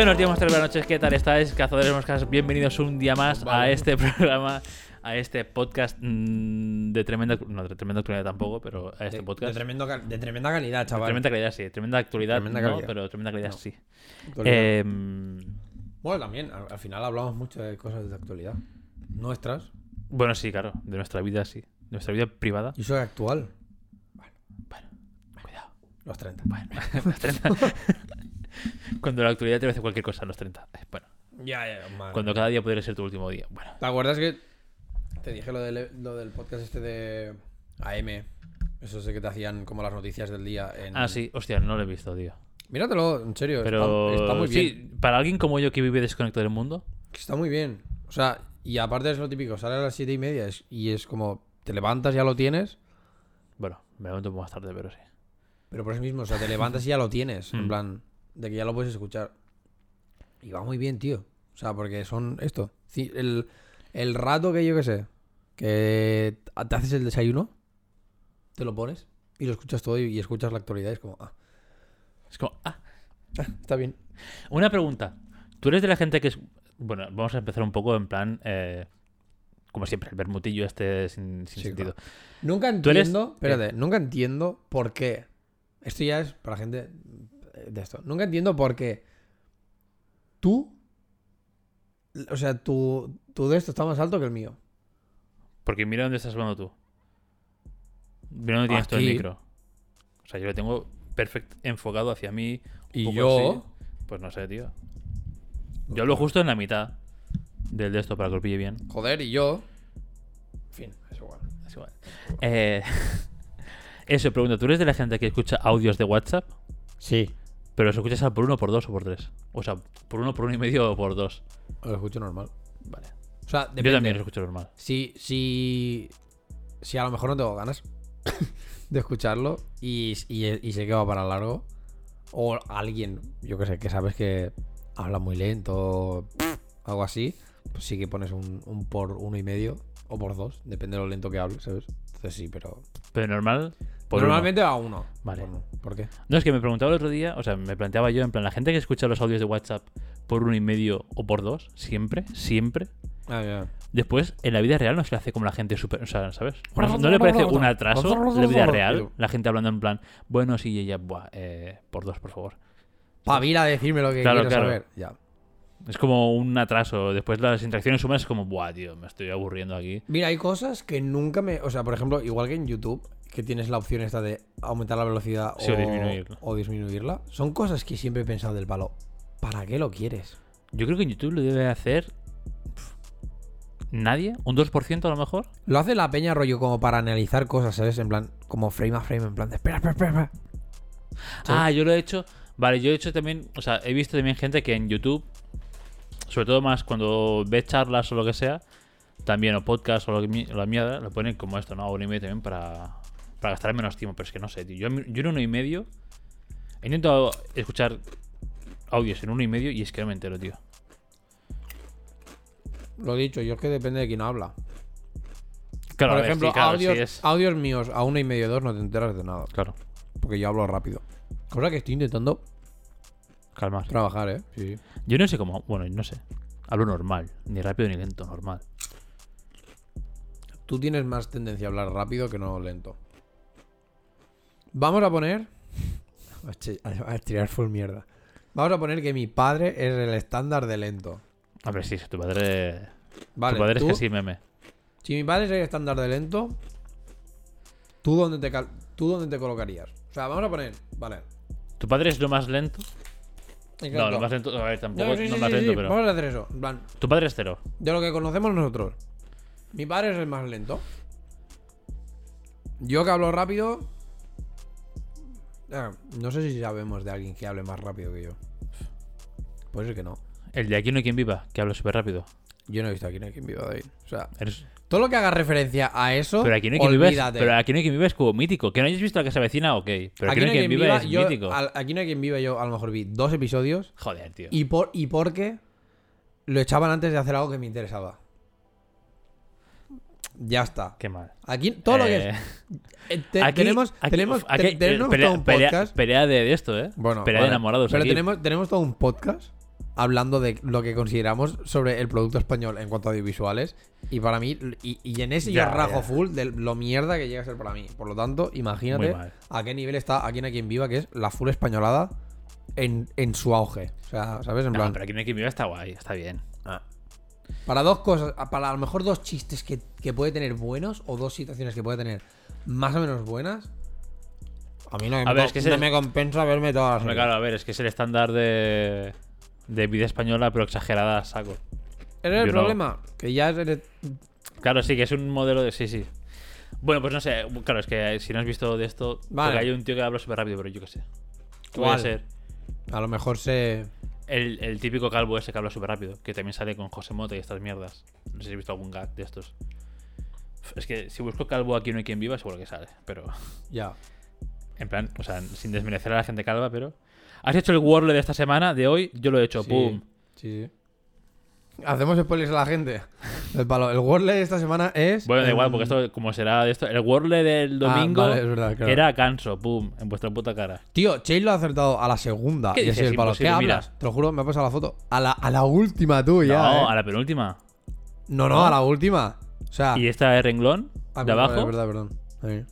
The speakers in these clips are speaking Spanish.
Buenos días, buenas tardes, buenas noches, ¿qué tal estáis? Cazadores moscas, bienvenidos un día más a este programa, a este podcast mm, de tremenda, no, de tremenda actualidad tampoco, pero a este de, podcast. de tremendo cal- de tremenda calidad, De chaval. tremenda calidad, sí. Tremenda actualidad, Tremenda no, calidad. pero tremenda calidad, No. sí. Eh, Bueno, también, al, al final hablamos mucho de cosas de actualidad. Nuestras. bueno, sí, claro, de nuestra vida, sí. De nuestra vida privada. Yo soy actual. Bueno, cuidado. Los 30. Bueno, los 30. Cuando la actualidad te hace cualquier cosa a los 30. Eh, Bueno, Ya, ya, madre. cuando cada día podría ser tu último día. Bueno, ¿Te acuerdas que te dije lo del, lo del podcast este de AM? Eso sé que te hacían como las noticias del día en... ah, sí, hostia, no lo he visto, tío. Míratelo, en serio. Pero está, está muy bien. sí, para alguien como yo que vive desconectado del mundo, Está muy bien. O sea, y aparte es lo típico, sale a las siete y media y es como, te levantas y ya lo tienes, bueno, me levanto un poco más tarde, pero sí. pero por eso mismo, o sea, te levantas y ya lo tienes, Mm. en plan, de que ya lo puedes escuchar. Y va muy bien, tío. O sea, porque son esto. El, el rato que yo que sé, que te haces el desayuno, te lo pones y lo escuchas todo y, y escuchas la actualidad. Es como, ah, Es como, ah, ah, está bien. una pregunta. ¿Tú eres de la gente que es... Bueno, vamos a empezar un poco en plan... eh, como siempre, el bermutillo este sin, sin Sí, sentido. Nunca eres- entiendo, espérate, nunca entiendo por qué. Esto ya es para gente de esto. Nunca entiendo por qué tú, o sea, tu, tu de esto está más alto que el mío. Porque mira dónde estás hablando tú. Mira dónde tienes tú el Aquí. micro. O sea, yo lo tengo perfecto enfocado hacia mí. un Y poco yo, así. Pues no sé, tío. Yo hablo justo en la mitad del de esto para que lo pille bien. joder, y yo, en fin, es igual. Es igual. Eh, eso, pregunta, ¿tú eres de la gente que escucha audios de WhatsApp? Sí, Pero los escuchas por uno, por dos o por tres. O sea, por uno, por uno y medio o por dos. lo escucho normal. Vale. O sea, Yo depende. también lo escucho normal. Si, si, si a lo mejor no tengo ganas de escucharlo y, y- y sé que va para largo, o alguien, yo que sé, que sabes que habla muy lento, algo así, pues sí que pones un, un por uno y medio o por dos, depende de lo lento que hables, ¿sabes? Entonces sí, pero. Pero normal. Por uno. Normalmente va a uno. Vale. Por, uno. ¿Por qué? No, es que me preguntaba el otro día, o sea, me planteaba yo, en plan, la gente que escucha los audios de WhatsApp por uno y medio o por dos, siempre, siempre. Ah, ya. Después, en la vida real no se le hace como la gente súper. O sea, ¿sabes? ¿No, no le parece un atraso en la vida real? La gente hablando en plan, bueno, sí, y ella, buah, eh, por dos, por favor. Pavila a decirme lo que Claro, quiero claro. saber. Ya. Es como un atraso. Después las interacciones humanas es como, buah, tío, me estoy aburriendo aquí. Mira, hay cosas que nunca me. O sea, por ejemplo, igual que en YouTube, que tienes la opción esta de aumentar la velocidad Sí, o disminuirla. o disminuirla, son cosas que siempre he pensado del palo. ¿Para qué lo quieres? Yo creo que en YouTube lo debe hacer. ¿Nadie? ¿Un 2% a lo mejor? Lo hace la peña rollo como para analizar cosas, ¿sabes? En plan, como frame a frame, en plan de espera, espera, espera. espera". Sí. Ah, yo lo he hecho. Vale, yo he hecho también. O sea, he visto también gente que en YouTube, sobre todo más cuando ve charlas o lo que sea, también, o podcast o lo que la mierda, lo ponen como esto, ¿no? A y medio también para, para gastar menos tiempo. Pero es que no sé, tío. Yo, yo en uno y medio he intentado escuchar audios en uno y medio y es que no me entero, tío. Lo dicho, yo es que depende de quién habla. Claro, por ejemplo, sí, claro, audios, sí es- audios míos a uno y medio, dos, no te enteras de nada. Claro, Porque yo hablo rápido. Cosa que estoy intentando calmar. trabajar, ¿eh? Sí. Yo no sé cómo. Bueno, no sé. Hablo normal. Ni rápido ni lento, normal. Tú tienes más tendencia a hablar rápido que no lento. Vamos a poner. A tirar full mierda. Vamos a poner que mi padre es el estándar de lento. A ver, sí, tu padre. Vale. tu padre tú- es casi meme. Si mi padre es el estándar de lento, ¿tú dónde, te cal- ¿tú dónde te colocarías? O sea, vamos a poner. Vale. ¿Tu padre es lo más lento? No, lo más lento. A ver, tampoco No, sí, no sí, más sí, lento, sí. pero. Vamos a hacer eso. En plan, Tu padre es cero. de lo que conocemos nosotros. Mi padre es el más lento. Yo que hablo rápido. Ah, no sé si sabemos de alguien que hable más rápido que yo. Puede ser que no. El de aquí no hay quien viva, que habla súper rápido. Yo no he visto aquí no hay quien viva David. O sea, Eres- todo lo que haga referencia a eso. Pero aquí no hay quien. Pero aquí no hay quien viva es como mítico. Que no hayas visto la que se avecina, ok. Pero aquí, no hay quien viva, es yo- mítico. al- aquí no hay quien viva. Yo a lo mejor vi dos episodios. Joder, tío. Y, por, y porque lo echaban antes de hacer algo que me interesaba. Ya está. Qué mal. Aquí todo lo que Eh, es. eh, te- aquí- tenemos aquí- tenemos, aquí- te- tenemos pelea, todo un podcast. pelea de, de esto, ¿eh? Bueno, pelea vale. de enamorados. Pero aquí. tenemos, tenemos todo un podcast hablando de lo que consideramos sobre el producto español en cuanto a audiovisuales. Y para mí, y, y en ese Ya, yo rajo ya. full de lo mierda que llega a ser para mí. Por lo tanto, imagínate a qué nivel está aquí en Aquí en Viva, que es la full españolada en, en su auge. O sea, ¿sabes? En No, plan, pero aquí no hay que está guay, está bien. Para dos cosas, para a lo mejor dos chistes que, que puede tener buenos o dos situaciones que puede tener más o menos buenas. A mí no, me, A ver, es que no me compensa verme todas las claro, a ver, es que es el estándar de, de vida española, pero exagerada a saco. Ese es el Yo no. problema, que ya eres... Claro, sí, que es un modelo de. Sí, sí. Bueno, pues no sé. Claro, es que si no has visto de esto. Vale. Porque hay un tío que habla súper rápido, pero yo qué sé. ¿Qué puede ser? A lo mejor se... El, el típico calvo ese que habla súper rápido. Que también sale con José Mota y estas mierdas. No sé si has visto algún gag de estos. Es que si busco calvo aquí no hay quien viva, seguro que sale. Pero. Ya. En plan, o sea, sin desmerecer a la gente calva, pero. ¿Has hecho el Wordle de esta semana, de hoy? Yo lo he hecho, Sí, pum. Sí. Hacemos spoilers a la gente. El palo. El Wordle de esta semana es. Bueno, da igual, porque esto, como será de esto. El Wordle del Ah, domingo vale, es verdad, claro. era canso, pum, en vuestra puta cara. Tío, Chase lo ha acertado a la segunda. ¿Qué y así el palo. ¿Qué hablas? Te lo juro, me ha pasado la foto. A la, a la última tú ya. no, eh. a la penúltima. no, no, a la última. O sea. Y esta de renglón, ah, de abajo, Es verdad, perdón. Ahí.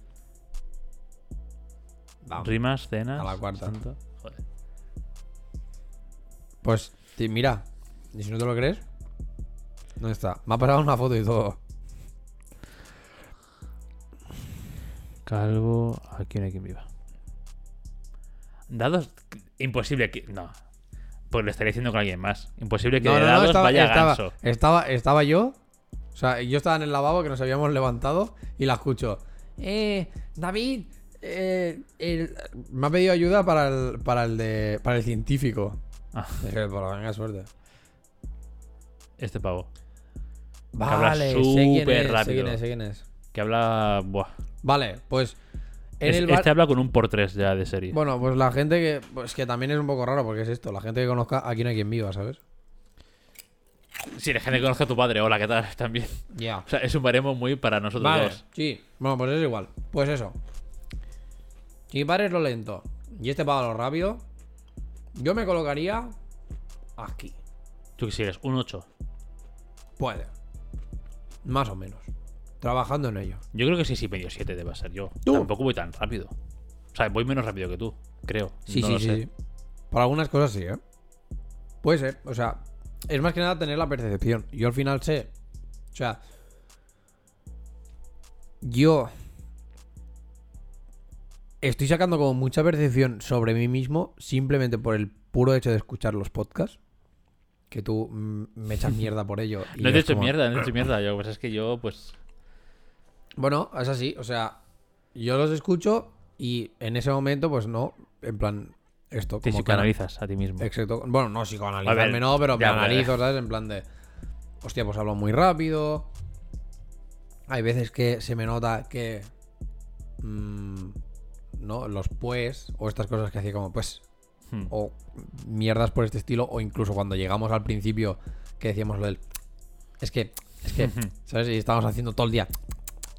Vamos. rimas, cenas. A la cuarta. santo. Joder. Pues, mira. ¿Y si no te lo crees? ¿Dónde está? Me ha pasado una foto y todo. Calvo, aquí no hay quien viva. Dados, imposible que. No. Pues lo estaría diciendo con alguien más. Imposible que de dados estaba, vaya estaba, ganso. estaba, estaba yo. O sea, yo estaba en el lavabo que nos habíamos levantado y la escucho. Eh, David, eh, el- me ha pedido ayuda para el, para el de, para el científico. Ah. Dije, pues venga, suerte. Este pavo. Habla Vale, sé quién súper sé rápido. quién es, sé quién es. Que habla. Buah. Vale, pues en Es- el bar- Este habla con un por tres ya de serie. Bueno, pues la gente que. Pues que también es un poco raro porque es esto. La gente que conozca, aquí no hay quien viva, ¿sabes? Si la gente conoce a tu padre, hola, ¿qué tal? También. Ya. O sea, es un baremo muy para nosotros Vale, dos. sí. Bueno, pues es igual. Pues eso. Si mi padre es lo lento y este paga lo rápido, yo me colocaría aquí. Tú que si eres un 8. Puede. Más o menos. Trabajando en ello. Yo creo que sí, sí, medio 7 debe ser yo. ¿Tú? Tampoco voy tan rápido. O sea, voy menos rápido que tú, creo. Sí, No sí, lo sí, sé. sí. Para algunas cosas sí, ¿eh? Puede ser. O sea, es más que nada tener la percepción. Yo al final sé. O sea. Yo. Estoy sacando como mucha percepción sobre mí mismo simplemente por el puro hecho de escuchar los podcasts. Que tú mm, me echas mierda por ello. y No te he hecho como- mierda, no te he hecho mierda. Yo, pues es que yo, pues. Bueno, es así. O sea, yo los escucho y en ese momento, pues no. En plan, esto. Te como que ana- psicoanalizas a ti mismo. Exacto. Bueno, no psicoanalizarme, ver, no, pero me analizo, ¿sabes? En plan de. Hostia, pues hablo muy rápido. Hay veces que se me nota que. mm, ¿No? Los pues. O estas cosas que hacía como pues. Hmm. O mierdas por este estilo. O incluso cuando llegamos al principio. Que decíamos lo del. Es que. Es que. ¿Sabes? Y estábamos haciendo todo el día.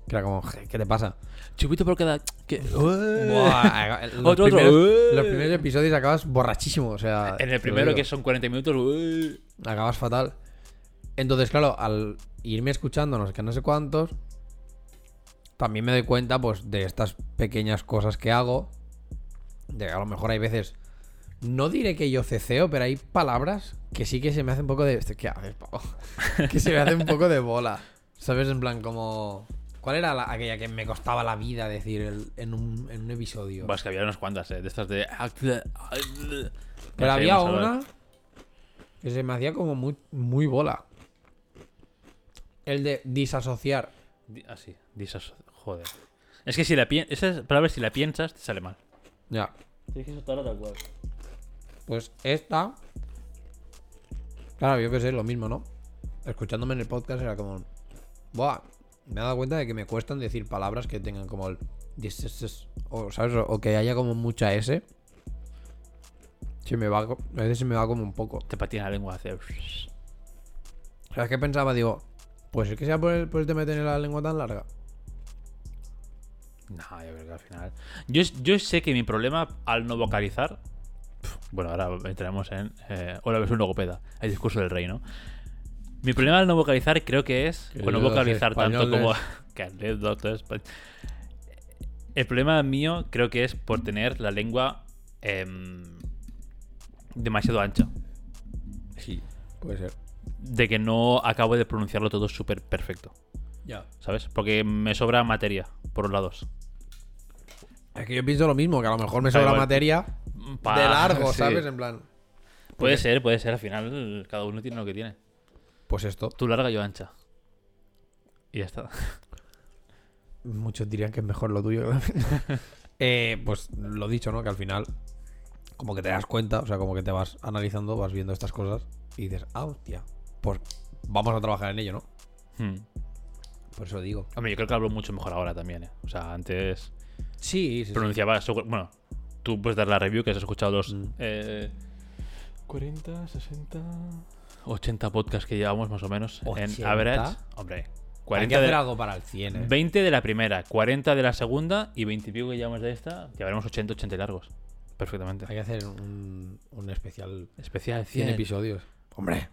Que era como. "Je, ¿Qué te pasa? Chupito por cada. Los, Otro, primeros, los primeros episodios acabas borrachísimo. O sea. En el primero, que son 40 minutos. uy. Acabas fatal. Entonces, claro, al irme escuchando no sé qué, no sé cuántos, también me doy cuenta, pues, de estas pequeñas cosas que hago. De que a lo mejor hay veces. No diré que yo ceceo, pero hay palabras que sí que se me hacen un poco de. ¿Qué haces, pavo? que se me hacen un poco de bola. ¿Sabes? En plan, como. ¿Cuál era la- aquella que me costaba la vida decir el- en, un, en un episodio? Buah, es que había unas cuantas, eh, de estas de. Pero había una que se me hacía como muy, muy bola. El de disasociar. Di- Así, disas. Joder. Es que si la piensas. Esas palabras, si la piensas, te sale mal. Ya. Tienes que soltarla tal cual. Pues esta. Claro, yo que sé, lo mismo, ¿no? Escuchándome en el podcast era como. Buah. Me he dado cuenta de que me cuestan decir palabras que tengan como el. O, ¿sabes? O que haya como mucha S. Se me va. A veces se me va como un poco. Te patina la lengua. Hace. ¿Sabes qué pensaba? Digo. Pues es que sea por el, por el tema de tener la lengua tan larga. No, yo creo que al final. Yo, yo sé que mi problema al no vocalizar. Bueno, ahora entramos en. Eh, hola, ves un logopeda. El discurso del rey, ¿no? Mi problema al no vocalizar creo que es. Que Bueno, vocalizar tanto como. El problema mío creo que es por tener la lengua em, demasiado ancha. Sí, puede ser. De que no acabo de pronunciarlo todo súper perfecto. Ya. ¿Sabes? Porque me sobra materia por los lados. Es que yo pienso lo mismo, que a lo mejor me sobra materia Pa- de largo, sí. ¿sabes? En plan. Puede ser, puede ser. Al final, cada uno tiene lo que tiene. Pues esto. Tú larga, yo ancha. Y ya está. Muchos dirían que es mejor lo tuyo. Eh, pues lo dicho, ¿no? Que al final, como que te das cuenta, o sea, como que te vas analizando, vas viendo estas cosas y dices, ah, hostia, pues vamos a trabajar en ello, ¿no? Hmm. Por eso digo. Hombre, yo creo que hablo mucho mejor ahora también, ¿eh? O sea, antes Sí, sí, pronunciaba... Bueno, tú puedes dar la review que has escuchado los... Mm. eh, 40, 60... 80 podcasts que llevamos más o menos en 80. average. Hombre, Hay que 40 hacer de, algo para el 100, ¿eh? 20 de la primera, 40 de la segunda y 20 y pico que llevamos de esta. Llevaremos 80, 80 largos. Perfectamente. Hay que hacer un, un especial Especial 100 100 episodios. Hombre,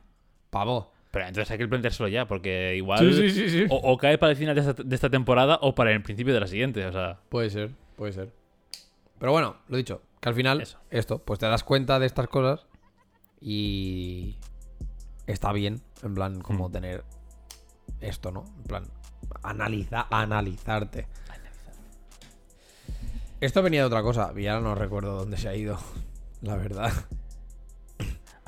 pavo. Pero entonces hay que planteárselo ya, porque igual Sí, sí, sí, sí. O, o cae para el final de esta, de esta temporada o para el principio de la siguiente. O sea, Puede ser, puede ser. Pero bueno, lo dicho, que al final, Eso. esto, pues te das cuenta de estas cosas y está bien, en plan, como Mm. tener esto, ¿no? En plan, analiza, analizarte. Esto venía de otra cosa, y ahora no recuerdo dónde se ha ido, la verdad.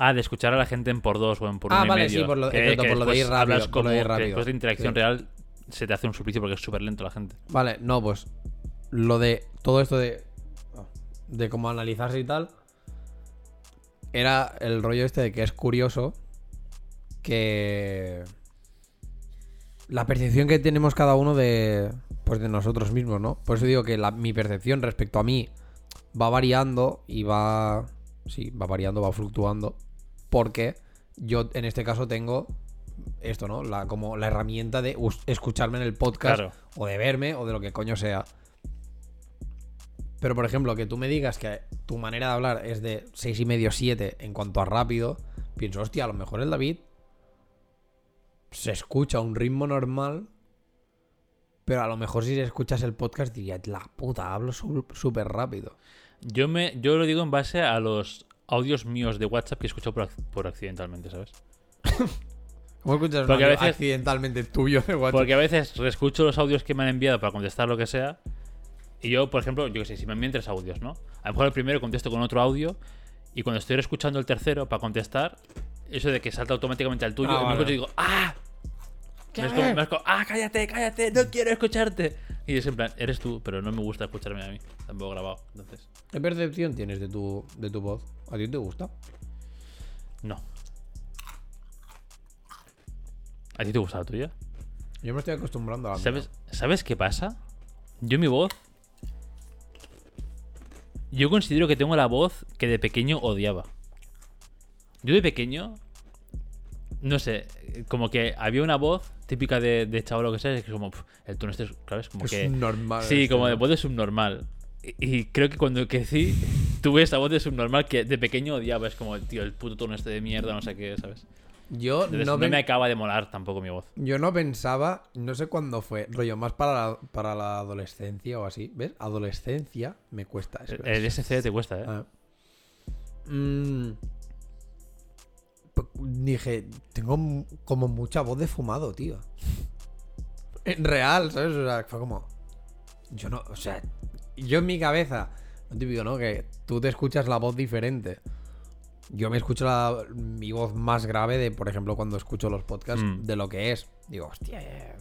Ah, de escuchar a la gente en por dos o en por Ah, uno y vale, medio. sí, por lo- Que- exacto, que por lo de ir rápido, hablas por lo de ir como rápido. después de interacción Sí. real se te hace un suplicio porque es súper lento la gente. Vale, no, pues lo de todo esto de de cómo analizarse y tal era el rollo este de que es curioso que la percepción que tenemos cada uno de pues de nosotros mismos, ¿no? Por eso digo que la- mi percepción respecto a mí va variando y va sí, va variando, va fluctuando porque yo en este caso tengo esto, ¿no? La, como la herramienta de escucharme en el podcast Claro. o de verme o de lo que coño sea. Pero por ejemplo, que tú me digas que tu manera de hablar es de seis y medio 7 en cuanto a rápido, pienso, hostia, a lo mejor el David se escucha a un ritmo normal, pero a lo mejor si escuchas el podcast diría, la puta, hablo súper rápido. Yo, me, yo lo digo en base a los audios míos de WhatsApp que he escuchado por, por accidentalmente, ¿sabes? ¿Cómo escuchas Porque a veces- accidentalmente tuyo de WhatsApp? Porque a veces reescucho los audios que me han enviado para contestar lo que sea. Y yo, por ejemplo, yo qué sé, si me envían tres audios, ¿no? A lo mejor el primero contesto con otro audio. Y cuando estoy escuchando el tercero para contestar, eso de que salta automáticamente al tuyo, Ah, me vale. y digo, ¡ah! Me es como- me ¡ah, cállate, cállate! ¡No quiero escucharte! Y es en plan, eres tú, pero no me gusta escucharme a mí. Tampoco grabado. Entonces, ¿Qué percepción tienes de tu, de tu voz? ¿A ti te gusta? no. ¿A ti te gusta la tuya? Yo me estoy acostumbrando a la mía. ¿Sabes, ¿Sabes qué pasa? Yo mi voz... Yo considero que tengo la voz que de pequeño odiaba. Yo de pequeño... No sé, como que había una voz típica de, de chaval o lo que sea, que es como pf, el tono este, ¿sabes? Como Es que... normal. Sí, este, como de voz de subnormal. Y, y creo que cuando crecí tuve esa voz de subnormal que de pequeño odiaba. Es como, tío, el puto tono este de mierda, no sé qué, ¿sabes? Yo Entonces, no, no, me acaba de molar tampoco mi voz. yo no pensaba, no sé cuándo fue, rollo, más para la, para la adolescencia o así. ¿Ves? Adolescencia me cuesta. es- El SC te cuesta, ¿eh? Ah. Mm. Dije, tengo como mucha voz de fumado, tío. En real, ¿sabes? O sea, fue como. Yo no, o sea, yo en mi cabeza, lo típico, ¿no? Que tú te escuchas la voz diferente. Yo me escucho la- mi voz más grave de, por ejemplo, cuando escucho los podcasts, Mm. de lo que es. Digo, hostia, eh,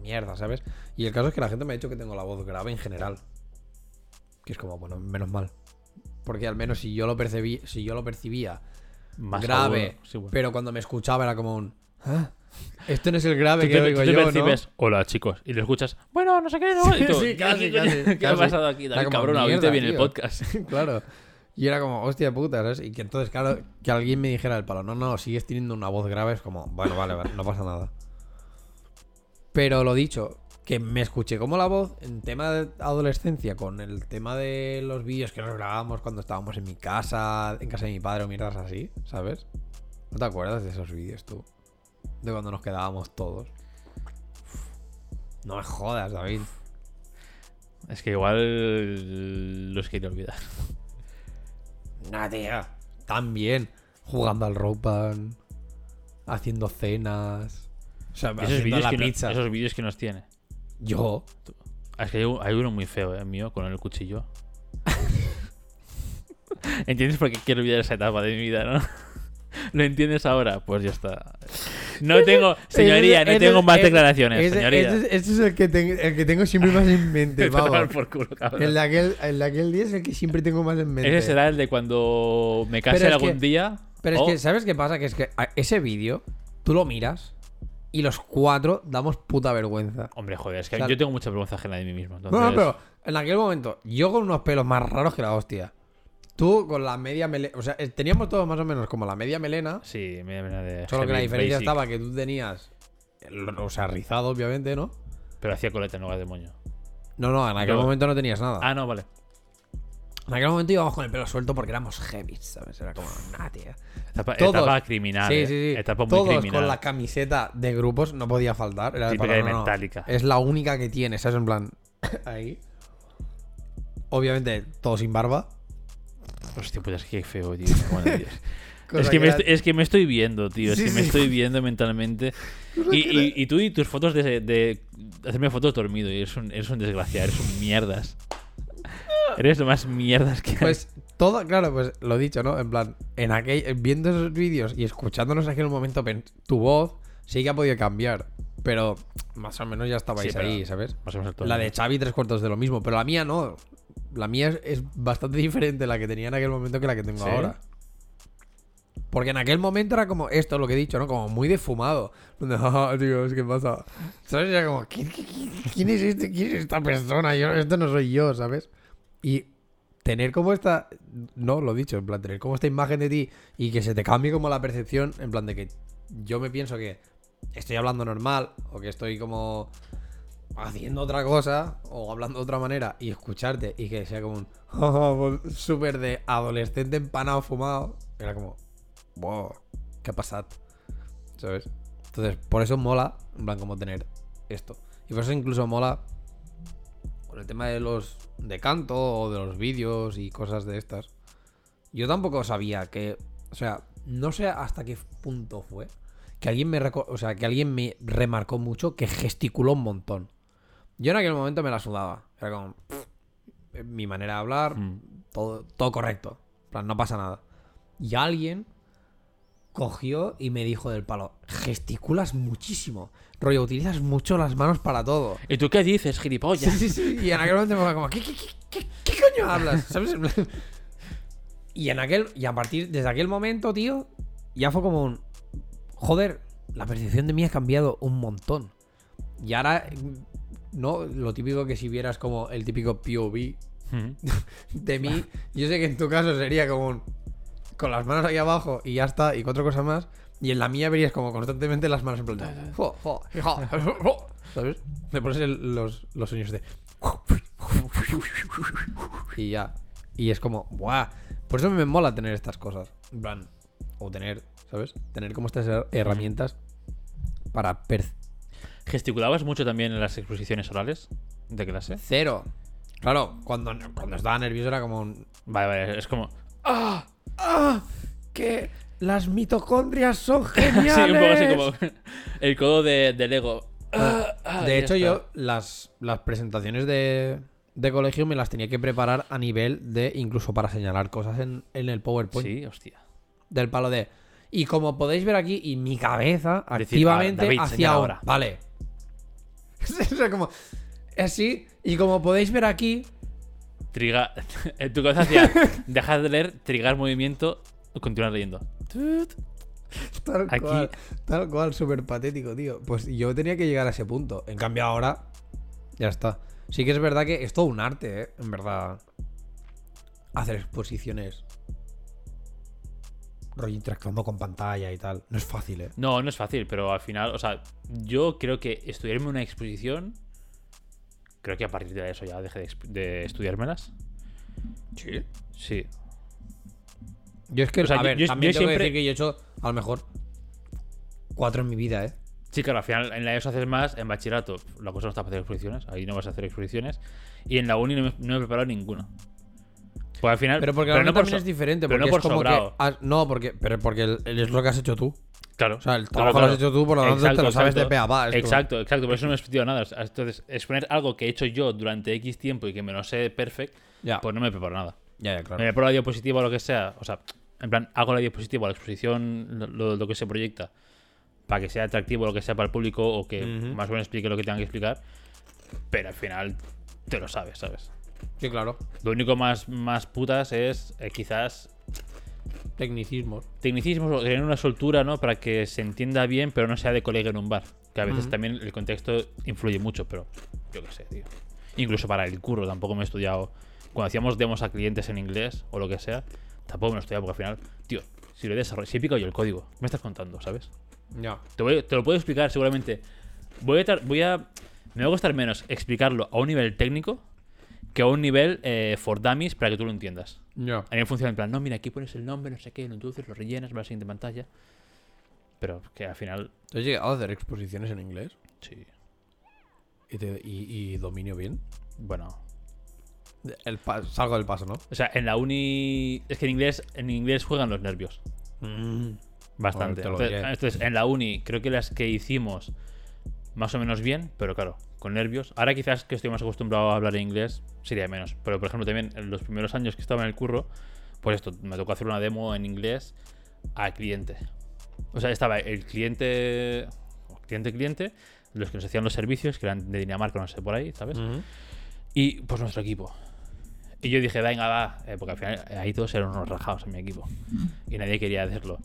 mierda, ¿sabes? Y el caso es que la gente me ha dicho que tengo la voz grave en general. Que es como, bueno, menos mal. Porque al menos si yo lo percibí, si yo lo percibía Más grave. Sí, bueno. pero cuando me escuchaba era como un. "Ah, Esto no es el grave que te, oigo yo, ¿no? percibes, hola chicos, y lo escuchas, bueno, no sé qué, no, y tú, sí, casi, ¿qué, casi, ¿qué ha pasado aquí? David, cabrón, ahorita "Mierda, viene el tío". podcast. claro. Y era como, hostia puta, ¿sabes? Y que entonces, claro, que alguien me dijera el palo, no, no, sigues teniendo una voz grave, es como, bueno, vale, vale, no pasa nada. Pero lo dicho, que me escuché como la voz en tema de adolescencia con el tema de los vídeos que nos grabábamos cuando estábamos en mi casa, en casa de mi padre o mierdas así, ¿sabes? ¿No te acuerdas de esos vídeos tú? De cuando nos quedábamos todos. No me jodas, David. Es que igual los quería olvidar. Tan bien. Jugando al rope band, Haciendo cenas. O sea, Esos haciendo vídeos la que, no- esos vídeos que nos tiene. Yo. Es que hay, un- hay uno muy feo, eh, mío, con el cuchillo. ¿Entiendes por qué quiero olvidar esa etapa de mi vida, no? ¿Lo entiendes ahora? Pues ya está. No tengo, señoría, no tengo más declaraciones, señoría. Ese, es- el que, ten- el que tengo siempre más en mente, vamos. por culo. El de, aquel, el de aquel día es el que siempre tengo más en mente. Ese será el de cuando me case algún que- día. Pero es que, ¿sabes qué pasa? Que es que ese vídeo, tú lo miras y los cuatro damos puta vergüenza. Hombre, joder, es que o sea- yo tengo mucha vergüenza ajena de mí mismo. No, no, pero en aquel momento, yo con unos pelos más raros que la hostia. Tú con la media melena. O sea, eh, teníamos todos más o menos como la media melena. Sí, me me de. Solo que la diferencia basic, estaba que tú tenías. O sea, rizado, obviamente, ¿no? Pero hacía coleta en lugar de moño. No, no, en aquel momento no tenías nada. Ah, no, vale. En aquel momento íbamos con el pelo suelto porque éramos heavy, ¿sabes? Era como, nah, tía. Etapa, Todos. etapa criminal. Sí, eh. sí, sí. Etapa muy Todos criminal. con la camiseta de grupos no podía faltar. Era Típica de no, no, Metallica. Es la única que tiene, ¿sabes? En plan, ahí. Obviamente, todo sin barba. Hostia, pues es que feo, tío. Bueno, Dios. Cosa es, que me es que me estoy viendo, tío. Sí, es que me estoy viendo mentalmente. Y, y- y tú y tus fotos de, de hacerme fotos dormido. Y eres un, eres un desgraciado, eres un mierdas. Eres lo más mierdas que hay. Pues todo, claro, pues lo dicho, ¿no? En plan, en aquel, viendo esos vídeos y escuchándonos en aquel momento, tu voz sí que ha podido cambiar. Pero más o menos ya estabais Sí, ahí, ¿sabes? Más o menos. La de Xavi, tres cuartos de lo mismo. Pero la mía no. La mía es, es bastante diferente la que tenía en aquel momento que la que tengo ¿Sí? ahora. Porque en aquel momento era como esto, lo que he dicho, ¿no? Como muy defumado. Donde, ah, tío, ¿qué pasa? ¿Sabes? Era como, ¿quién, quién- quién- quién es este? ¿Quién es esta persona? Yo, esto no soy yo, ¿sabes? Y tener como esta. No, lo dicho, en plan, tener como esta imagen de ti y que se te cambie como la percepción, en plan de que yo me pienso que estoy hablando normal o que estoy como haciendo otra cosa o hablando de otra manera y escucharte y que sea como un súper de adolescente empanado fumado, era como, wow, ¿qué ha pasado? ¿Sabes? Entonces, por eso mola, en plan, como tener esto. Y por eso incluso mola con el tema de los de canto o de los vídeos y cosas de estas. Yo tampoco sabía que, o sea, no sé hasta qué punto fue que alguien me, o sea, que alguien me remarcó mucho que gesticuló un montón. Yo en aquel momento me la sudaba. Era como pff, mi manera de hablar, Mm. todo, todo correcto. En plan, no pasa nada. Y alguien cogió y me dijo del palo, gesticulas muchísimo. Rollo, utilizas mucho las manos para todo. ¿Y tú qué dices, gilipollas? sí, sí. Y en aquel momento me fue como, ¿qué, qué, qué, qué- coño hablas? ¿Sabes? Y en aquel, y a partir, desde aquel momento, tío, ya fue como un. Joder, la percepción de mí ha cambiado un montón. Y ahora, no, lo típico que si vieras como el típico POV Mm. de mí, yo sé que en tu caso sería como un- con las manos ahí abajo y ya está, y cuatro cosas más. Y en la mía verías como constantemente las manos en plan. jo, jo, jo, jo, ¿Sabes? Me pones el- los, los sonidos de. Y ya. Y es como, ¡buah! Por eso me mola tener estas cosas. En plan, o tener, ¿sabes? Tener como estas her- herramientas para per ¿Gesticulabas mucho también en las exposiciones orales de clase? cero. Claro, cuando, cuando estaba nervioso era como un. Vale, vale, es como. ¡Ah! ¡Ah! ¡Que las mitocondrias son Sí, geniales! un poco así como. El codo de, de Lego. Ah, ah, de hecho, está. yo las, las presentaciones de, de colegio me las tenía que preparar a nivel de incluso para señalar cosas en, en el PowerPoint. Sí, hostia. Del palo de. Y como podéis ver aquí, y mi cabeza Decir, activamente ah, David, hacia ahora. Vale. o sea, como. Así. Y como podéis ver aquí. Triga. En tu cabeza hacía. Dejar de leer, trigar movimiento, continuar leyendo. Tal Aquí- cual. Tal cual, súper patético, tío. Pues yo tenía que llegar a ese punto. En cambio, ahora. Ya está. Sí que es verdad que es todo un arte, ¿eh? En verdad. Hacer exposiciones. Rollo interactuando con pantalla y tal. No es fácil, ¿eh? No, no es fácil, pero al final, o sea, yo creo que estudiarme una exposición creo que a partir de eso ya dejé de, de estudiármelas. Sí. Sí. Yo es que, O sea, a yo- ver, yo- también yo tengo que siempre- decir que yo he hecho a lo mejor cuatro en mi vida, ¿eh? Sí, claro, al final en la ESO haces más, en bachillerato la cosa no está para hacer exposiciones, ahí no vas a hacer exposiciones, y en la uni no me, no me he preparado ninguna. Pues al final. Pero porque no la uni por también so- es diferente. pero Porque no es por como sobrado. que. has- no, porque, pero porque el- el- es lo que has hecho tú. Claro. O sea, el claro, trabajo lo claro. has hecho tú, por lo tanto te Exacto, lo sabes de pe a pa. Exacto, exacto, por eso no me he estudiado nada. Entonces, exponer algo que he hecho yo durante X tiempo y que me lo sé perfect, Ya, pues no me preparo nada. ya, ya, Me claro. preparo la diapositiva o lo que sea, o sea, en plan, hago la diapositiva o la exposición, lo, lo- lo que se proyecta, para que sea atractivo lo que sea para el público o que más o menos explique lo que tengan que explicar, pero al final te lo sabes, ¿sabes? Sí, claro. Lo único más, más putas es eh, quizás Tecnicismos. tecnicismos o tener una soltura, ¿no? Para que se entienda bien, pero no sea de colega en un bar. Que a veces Ujú. también el contexto influye mucho, pero yo qué sé, tío. Incluso para el curro tampoco me he estudiado. Cuando hacíamos demos a clientes en inglés o lo que sea, tampoco me lo he estudiado porque al final, tío, si lo he desarrollado, si he picado yo el código, ¿qué me estás contando, sabes? Ya. Te, voy- te lo puedo explicar seguramente. Voy a, voy a. Me va a costar menos explicarlo a un nivel técnico que a un nivel eh, for dummies para que tú lo entiendas. Ya. A mí me funciona en plan, no, mira, aquí pones el nombre, no sé qué, lo introduces, lo rellenas, va a la siguiente pantalla. Pero que al final, ¿Te has llegado a hacer exposiciones en inglés? sí. ¿Y, te- y- y dominio bien? Bueno. El salgo del paso, ¿no? O sea, en la uni. Es que en inglés, en inglés juegan los nervios. Bastante. Joder, te lo Entonces, diré. entonces, en la uni, creo que las que hicimos más o menos bien, pero claro, con nervios. Ahora quizás que estoy más acostumbrado a hablar inglés, sería menos. Pero por ejemplo, también en los primeros años que estaba en el curro, pues esto, me tocó hacer una demo en inglés al cliente. O sea, estaba el cliente, cliente, cliente, los que nos hacían los servicios, que eran de Dinamarca, no sé, por ahí, ¿sabes? Ujú. Y pues nuestro equipo. Y yo dije, venga, va, eh, porque al final eh, ahí todos eran unos rajados en mi equipo. Y nadie quería hacerlo.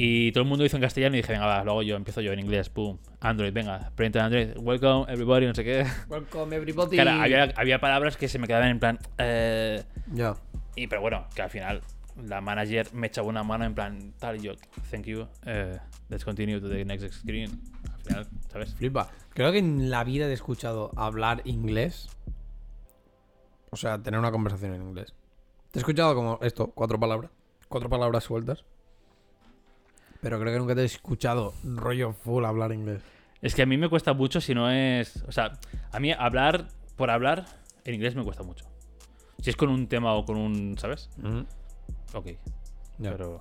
Y todo el mundo hizo en castellano y dije, venga, va, lo hago yo, empiezo yo en inglés, pum. Android, venga, print Android, welcome everybody, no sé qué. Welcome everybody. Claro, había, había palabras que se me quedaban en plan. eh, Ya. y pero bueno, que al final la manager me echaba una mano en plan tal y yo, thank you, eh, let's continue to the next screen. Al final, ¿sabes? Flipa. Creo que en la vida he escuchado hablar inglés. O sea, tener una conversación en inglés. Te he escuchado como esto, cuatro palabras. Cuatro palabras sueltas. Pero creo que nunca te he escuchado rollo full hablar inglés. Es que a mí me cuesta mucho si no es. O sea, a mí hablar por hablar en inglés me cuesta mucho. Si es con un tema o con un. ¿Sabes? Ok. Ya. Pero.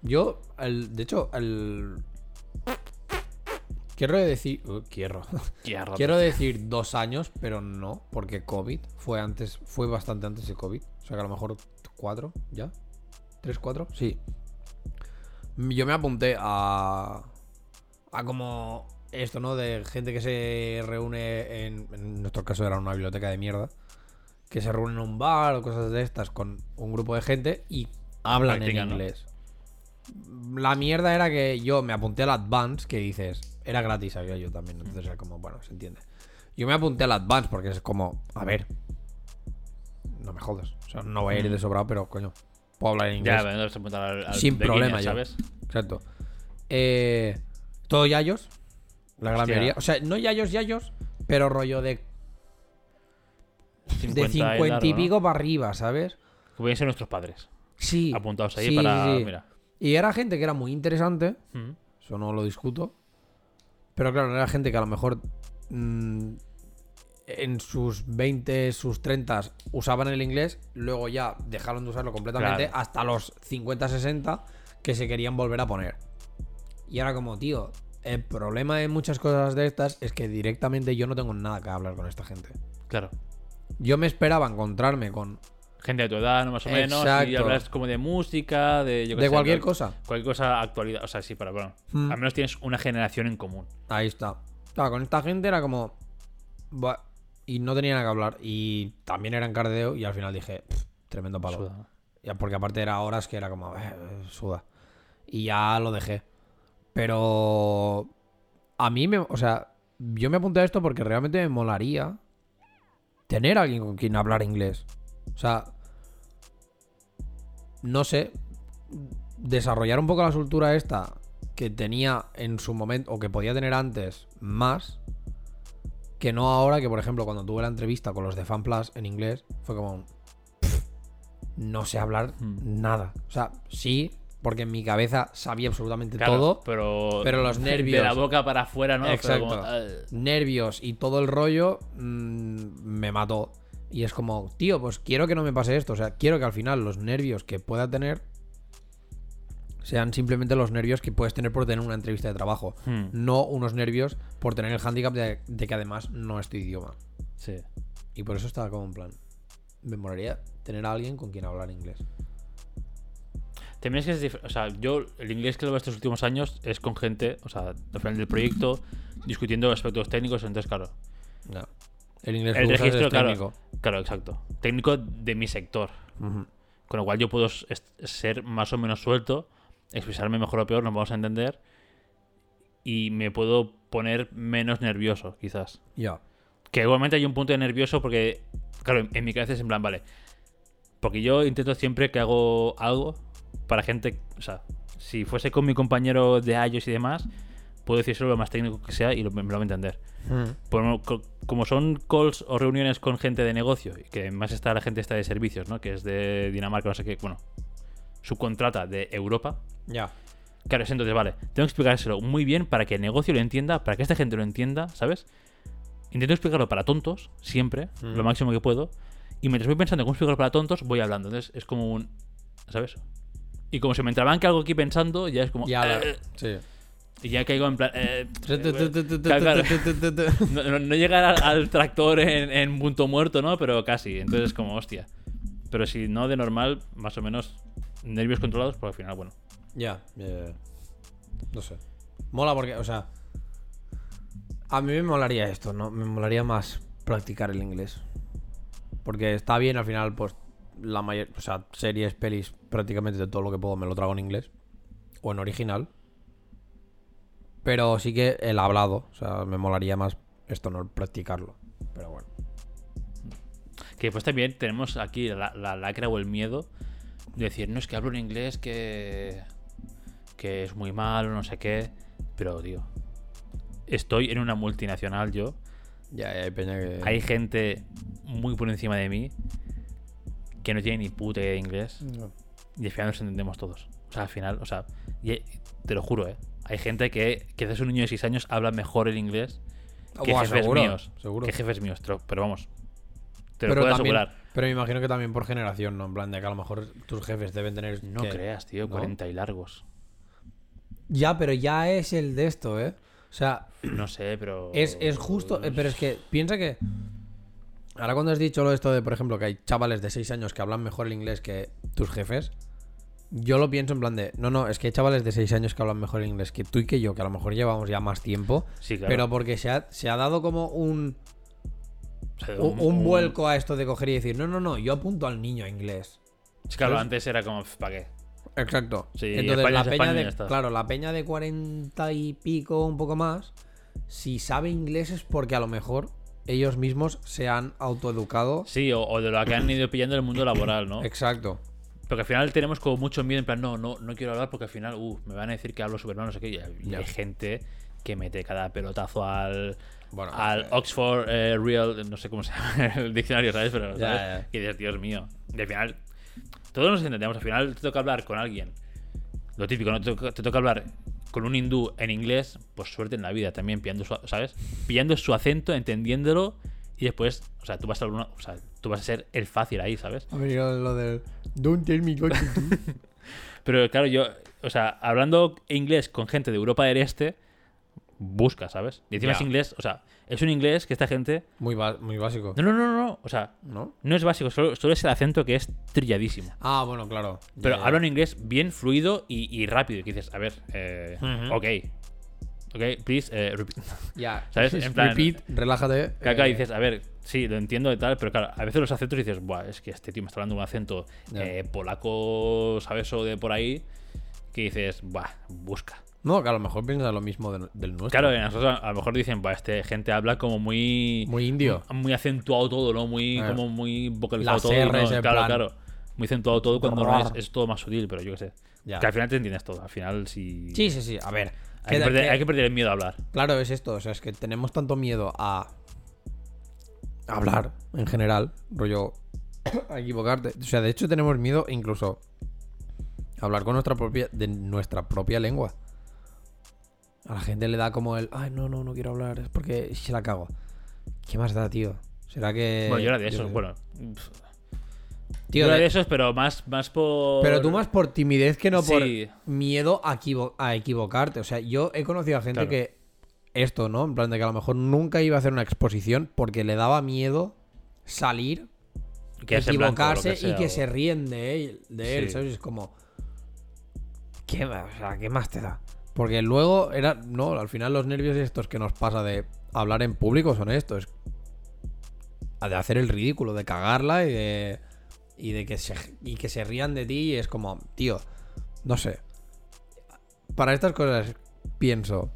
Yo, el, de hecho, el. Quiero decir. uh, quiero. Rato. Quiero decir dos años, pero no, porque COVID fue antes, fue bastante antes de COVID. O sea que a lo mejor cuatro, ¿ya? ¿Tres, cuatro? Sí. Yo me apunté a. a como esto, ¿no? De gente que se reúne en. En nuestro caso era una biblioteca de mierda. Que se reúne en un bar o cosas de estas con un grupo de gente y hablan Practican, en ¿no? inglés. La mierda era que yo me apunté al Advance, que dices, era gratis, había yo también, entonces era como, bueno, se entiende. Yo me apunté al Advance porque es como, a ver, no me jodas. O sea, no voy a ir de sobrado, pero coño, puedo hablar en inglés. Ya, al Sin problema, yo. ¿sabes? Exacto. Eh, todo yayos, la gran Hostia. mayoría. O sea, no yayos, yayos, pero rollo de, 50 de y 50 y largo, pico para arriba, ¿sabes? Que ser nuestros padres. Sí. Apuntados ahí sí, para. sí. Mira. Y era gente que era muy interesante. Mm. Eso no lo discuto. Pero claro, no era gente que a lo mejor mm, en sus 20, sus 30 usaban el inglés, luego ya dejaron de usarlo completamente Claro. hasta los 50, 60 que se querían volver a poner. Y ahora como, tío, el problema de muchas cosas de estas es que directamente yo no tengo nada que hablar con esta gente. Claro. Yo me esperaba encontrarme con... Gente de tu edad, ¿no? más o menos. Y hablas como de música, de. Yo De sé, cualquier cosa. Cualquier cosa, actualidad. O sea, sí, para. Bueno. Hmm. Al menos tienes una generación en común. Ahí está. Claro, con esta gente era como. Y no tenía nada que hablar. Y también era encardeo. Y al final dije, "Pff, tremendo palo. Suda. Ya, porque aparte era horas que era como, "Eh, eh, suda. Y ya lo dejé. Pero. A mí me. O sea, yo me apunté a esto porque realmente me molaría tener a alguien con quien hablar inglés. O sea. No sé. Desarrollar un poco la soltura esta que tenía en su momento, o que podía tener antes, más. Que no ahora que, por ejemplo, cuando tuve la entrevista con los de FanPlus en inglés, fue como... "Pff, no sé hablar Hmm. nada. O sea, sí, porque en mi cabeza sabía absolutamente Claro, todo. pero, pero los De nervios- la boca para afuera, ¿no? Exacto. como, nervios y todo el rollo mm, me mató. Y es como, tío, pues quiero que no me pase esto. O sea, quiero que al final los nervios que pueda tener sean simplemente los nervios que puedes tener por tener una entrevista de trabajo. Hmm. No unos nervios por tener el hándicap de, de que además no es tu idioma. Sí. Y por eso estaba como en plan. Me molaría tener a alguien con quien hablar inglés. También es que es O sea, yo el inglés que lo veo estos últimos años es con gente, o sea, al final del proyecto, discutiendo aspectos técnicos. Entonces, claro, No. El inglés el registro, es claro, técnico. claro, exacto. Técnico de mi sector. Con lo cual yo puedo ser más o menos suelto, expresarme mejor o peor, nos vamos a entender. Y me puedo poner menos nervioso, quizás. Ya. Que igualmente hay un punto de nervioso porque, claro, en, en mi cabeza es en plan, vale. Porque yo intento siempre que hago algo para gente, o sea, si fuese con mi compañero de iOS y demás, puedo decírselo lo más técnico que sea y lo- me lo va a entender. Mm. Por- co- como son calls o reuniones con gente de negocio, que más está la gente esta de servicios, ¿no? Que es de Dinamarca, no sé qué, bueno, subcontrata de Europa. Ya. Claro, es entonces, vale, tengo que explicárselo muy bien para que el negocio lo entienda, para que esta gente lo entienda, ¿sabes? Intento explicarlo para tontos, siempre, Mm. lo máximo que puedo. Y mientras voy pensando cómo explicarlo para tontos, voy hablando. Entonces es como un. ¿Sabes? Y como se me entrabanca algo aquí pensando, ya es como. Ya, "Eh", sí. y ya caigo en plan. eh, no, llegar al, al tractor en, en punto muerto, ¿no? Pero casi. Entonces es como, hostia. Pero si no de normal, más o menos nervios controlados, pues al final, bueno. Ya, ya. No sé. Mola porque, o sea. A mí me molaría esto, ¿no? Me molaría más practicar el inglés. Porque está bien al final, pues. La mayor. O sea, series, pelis, prácticamente de todo lo que puedo me lo trago en inglés. O en original. Pero sí que el hablado. O sea, me molaría más esto, no practicarlo. Pero bueno. Que pues también tenemos aquí la, la lacra o el miedo de decir, no es que hablo en inglés que. que es muy malo, no sé qué. Pero, tío. Estoy en una multinacional yo. Ya, ya hay peña que. Hay gente muy por encima de mí que no tiene ni puta idea de inglés. No. Y al final nos entendemos todos. O sea, al final, o sea, y- te lo juro, ¿eh? Hay gente que quizás un niño de 6 años habla mejor el inglés que Buah, jefes seguro, míos. seguro. Que jefes míos, pero vamos. Te lo pero puedo también, asegurar. pero me imagino que también por generación, ¿no? En plan de que a lo mejor tus jefes deben tener. No que- creas, tío, ¿no? 40 y largos. Ya, pero ya es el de esto, ¿eh? O sea, No sé, pero. es, es justo. eh, Pero es que piensa que. Ahora cuando has dicho lo de esto de, por ejemplo, que hay chavales de 6 años que hablan mejor el inglés que tus jefes. Yo lo pienso en plan de. No, no, es que hay chavales de 6 años que hablan mejor el inglés que tú y que yo, que a lo mejor llevamos ya más tiempo. Sí, claro. Pero porque se ha, se ha dado como un, O sea, un, un vuelco a esto de coger y decir, no, no, no, yo apunto al niño a inglés. Sí, claro, ¿sabes? antes era como, ¿para qué? Exacto. Sí, Entonces, España la peña de. Claro, la peña de 40 y pico, un poco más. Si sabe inglés es porque a lo mejor ellos mismos se han autoeducado. Sí, o, o de lo que han ido pillando en el mundo laboral, ¿no? Exacto. Porque al final tenemos como mucho miedo, en plan, no, no, no quiero hablar porque al final, uh, me van a decir que hablo súper mal, no sé qué. Y hay gente que mete cada pelotazo al, Bueno, al eh, Oxford eh, Real, no sé cómo se llama el diccionario, ¿sabes? Pero, Ya, ¿sabes? ya. Y dices, Dios mío. Y al final, todos nos entendemos. Al final te toca hablar con alguien. Lo típico, ¿no? Te toca, te toca hablar con un hindú en inglés, pues suerte en la vida también, pillando su, ¿sabes? Pillando su acento, entendiéndolo. Y después, o sea, tú vas a, una- o sea, tú vas a ser el fácil ahí, ¿sabes? A ver, lo del. Don't tell me what to do. Pero claro, yo, o sea, hablando inglés con gente de Europa del Este, busca, ¿sabes? Y encima Ya. es inglés, o sea, es un inglés que esta gente. Muy, muy básico. No, no, no, no, o sea, ¿No? no es básico, solo, solo es el acento que es trilladísimo. Ah, bueno, claro. Ya, Pero ya. hablan inglés bien fluido y, y rápido. Y que dices, a ver, eh, Ujú. ok. Ok, please, eh, repeat. Ya. ¿Sabes? En plan- Repeat, relájate. Claro, claro, eh, dices, a ver, sí, lo entiendo y tal, pero claro, a veces los acentos dices, buah, es que este tío me está hablando un acento eh, polaco, ¿sabes? O de por ahí, que dices, buah, busca. No, que a lo mejor piensa lo mismo de- del nuestro. Claro, nosotros a lo mejor dicen, buah, este gente habla como muy. Muy indio. Muy acentuado todo, ¿no? Muy, Eh. como muy vocalizado Las todo. no- en claro, plan- claro. Muy acentuado todo cuando no es, es todo más sutil, pero yo qué sé. Ya. Que al final te entiendes todo. Al final, sí. Sí, sí, sí. A ver. Hay que, perder, que- hay que perder el miedo a hablar. Claro, es esto. O sea, es que tenemos tanto miedo a hablar en general, rollo a equivocarte. O sea, de hecho tenemos miedo incluso a hablar con nuestra propia de nuestra propia lengua. A la gente le da como el, ay, no, no, no quiero hablar, es porque se la cago. ¿Qué más da, tío? ¿Será que Bueno, yo era de esos, bueno. Tío, yo era de- de esos, pero más, más por. Pero tú más por timidez que no por Sí. miedo a, equivo- a equivocarte. O sea, yo he conocido a gente Claro. que esto, ¿no? En plan de que a lo mejor nunca iba a hacer una exposición porque le daba miedo salir, blanco, equivocarse que sea, y que o- se ríen de él, de él Sí. ¿sabes? Es como... ¿Qué, ma- o sea, ¿qué más te da? Porque luego era... No, al final los nervios estos que nos pasa de hablar en público son estos. De hacer el ridículo, de cagarla y de... Y de que se, y que se rían de ti y es como, tío, no sé. Para estas cosas pienso,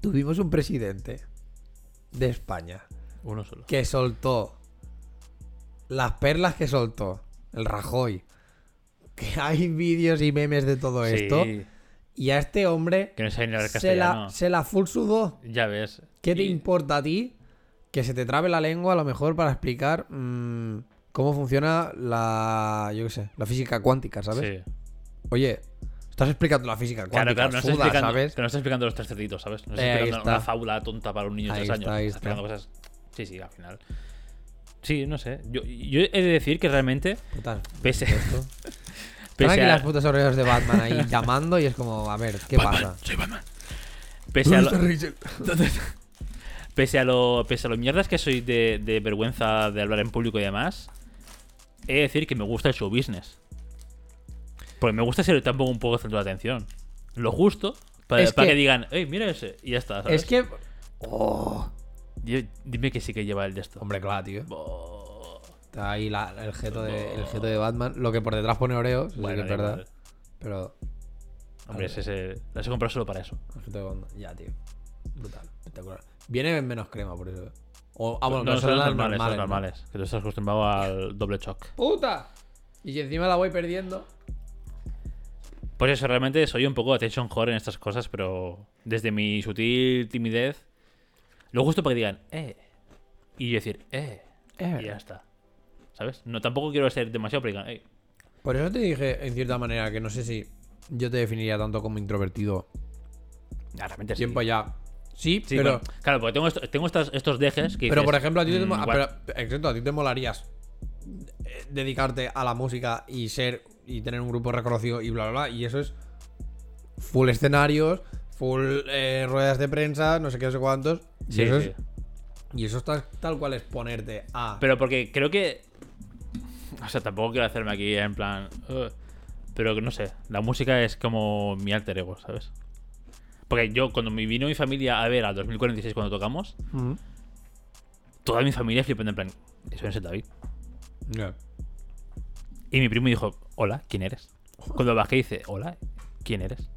tuvimos un presidente de España Uno solo. que soltó las perlas que soltó el Rajoy. Que hay vídeos y memes de todo Sí, esto. Y a este hombre Que no sabe ni hablar se la, se la full sudó. Ya ves. ¿Qué te Y- importa a ti que se te trabe la lengua a lo mejor para explicar mm, cómo funciona la, yo qué sé, la física cuántica, ¿sabes? Sí. Oye, estás explicando la física cuántica, Claro, claro, no está, suda, explicando, ¿sabes? que no está explicando los tres cerditos, ¿sabes? No está Eh, ahí explicando está. una fábula tonta para un niño de Ahí tres está, años. ahí Está explicando cosas. Sí, sí, al final. Sí, no sé. Yo, yo he de decir que realmente, Putas, pese, esto. pese Están aquí a, las putas orejas de Batman ahí llamando y es como, a ver, ¿qué pasa? Soy Batman. Pese a, lo, pese a lo pese a lo mierdas que soy de, de vergüenza de hablar en público y demás, he de decir que me gusta el show business. Porque me gusta ser tampoco un poco centro de atención. Lo justo para, Es para que... que- digan, hey, mira ese. Y ya está. ¿sabes? Es que... Oh, Di- Dime que sí que lleva el de esto. hombre, claro, tío. Bo- Está ahí la- el, jeto de, el jeto de Batman. Lo que por detrás pone Oreo, eso sí Bueno, que es da verdad. Pero Hombre, ese, ese, la he comprado solo para eso. el jeto de Batman, ya, tío. Brutal, espectacular. Viene en menos crema, por eso. O, ah, bueno, no, son las normales, son normales. normales. Que tú estás acostumbrado al doble shock. ¡Puta! Y encima la voy perdiendo. Pues eso, realmente soy un poco attention whore en estas cosas, pero desde mi sutil timidez, lo justo para que digan, eh. Y yo decir, eh. Y ya está. ¿Sabes? No, tampoco quiero ser demasiado, digan, eh. Por eso te dije, en cierta manera, que no sé si yo te definiría tanto como introvertido. Ya, realmente sí. Tiempo ya. Sí, Sí, pero. bueno, claro, porque tengo, esto- tengo estas- estos dejes que Pero dices, por ejemplo, a ti te, mm, ah, pero, exacto, a ti te molarías eh, dedicarte a la música y ser y tener un grupo reconocido y bla bla bla. Y eso es full escenarios, full eh, ruedas de prensa, no sé qué, no sé cuántos. Y Sí, eso sí. es- y eso está tal cual es ponerte a. Pero porque creo que. O sea, tampoco quiero hacerme aquí en plan. "Ugh", pero no sé. La música es como mi alter ego, ¿sabes? Porque yo, cuando me vino mi familia a ver al 2046 cuando tocamos, Mm. toda mi familia flipando en plan. Eso es el David. Ya. Y mi primo dijo, hola, ¿quién eres? Cuando bajé dice, hola, ¿quién eres?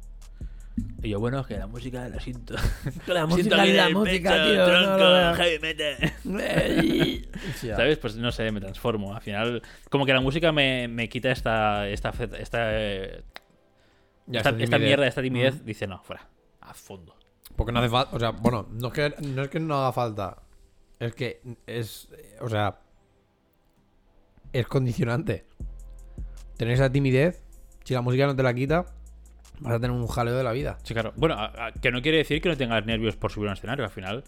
Y yo, bueno, es que la música la siento. La Siento música en la música, pecho, tío. no tronco, lo veo. heavy metal. ¿Sabes? Pues no sé, me transformo. Al final, como que la música me, me quita esta, esta, fe- esta, eh, Ya, esta, esta mierda, esta timidez. Dice, no, fuera, a fondo. Porque no hace falta. O sea, bueno, no es, que, no es que no haga falta. Es que es. O sea. Es condicionante. Tener esa timidez. Si la música no te la quita, vas a tener un jaleo de la vida. Sí, claro. Bueno, a- a- que no quiere decir que no tengas nervios por subir a un escenario. Al final,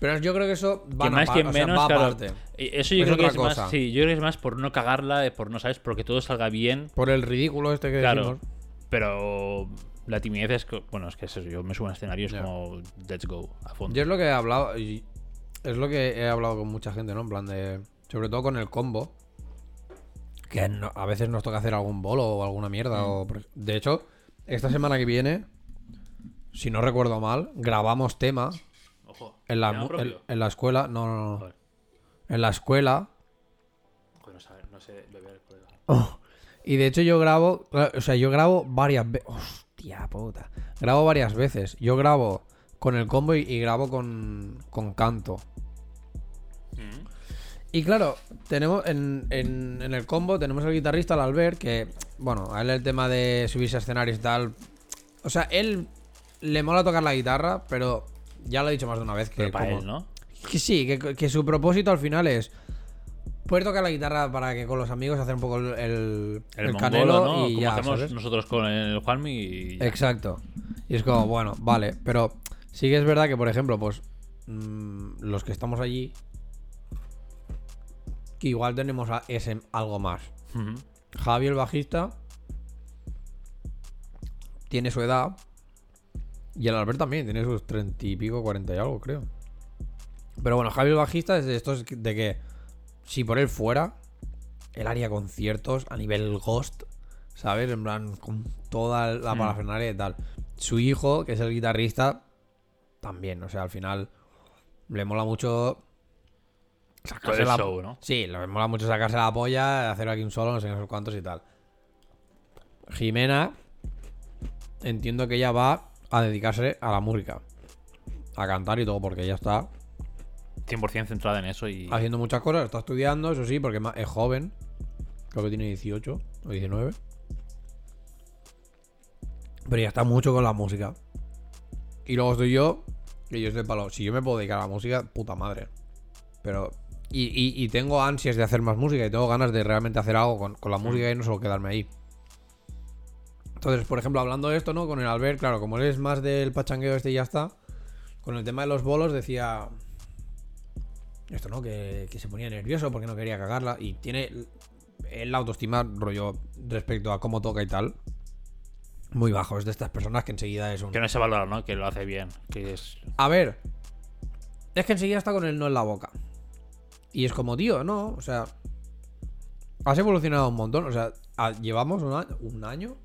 Pero yo creo que eso va, que más a, que o sea, menos, va claro. aparte. Eso yo Es creo que es cosa. más. Sí, yo creo que es más por no cagarla, eh, por no sabes, porque todo salga bien. Por el ridículo este que Claro. decimos. Pero la timidez es. co- Bueno, es que es eso. Yo me subo a un escenario y es Ya. como, let's go, a fondo. Yo es lo que he hablado. y es lo que he hablado con mucha gente, ¿no? En plan de. Sobre todo con el combo. Que no- a veces nos toca hacer algún bolo o alguna mierda. O, por- de hecho, esta semana que viene, si no recuerdo mal, grabamos tema Ojo. en la, en, en la escuela. No, no, no. Joder. En la escuela. Joder, no, sé beber. Oh, Y de hecho yo grabo, o sea, yo grabo varias veces. Hostia puta. Grabo varias veces. Yo grabo con el combo y, y grabo con, con canto. Y claro, tenemos en, en- en el combo tenemos al guitarrista, al Albert, que, bueno, a él el tema de subirse a escenarios y tal. O sea, él le mola tocar la guitarra, pero ya lo he dicho más de una vez que Pero para como- él, ¿no? Que sí, que, que su propósito al final es poder tocar la guitarra para que con los amigos hacer un poco el, el, El, el mongolo, canelo ¿no? y Como ya, hacemos ¿sabes? nosotros con el Juanmi y ya. Exacto. Y es como, bueno, vale, pero sí que es verdad que, por ejemplo, pues mm, los que estamos allí, que igual tenemos a- ese algo más. Ujú. Javi, el bajista, tiene su edad. Y el Albert también, tiene sus treinta y pico, cuarenta y algo, creo. Pero bueno, Javi, el bajista, es de estos de que si por él fuera, él haría conciertos a nivel Ghost, ¿sabes? En plan, con toda la Hmm. parafernalia y tal. Su hijo, que es el guitarrista, también, o sea, al final le mola mucho sacarse el la, show, ¿no? Sí, le mola mucho sacarse la polla, hacer aquí un solo, no sé, no sé cuántos y tal. Jimena, entiendo que ella va a dedicarse a la música, a cantar y todo, porque ella está 100% centrada en eso y... haciendo muchas cosas, está estudiando, eso sí, porque es joven, creo que tiene 18 o 19. Pero ya está mucho con la música. Y luego estoy yo, que yo estoy palo. Si yo me puedo dedicar a la música, puta madre. Pero. Y, y- y tengo ansias de hacer más música y tengo ganas de realmente hacer algo con, con la música y no solo quedarme ahí. Entonces, por ejemplo, hablando de esto, ¿no? Con el Albert, claro, como él es más del pachangueo este y ya está. Con el tema de los bolos decía. Esto, ¿no? Que, que se ponía nervioso porque no quería cagarla. Y tiene el autoestima, rollo, respecto a cómo toca y tal. Muy bajo. Es de estas personas que enseguida es un. Que no se valora, ¿no? Que lo hace bien. Que es... A ver. Es que enseguida está con el no en la boca. Y es como, tío, no. O sea. Has evolucionado un montón. O sea, llevamos un año. ¿Un año?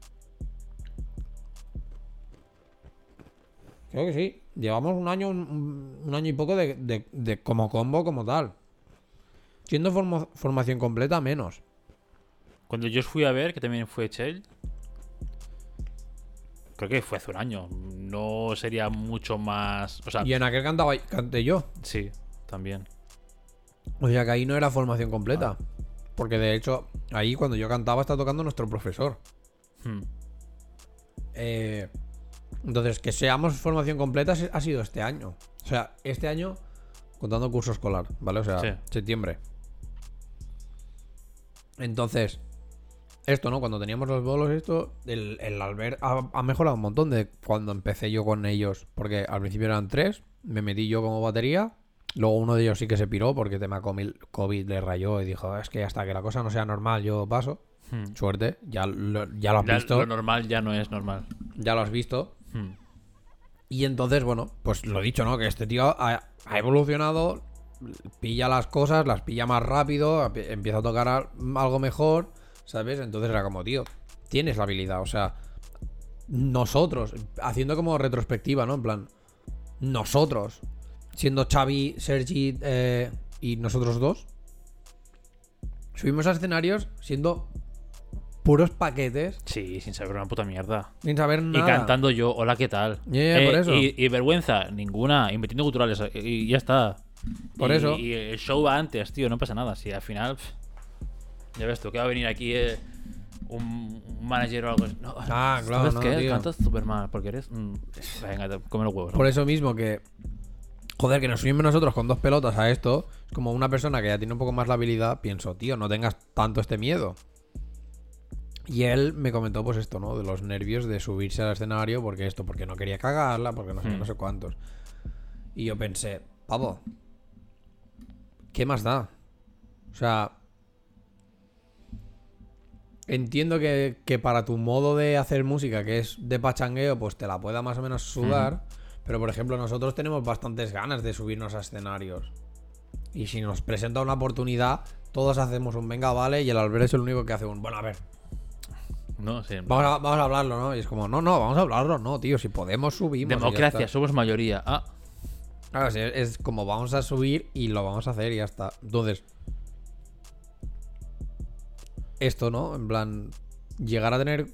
Creo que sí. Llevamos un año, un, un año y poco de, de- de como combo, como tal. Siendo formo- formación completa, menos. Cuando yo os fui a ver, que también fue Chell, creo que fue hace un año. No sería mucho más. O sea, Y en aquel cantaba, canté yo. sí, también. O sea que ahí no era formación completa. Porque de hecho, ahí cuando yo cantaba está tocando nuestro profesor. Hmm. Eh, entonces, que seamos formación completa ha sido este año. O sea, este año contando curso escolar, ¿vale? O sea, Sí. septiembre. Entonces, esto, ¿no? Cuando teníamos los bolos, esto, el, el Albert ha, ha mejorado un montón de cuando empecé yo con ellos. Porque al principio eran tres, me metí yo como batería. Luego uno de ellos sí que se piró porque tema COVID le rayó y dijo, es que hasta que la cosa no sea normal yo paso. Hmm. Suerte, ya lo, ya lo has Ya visto. Lo normal ya no es normal. Ya lo has visto. Hmm. Y entonces, bueno, pues lo dicho, ¿no? Que este tío ha, ha evolucionado, pilla las cosas, las pilla más rápido, empieza a tocar a- algo mejor, ¿sabes? Entonces era como, tío, tienes la habilidad, o sea, nosotros, haciendo como retrospectiva, ¿no? En plan, nosotros, siendo Xavi, Sergi eh, y nosotros dos, subimos a escenarios siendo puros paquetes, Sí, sin saber una puta mierda. sin saber Y nada. cantando yo, hola, ¿qué tal? Por eso. Y, y vergüenza, ninguna. Invirtiendo culturales, y, y ya está. Por Y- eso. Y el show va antes, tío, no pasa nada. Si al final. pff, ya ves tú, que va a venir aquí eh, un, un manager o algo. así. No, Ah, claro, ¿sabes no, qué? tío. Cantas súper mal, porque eres. mm, venga, come los huevos. ¿no? Por eso mismo que. Joder, que nos subimos nosotros con dos pelotas a esto. Es como una persona que ya tiene un poco más la habilidad. Pienso, tío, no tengas tanto este miedo. Y él me comentó, pues esto, ¿no? De los nervios de subirse al escenario. Porque esto, porque no quería cagarla, porque no sé, qué, Hmm. no sé cuántos. Y yo pensé, pavo, ¿qué más da? O sea. Entiendo que, que para tu modo de hacer música, que es de pachangueo, pues te la pueda más o menos sudar. Pero por ejemplo, nosotros tenemos bastantes ganas de subirnos a escenarios. Y si nos presenta una oportunidad, todos hacemos un venga, vale, y el Albert es el único que hace un bueno, a ver, No, sí. vamos a, vamos a hablarlo, ¿no? Y es como, no, no, vamos a hablarlo, no, tío, si podemos subimos. Democracia, somos mayoría. Ah, Claro, sí, es como vamos a subir y lo vamos a hacer y ya está. Entonces, esto, ¿no? En plan, llegar a tener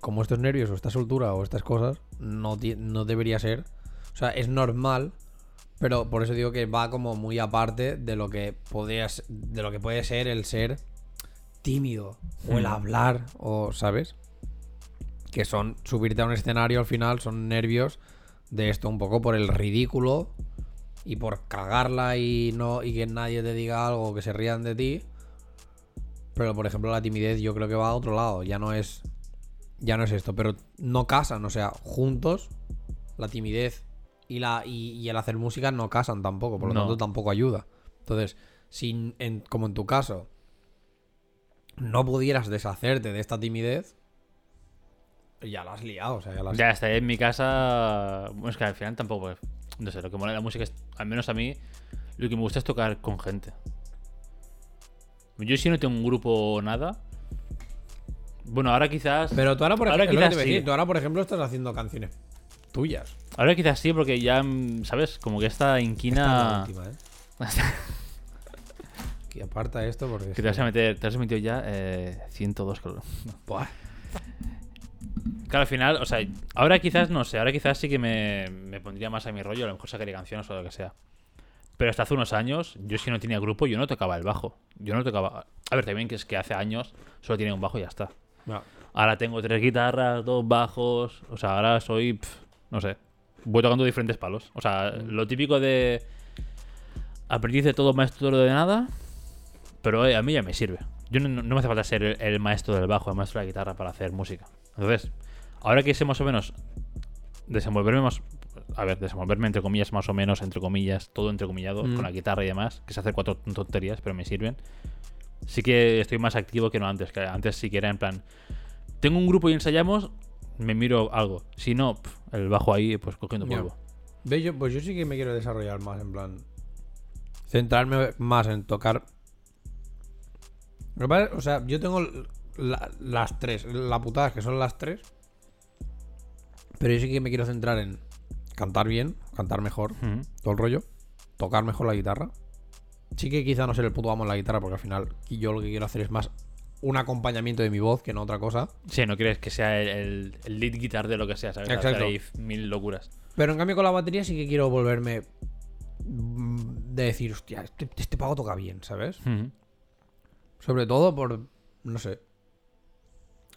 como estos nervios o esta soltura o estas cosas, no, no debería ser. O sea, es normal, pero por eso digo que va como muy aparte de lo que de lo que puede ser el ser tímido o el Hmm. hablar o, ¿sabes? Que son subirte a un escenario al final, son nervios de esto un poco por el ridículo y por cagarla y no y que nadie te diga algo, que se rían de ti. Pero por ejemplo la timidez yo creo que va a otro lado, ya no es ya no es esto, pero no casan, o sea, juntos la timidez y la y, y el hacer música no casan tampoco, por lo No. tanto tampoco ayuda. Entonces, si en- como en tu caso no pudieras deshacerte de esta timidez, ya la has liado, o sea, ya la has Ya está, en mi casa. Bueno, es que al final tampoco. No sé, lo que mola de la música es. Al menos a mí, lo que me gusta es tocar con gente. Yo, si no tengo un grupo o nada. Bueno, ahora quizás. Pero tú ahora, por Ahora ejemplo, quizás sí. tú ahora, por ejemplo, estás haciendo canciones tuyas. Ahora quizás sí, porque ya, mm, ¿sabes? Como que esta Esta es la inquina. última, ¿eh? Que aparta esto porque... que te vas a meter. Te has metido ya eh, 102 calorías. Buah. Claro, al final, o sea, ahora quizás no sé, ahora quizás sí que me, me pondría más a mi rollo, a lo mejor sacaría canciones o lo que sea. Pero hasta hace unos años, yo si no tenía grupo, yo no tocaba el bajo. Yo no tocaba. A ver, también que es que hace años solo tenía un bajo y ya está. No. Ahora tengo tres guitarras, dos bajos. O sea, ahora soy. no sé. Voy tocando diferentes palos. O sea, lo típico de. Aprendiz de todo, maestro de nada. Pero eh, a mí ya me sirve. Yo no, no me hace falta ser el, el maestro del bajo, el maestro de la guitarra para hacer música. Entonces, ahora que sé más o menos desenvolverme más. A ver, desenvolverme entre comillas, más o menos, entre comillas, todo entrecomillado, Mm. con la guitarra y demás, que se hace cuatro tonterías, pero me sirven. Sí que estoy más activo que no antes, que antes sí que era en plan. Tengo un grupo y ensayamos, me miro algo. Si no, pf, el bajo ahí, pues cogiendo polvo. Ve, yo, pues yo sí que me quiero desarrollar más, en plan... Centrarme más en tocar... O sea, yo tengo la- las tres. La putada que son las tres. Pero yo sí que me quiero centrar en cantar bien, cantar mejor, todo el rollo. Tocar mejor la guitarra. Sí que quizá no ser el puto amo en la guitarra, porque al final yo lo que quiero hacer es más un acompañamiento de mi voz que no otra cosa. Sí, no quieres que sea el, lead guitar de lo que sea, ¿sabes? Exacto. Ahí mil locuras. Pero en cambio con la batería sí que quiero volverme mm, de decir, hostia, este, este pavo toca bien, ¿sabes? Sobre todo por, no sé.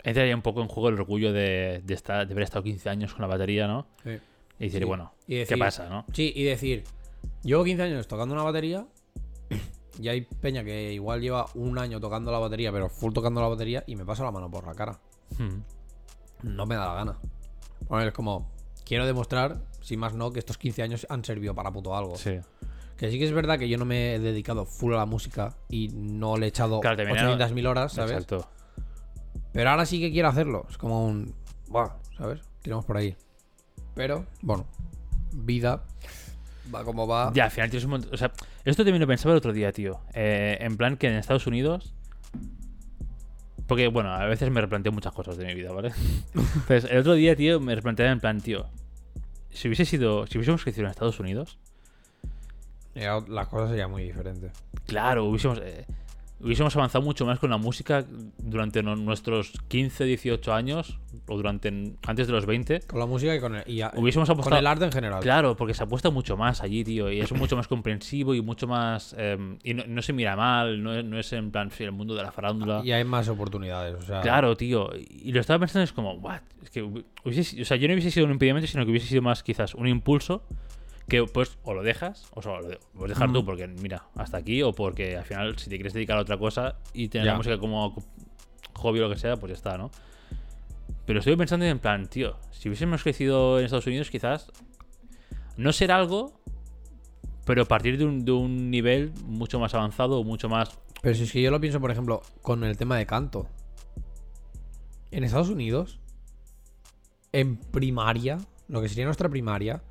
Entraría un poco en juego el orgullo de, de, estar, de haber estado 15 años con la batería, ¿no? Y decir, Sí. bueno, Y ¿qué pasa, no? Sí, y decir, llevo 15 años tocando una batería y hay peña que igual lleva un año tocando la batería, pero full tocando la batería y me pasa la mano por la cara. Ujú. No me da la gana. Bueno, es como, quiero demostrar, si más no, que estos 15 años han servido para puto algo. Sí. Que sí que es verdad que yo no me he dedicado full a la música y no le he echado Claro, también era- 800.000 horas, ¿sabes? Exacto. Pero ahora sí que quiero hacerlo. Es como un. Buah, ¿sabes? Tiramos por ahí. Pero, bueno. Vida. Va como va. Ya, al final tienes un montón. O sea, esto también lo pensaba el otro día, tío. Eh, en plan que en Estados Unidos. Porque, bueno, a veces me replanteo muchas cosas de mi vida, ¿vale? Pues el otro día, tío, me replanteaba en plan, tío. Si hubiese sido. Si hubiésemos crecido en Estados Unidos, Ya, La cosa sería muy diferente. claro, hubiésemos. eh, hubiésemos avanzado mucho más con la música durante no- nuestros 15, 18 años. O durante. antes de los 20. Con la música y con el. y a- Hubiésemos con apostado. el arte en general. Claro, porque se apuesta mucho más allí, tío. Y es mucho más comprensivo y mucho más. eh, y no, no se mira mal, no es, no es en plan sí, el mundo de la farándula. Y hay más oportunidades. O sea. Claro, tío. Y lo estaba pensando, es como, what? Es que hubiese- o sea, yo no hubiese sido un impedimento, sino que hubiese sido más quizás un impulso que pues o lo dejas, o sea, lo de- lo puedes dejar Mm. tú porque, mira, hasta aquí, o porque al final si te quieres dedicar a otra cosa y tener la música como hobby o lo que sea, pues ya está, ¿no? Pero estoy pensando en plan, tío, si hubiésemos crecido en Estados Unidos, quizás no ser algo, pero partir de un, de un nivel mucho más avanzado mucho más... Pero si es que yo lo pienso, por ejemplo, con el tema de canto. En Estados Unidos, en primaria, lo que sería nuestra primaria,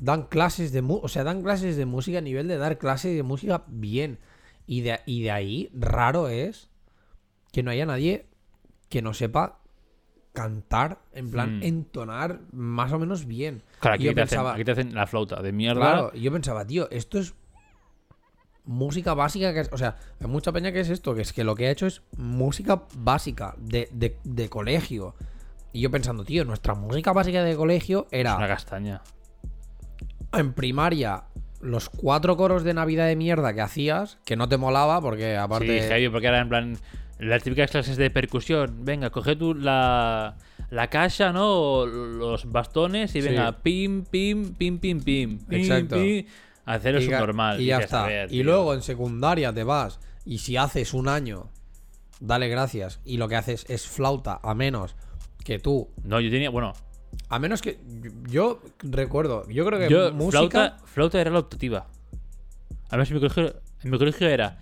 dan clases de o sea, dan clases de música a nivel de dar clases de música bien. Y de, y de ahí, raro es que no haya nadie que no sepa cantar, en plan, Mm. entonar más o menos bien. Claro, aquí yo te, hacen, pensaba- aquí te hacen la flauta de mierda. Claro, yo pensaba, tío, esto es música básica. Que es, o sea, hay mucha peña que es esto, que es que lo que ha hecho es música básica de, de- de colegio. Y yo pensando, tío, nuestra música básica de colegio Es era una castaña. En primaria los cuatro coros de Navidad de mierda que hacías, que no te molaba porque aparte... Sí, heavy, porque era en plan. Las típicas clases de percusión. Venga, coge tú la, la caja, ¿no? O los bastones y venga, pim, pim, pim, pim, pim. pim, Exacto. pim. Hacer es y, un ga- normal. y ya está. y luego en secundaria te vas y si haces un año, dale gracias. Y lo que haces es flauta, a menos que tú. No, yo tenía. Bueno, A menos que. Yo recuerdo, yo creo que yo. música. Flauta, flauta era la optativa. A ver si mi colegio. En mi colegio era.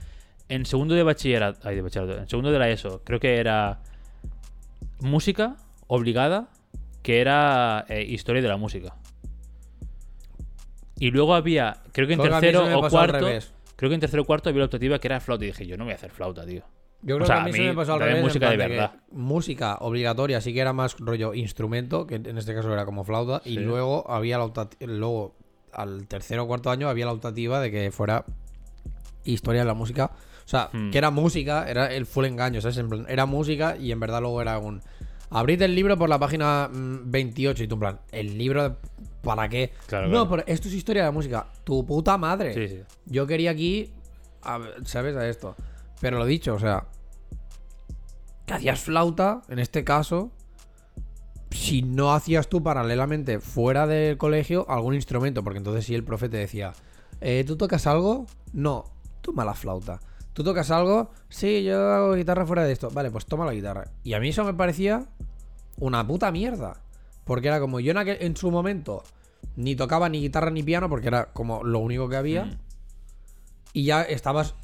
En segundo de bachillerato. Ay, de bachillerato. En segundo de la ESO. Creo que era. Música obligada. Que era eh, historia de la música. Y luego había. Creo que en tercero o cuarto. Creo que en tercero o cuarto había la optativa que era flauta. Y dije, yo no voy a hacer flauta, tío. Yo creo O sea, que a mí, se me pasó al revés. música de verdad. música obligatoria sí que era más rollo instrumento, que en este caso era como flauta. Y luego había la luego al tercero o cuarto año había la optativa de que fuera historia de la música. O sea, Hmm. que era música, era el full engaño, ¿sabes? En plan, era música y en verdad luego era un. Abrid el libro por la página mm, 28 y tú en plan, ¿el libro para qué? Claro, no, claro. pero esto es historia de la música. Tu puta madre. Sí, sí. Yo quería aquí, a ¿sabes? A esto. Pero lo dicho, o sea, que hacías flauta, en este caso, si no hacías tú paralelamente fuera del colegio algún instrumento, porque entonces si el profe te decía, "Eh, ¿tú tocas algo? No, toma la flauta. ¿Tú tocas algo? Sí, yo hago guitarra fuera de esto. Vale, pues toma la guitarra. Y a mí eso me parecía una puta mierda. Porque era como yo en, aquel- en su momento ni tocaba ni guitarra ni piano, porque era como lo único que había. Mm. Y ya estabas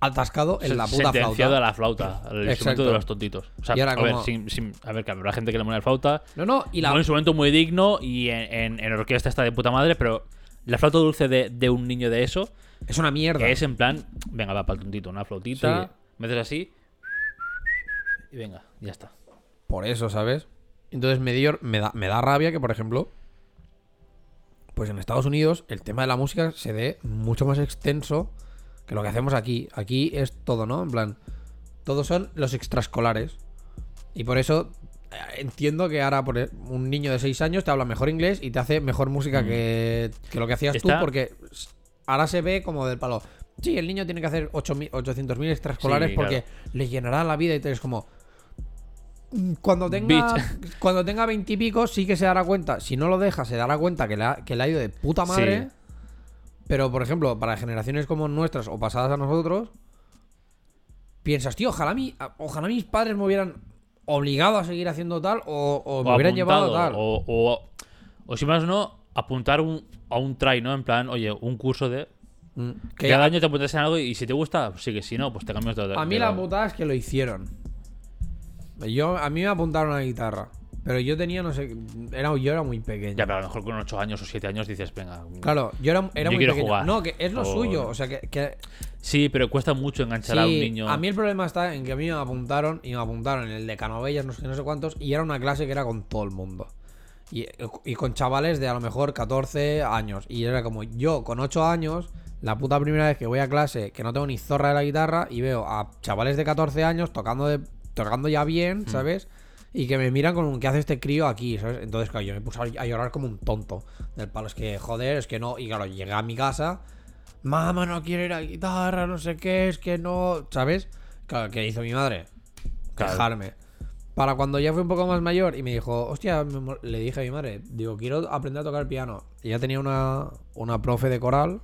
atascado en la puta flauta. a la flauta, al Exacto. instrumento de los tontitos. O sea, Y era a ver, como- sin, sin- a ver, que habrá gente que le mola la flauta. No, no, y la, Un instrumento muy digno y en, en- en orquesta está de puta madre, pero la flauta dulce de, de un niño de eso es una mierda. que es en plan, venga, va para el tontito, una flautita, Sí. metes así y venga, ya está. Por eso, ¿sabes? Entonces me, dio, me, da, me da rabia que, por ejemplo, pues en Estados Unidos el tema de la música se dé mucho más extenso que lo que hacemos aquí. Aquí es todo, ¿no? En plan, todos son los extraescolares. Y por eso eh, entiendo que ahora por e- un niño de 6 años te habla mejor inglés y te hace mejor música que, que lo que hacías Está- tú, porque ahora se ve como del palo. Sí, el niño tiene que hacer 8.000 800.000 extraescolares Sí, porque claro. le llenará la vida y te es como. "Mm, Cuando tenga, Bitch. cuando tenga 20 y pico, sí que se dará cuenta. Si no lo deja, se dará cuenta que le ha, que le ha ido de puta madre. Sí. Pero, por ejemplo, para generaciones como nuestras o pasadas a nosotros, piensas, tío, ojalá, mi, ojalá mis padres me hubieran obligado a seguir haciendo tal o, o me hubieran llevado apuntado, tal. O, o, o si más no, apuntar un, a un try, ¿no? En plan, oye, un curso de... Mm, Que que cada año te apuntas en algo y si te gusta, pues sigue. Si no, pues te cambias de a mí la putada es que lo hicieron. Yo, a mí me apuntaron a la guitarra. Pero yo tenía, no sé, era, yo era muy pequeño. Ya, pero a lo mejor con 8 años o 7 años dices, venga. Claro, yo era, era Yo muy quiero pequeño. jugar. No, que es lo O- suyo. O sea, que, que Sí, pero cuesta mucho enganchar a un niño. a mí el problema está en que a mí me apuntaron y me apuntaron en el de Canovellas, no sé, no sé cuántos, y era una clase que era con todo el mundo. Y, y con chavales de a lo mejor 14 años. Y era como yo con 8 años, la puta primera vez que voy a clase, que no tengo ni zorra de la guitarra, y veo a chavales de 14 años tocando, de, tocando ya bien, ¿sabes? Y que me miran con un ¿qué hace este crío aquí? ¿sabes? Entonces, claro, yo me puse a llorar como un tonto. Del palo, es que, joder, es que no. Y claro, llegué a mi casa. Mamá no quiere ir a guitarra, no sé qué, es que no. ¿Sabes? Claro, ¿qué hizo mi madre? Claro. Quejarme. Para cuando ya fui un poco más mayor y me dijo, hostia, me le dije a mi madre, digo, quiero aprender a tocar piano. Y ella tenía una, una profe de coral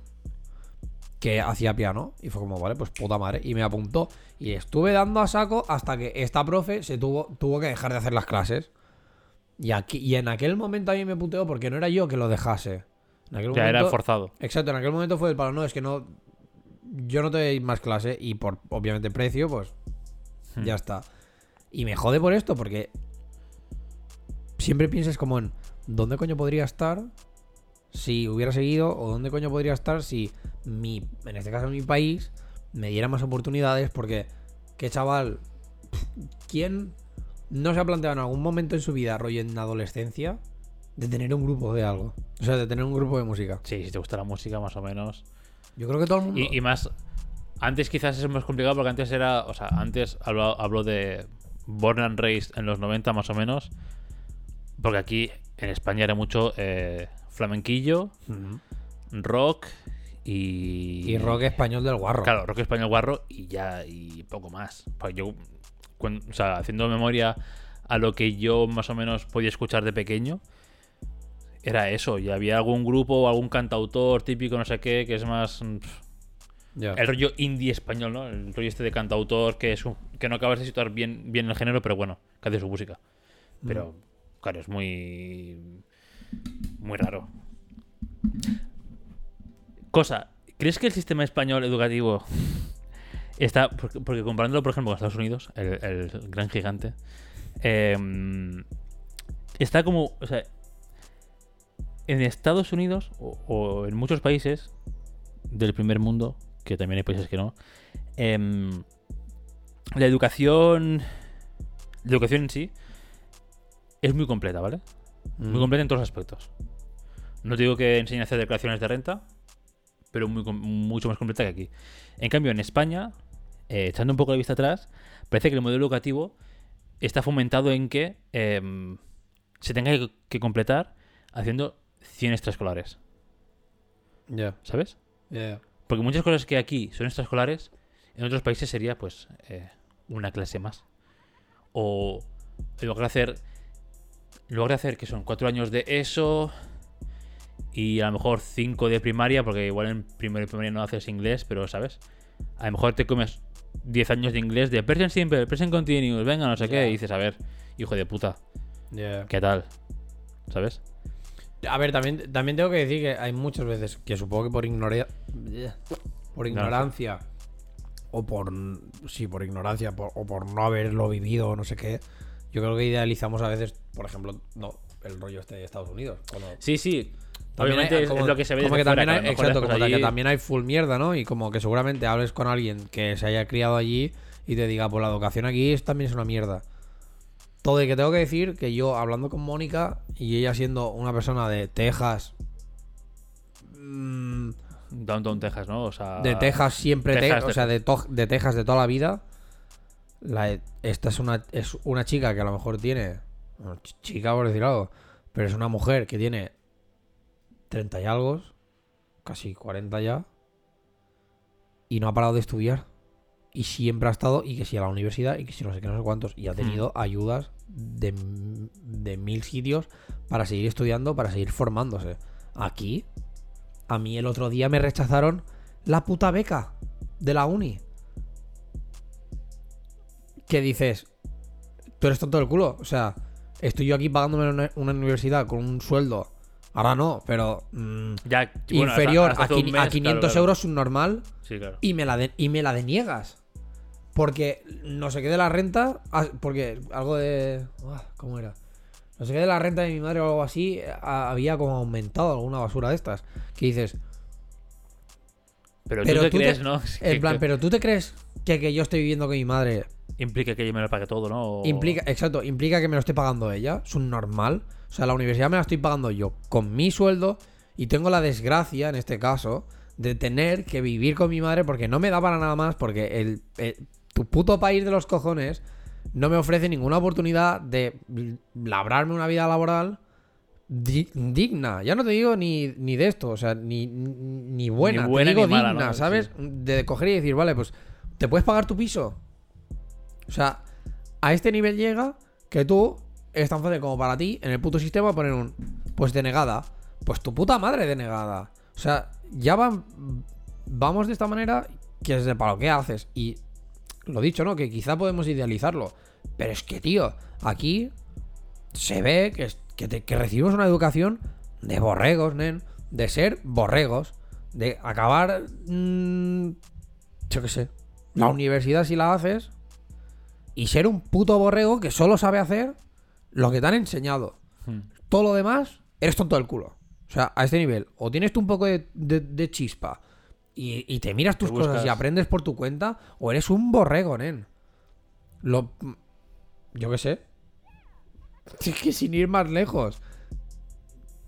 que hacía piano. Y fue como, vale, pues puta madre. Y me apuntó. Y estuve dando a saco hasta que esta profe se tuvo, tuvo que dejar de hacer las clases. Y, aquí, y en aquel momento a mí me puteó porque no era yo que lo dejase. En aquel Ya era forzado. Exacto, en aquel momento fue el palo, no, es que no. Yo no te doy más clase y por obviamente precio, pues Hmm. ya está. Y me jode por esto, porque siempre piensas como en ¿dónde coño podría estar si hubiera seguido? ¿O dónde coño podría estar si mi, en este caso mi país, me diera más oportunidades? Porque, ¿qué chaval? ¿Quién no se ha planteado en algún momento en su vida, rollo en la adolescencia, de tener un grupo de algo? O sea, de tener un grupo de música. Sí, si te gusta la música, más o menos. Yo creo que todo el mundo. Y, y más. Antes quizás es más complicado porque antes era. O sea, antes hablo, hablo de Born and Raised en los 90 más o menos. Porque aquí en España era mucho eh, flamenquillo, rock y. Y rock español del guarro. Claro, rock español guarro y ya, y poco más. Pues yo, cuan- o sea, haciendo memoria a lo que yo más o menos podía escuchar de pequeño, era eso. Y había algún grupo o algún cantautor típico, no sé qué, que es más. mm. El rollo indie español, ¿no? El rollo este de cantautor que es un- que no acabas de situar bien, bien el género, pero bueno, que hace su música. Pero, claro, es muy. Muy raro. Cosa, ¿crees que el sistema español educativo está. Porque, porque comparándolo, por ejemplo, con Estados Unidos, el, el gran gigante, em, está como. O sea, en Estados Unidos o, o en muchos países del primer mundo, que también hay países que no, em, la educación. La educación en sí es muy completa, ¿vale? Muy Mm. completa en todos los aspectos. No te digo que enseñe a hacer declaraciones de renta, pero muy, mucho más completa que aquí. En cambio, en España, eh, echando un poco la vista atrás, parece que el modelo educativo está fomentado en que em, se tenga que, que completar haciendo 100 extraescolares, Ya. ¿sabes? Ya. Porque muchas cosas que aquí son extraescolares, en otros países sería pues eh, una clase más. O de hacer. De hacer que son cuatro años de eso y a lo mejor cinco de primaria, porque igual en primero y primaria no haces inglés, pero ¿sabes? A lo mejor te comes 10 años de inglés de present simple, present continuous, venga, no sé qué, y dices, a ver, hijo de puta, Ya. ¿qué tal? ¿Sabes? A ver, también, también tengo que decir que hay muchas veces que supongo que por ignorancia. Por ignorancia. O por. Sí, por ignorancia. por- o por no haberlo vivido o no sé qué. Yo creo que idealizamos a veces, por ejemplo, no, el rollo este de Estados Unidos. cuando- Sí, sí. También Obviamente hay- es, como- es lo que se ve como que también fuera, hay, lo mejor exacto, como que también hay full mierda, ¿no? Y como que seguramente hables con alguien que se haya criado allí y te diga, pues la educación aquí es, también es una mierda. Todo y que tengo que decir que yo hablando con Mónica y ella siendo una persona de Texas, mm, Downtown Texas, ¿no? O sea, de Texas siempre, te- Texas, o sea, de, to- de Texas de toda la vida, la- esta es una, es una chica que a lo mejor tiene, bueno, chica por decir algo, pero es una mujer que tiene 30 y algo, casi 40 ya, y no ha parado de estudiar. Y siempre ha estado, y que si a la universidad, y que si no sé qué, no sé cuántos, y ha tenido ayudas de, de mil sitios para seguir estudiando, para seguir formándose. Aquí, a mí el otro día me rechazaron la puta beca de la uni. ¿Qué dices? Tú eres tonto del culo. O sea, estoy yo aquí pagándome una universidad con un sueldo. Ahora no, pero mm, ya, bueno, inferior hasta a, mes, a 500 claro, claro. euros subnormal Sí, claro. y me la de- y me la deniegas. Porque no sé qué de la renta. ah, Porque algo de. ah, ¿Cómo era? No sé qué de la renta de mi madre o algo así. Había como aumentado alguna basura de estas. Que dices. Pero, Pero tú te tú te- crees, ¿no? En plan, pero tú te crees que que yo estoy viviendo con mi madre Implica que yo me lo pague todo, ¿no? O- implica, exacto, implica que me lo esté pagando ella. Es un normal. O sea, la universidad me la estoy pagando yo con mi sueldo y tengo la desgracia, en este caso, de tener que vivir con mi madre porque no me da para nada más porque el, el- tu puto país de los cojones no me ofrece ninguna oportunidad de labrarme una vida laboral di- digna. Ya no te digo ni, ni de esto, o sea, ni, ni buena, Ni buena te digo ni mala, digna, ¿no? ¿sabes? Sí. De coger y decir, vale, pues, ¿te puedes pagar tu piso? O sea, a este nivel llega que tú es tan fácil como para ti en el puto sistema poner un pues denegada. Pues tu puta madre denegada. O sea, ya van, vamos de esta manera que es de para lo que haces. Y lo dicho, ¿no? Que quizá podemos idealizarlo. Pero es que, tío, aquí se ve que, que, que recibimos una educación de borregos, nen. De ser borregos. De acabar... mm, yo qué sé. La universidad si la haces. Y ser un puto borrego que solo sabe hacer lo que te han enseñado. Hmm. Todo lo demás, eres tonto del culo. O sea, a este nivel. O tienes tú un poco de, de- de chispa y, y te miras tus Te cosas y aprendes por tu cuenta, o eres un borrego, nen. Lo. Yo qué sé. Es que sin ir más lejos.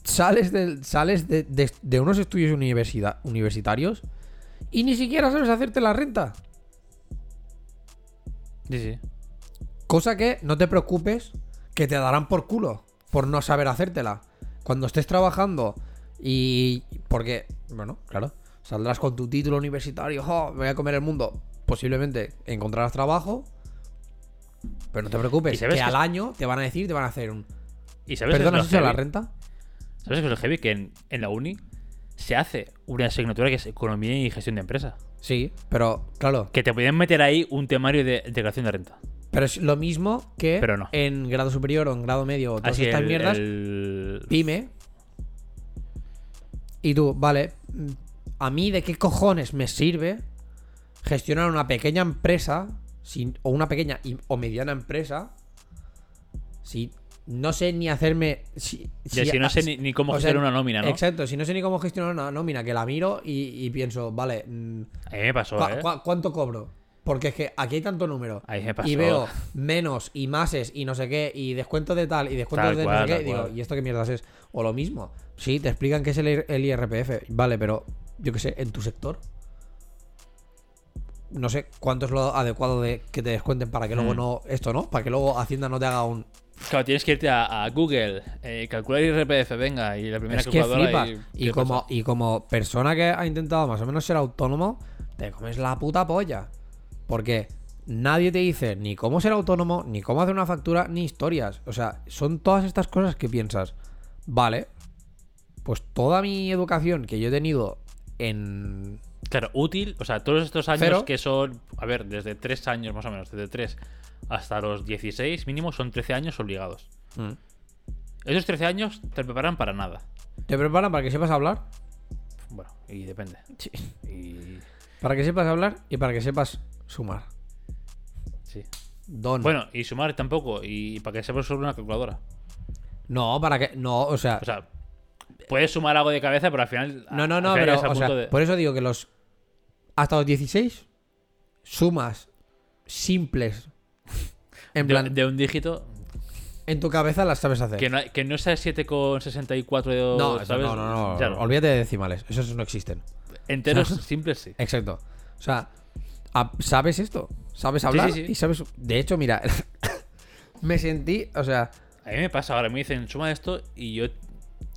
Sales, sales de, de- de unos estudios universidad, universitarios y ni siquiera sabes hacerte la renta. Sí, sí. Cosa que no te preocupes, que te darán por culo por no saber hacértela. Cuando estés trabajando y. Porque, bueno, claro, saldrás con tu título universitario, "Jo, me voy a comer el mundo. Posiblemente encontrarás trabajo, pero no te ¿Y preocupes, que que al año te van a decir, te van a hacer un. ¿Y sabes ¿Perdón, lo has hecho la renta? ¿Sabes qué es el heavy? Que en, en la uni se hace una asignatura que es economía y gestión de empresa. Sí, pero claro, Que te podían meter ahí un temario de declaración de renta. Pero es lo mismo que Pero no. en grado superior o en grado medio o todas Así estas el- mierdas, el- pyme. Y tú, vale, ¿a mí de qué cojones me sirve gestionar una pequeña empresa sin, o una pequeña y- o mediana empresa si no sé ni hacerme... Si, Ya, si no sé ni, ni cómo gestionar una nómina, ¿no? Exacto, si no sé ni cómo gestionar una nómina, que la miro y, y pienso, vale, mm, A mí me pasó, ¿cu- ¿eh? cu- ¿cuánto cobro? Porque es que aquí hay tanto número. Ahí me pasó. Y veo menos y máses y no sé qué, y descuento de tal y descuento Tal de cual, no sé qué. y digo. ¿y esto qué mierdas es? O lo mismo. Sí, te explican qué es el, el IRPF. Vale, pero yo qué sé, en tu sector. No sé cuánto es lo adecuado de que te descuenten para que luego Mm. no. Esto, ¿no? Para que luego Hacienda no te haga un. Claro, tienes que irte a, a Google, eh, calcular IRPF, venga, y la primera Es que calculadora. flipas. y, Y, ¿qué como, pasa? y como persona que ha intentado más o menos ser autónomo, te comes la puta polla. Porque nadie te dice ni cómo ser autónomo, ni cómo hacer una factura, ni historias. O sea, son todas estas cosas que piensas, vale, pues toda mi educación que yo he tenido en... Claro, útil, o sea, todos estos años Cero. que son, a ver, desde 3 años más o menos, desde 3 hasta los 16 mínimo, son 13 años obligados. Mm. Esos 13 años te preparan para nada. ¿Te preparan para que sepas hablar? Bueno, y depende. Sí. Y. Para que sepas hablar y para que sepas sumar. Sí. Don. Bueno, y sumar tampoco, y para que sepas sobre una calculadora. No, para que... No, o sea... O sea, puedes sumar algo de cabeza, pero al final. No, no, no, pero o sea, de- por eso digo que los hasta los 16 sumas simples en de, plan de un dígito en tu cabeza las sabes hacer. que no, que no sea 7,64 de no, ¿sabes? no, no, no, Claro. olvídate de decimales, esos no existen. Enteros simples sí. Exacto. O sea, ¿sabes esto? ¿Sabes hablar? sí, sí. Y sabes De hecho, mira, me sentí, o sea, A mí me pasa ahora, me dicen, suma esto y yo.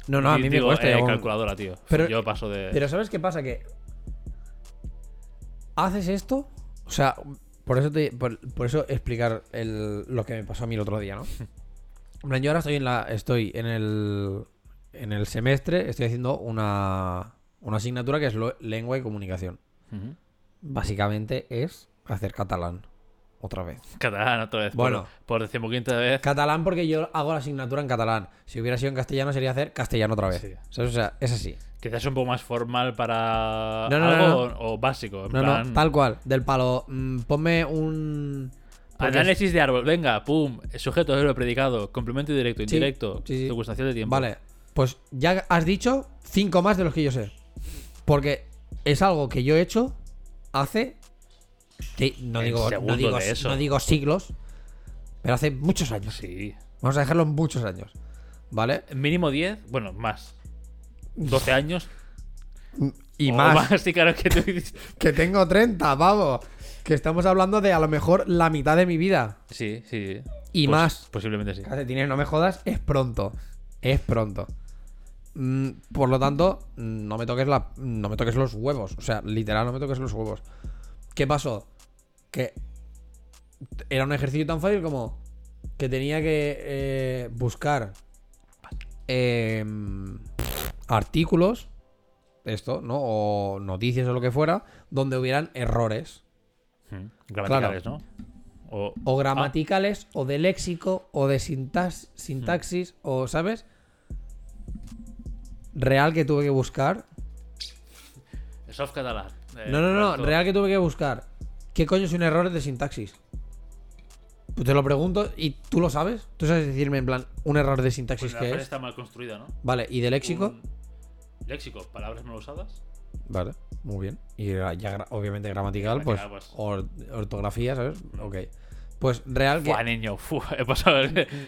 no, no, a mí me cuesta. eh, calculadora, tío. Pero- yo paso de. Pero ¿sabes qué pasa? Que haces esto, o sea, por eso te, por, por eso explicar el- lo que me pasó a mí el otro día, ¿no? En plan, yo ahora estoy en la estoy en el en el semestre, estoy haciendo una una asignatura que es lo- lengua y comunicación. Ujú. Básicamente es hacer catalán otra vez. Catalán otra vez. Bueno. Por, por decimoquinta vez. Catalán porque yo hago la asignatura en catalán. Si hubiera sido en castellano sería hacer castellano otra vez. O sea, es así. Quizás un poco más formal para No, no, algo no, O, o básico. En No, plan, no, tal cual. Del palo, mm, ponme un porque es- Análisis de árbol, venga, pum, sujeto, verbo, predicado, complemento directo, indirecto, sí, sí. circunstancial de tiempo. Vale, pues ya has dicho cinco más de los que yo sé. Porque es algo que yo he hecho hace. sí, no, digo, no, digo, de eso. no digo siglos, pero hace muchos años. Sí. Vamos a dejarlo en muchos años. ¿Vale? Mínimo 10, bueno, más. 12 años. Y o más. sí, claro que tú dices. Que tengo 30, pavo. Que estamos hablando de a lo mejor la mitad de mi vida. Sí, sí. Y Pos- más. Posiblemente sí. Calcetines, no me jodas, es pronto. Es pronto. Mm, por lo tanto, no me toques la. No me toques los huevos. O sea, literal, no me toques los huevos. ¿Qué pasó? Que era un ejercicio tan fácil como que tenía que eh, buscar em, artículos, esto, ¿no? O noticias o lo que fuera, donde hubieran errores. Mm, Gramaticales, ¿no? O, o gramaticales, o de léxico, o de sintax- sintaxis, o, ¿sabes? Real que tuve que buscar. soft catalán. eh, No, no, no, real que tuve que buscar. ¿Qué coño es un error de sintaxis? Pues te lo pregunto y tú lo sabes. Tú sabes decirme en plan un error de Pues sintaxis la que frase es. está mal construida, ¿no? Vale, ¿y de léxico? Un- Léxico, palabras mal usadas. Vale, muy bien. Y ya obviamente gramatical, pues, Gramatical, pues. or- ortografía, ¿sabes? Ok. Pues real que. Buah, niño, fu, he pasado,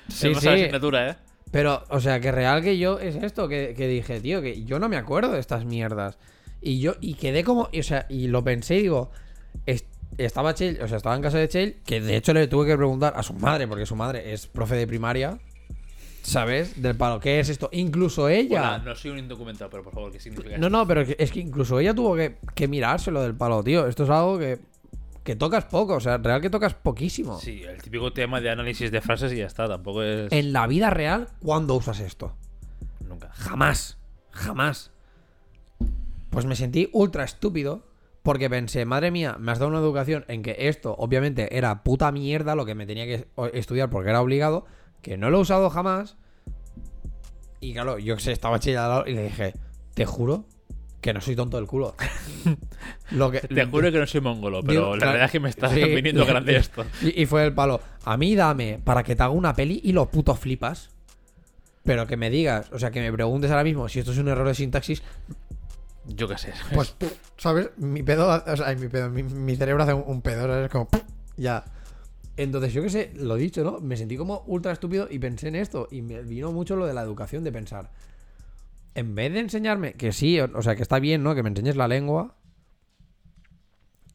Sí, he pasado sí. asignatura, ¿eh? Pero, o sea, que real que yo es esto, que, que dije, tío, que yo no me acuerdo de estas mierdas. Y yo, y quedé como, y, o sea, y lo pensé y digo, es- estaba Chell, o sea, estaba en casa de Chell, que de hecho le tuve que preguntar a su madre, porque su madre es profe de primaria, ¿sabes? Del palo, ¿qué es esto? Incluso ella. Hola, no soy un indocumentado, pero por favor, ¿qué significa No, no, pero es que- es que incluso ella tuvo que, que mirárselo del palo, tío. Esto es algo que, que tocas poco, o sea, real que tocas poquísimo. Sí, el típico tema de análisis de frases y ya está, tampoco es. En la vida real, ¿cuándo usas esto? nunca. Jamás. Jamás. Pues me sentí ultra estúpido porque pensé, madre mía, me has dado una educación en que esto obviamente era puta mierda lo que me tenía que estudiar porque era obligado, que no lo he usado jamás. Y claro, yo que sé, estaba chillado y le dije, te juro que no soy tonto del culo. Lo que, Te juro que no soy mongolo, pero la verdad es que me está viniendo grande esto. Y, fue el palo. A mí dame para que te haga una peli y lo puto flipas. Pero que me digas, o sea, que me preguntes ahora mismo si esto es un error de sintaxis. Yo qué sé. Pues, ¿sabes? Mi pedo, o sea, mi pedo, mi, cerebro hace un, pedo, ¿sabes? Como, ya. Entonces, yo qué sé, lo dicho, ¿no? Me sentí como ultra estúpido y pensé en esto. Y me vino mucho lo de la educación, de pensar en vez de enseñarme, que sí, o sea, que está bien, ¿no? Que me enseñes la lengua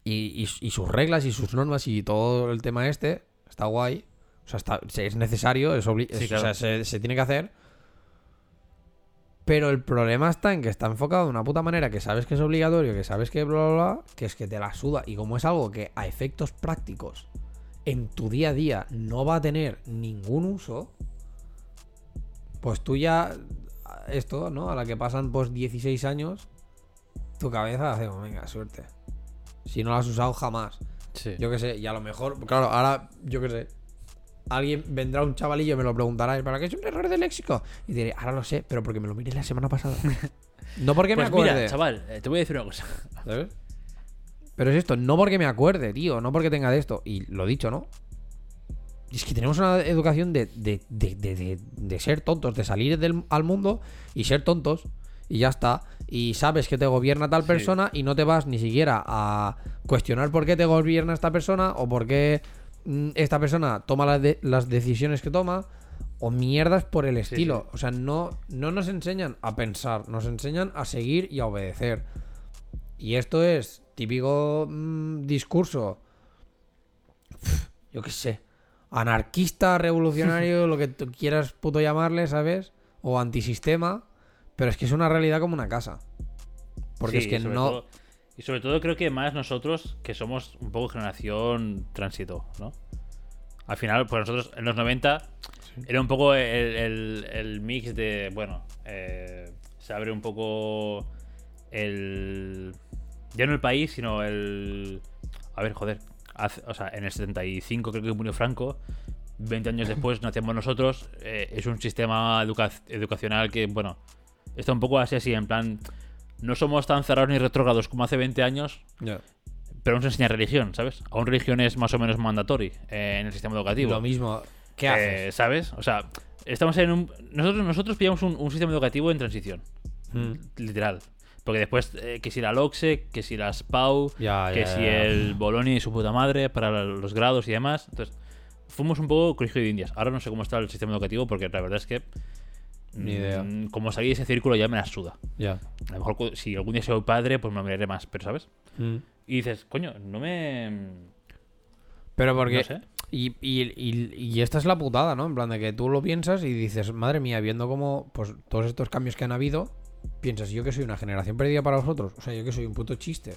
y, sus reglas y sus normas y todo el tema este, está guay. O sea, está, es necesario, es, o sea, se, tiene que hacer. Pero el problema está en que está enfocado de una puta manera que sabes que es obligatorio, que sabes que bla, bla, bla, que es que te la suda. Y como es algo que a efectos prácticos en tu día a día no va a tener ningún uso, pues tú ya esto, ¿no? A la que pasan pues 16 años, tu cabeza hace, oh, venga, suerte. Si no lo has usado jamás. Yo qué sé, y a lo mejor, claro, ahora, yo qué sé, alguien vendrá un chavalillo y me lo preguntará, ¿para qué es un error de léxico? Y diré, ahora lo sé, pero porque me lo miré la semana pasada. no porque me pues acuerde. Mira, chaval, eh, te voy a decir una cosa. ¿Sabes? Pero es esto, no porque me acuerde, tío, no porque tenga de esto. Y lo dicho, ¿no? Es que tenemos una educación de, de, de, de ser tontos, de salir del, al mundo y ser tontos. Y ya está. Y sabes que te gobierna tal persona y no te vas ni siquiera a cuestionar por qué te gobierna esta persona o por qué mm, esta persona toma las, las decisiones que toma o mierdas por el estilo. O sea, no, no nos enseñan a pensar, nos enseñan a seguir y a obedecer. Y esto es típico mm, discurso. yo qué sé anarquista, revolucionario, lo que tú quieras puto llamarle, ¿sabes? O antisistema, pero es que es una realidad como una casa. Porque es que no... y sobre todo creo que más nosotros, que somos un poco generación tránsito, ¿no? Al final, pues nosotros en los 90 era un poco el, mix de, bueno, eh, se abre un poco el... Ya no el país, sino el... A ver, joder, o sea, en el 75 creo que murió Franco, 20 años después nacemos nosotros, eh, es un sistema educacional que, bueno, está un poco así, así, en plan, no somos tan cerrados ni retrógrados como hace 20 años, pero nos enseña religión, ¿sabes? Aún religión es más o menos mandatory eh, en el sistema educativo. Lo mismo, ¿qué eh, haces? ¿Sabes? O sea, estamos en un... Nosotros, nosotros pillamos un, sistema educativo en transición, mm. literal. Porque después, eh, que si la LOXE, que si la SPAU, que si el Bolonia y su puta madre para los grados y demás. Entonces, fuimos un poco colegio de indias. Ahora no sé cómo está el sistema educativo porque la verdad es que. Ni idea. Mm, como salí de ese círculo ya me la suda. Ya. A lo mejor si algún día soy padre, pues me lo miraré más, pero ¿sabes? Mm. Y dices, coño, no me. Pero porque. No sé. Y, y, y, y, esta es la putada, ¿no? En plan de que tú lo piensas y dices, madre mía, viendo cómo pues todos estos cambios que han habido, piensas, yo que soy una generación perdida para vosotros, o sea, yo que soy un puto chiste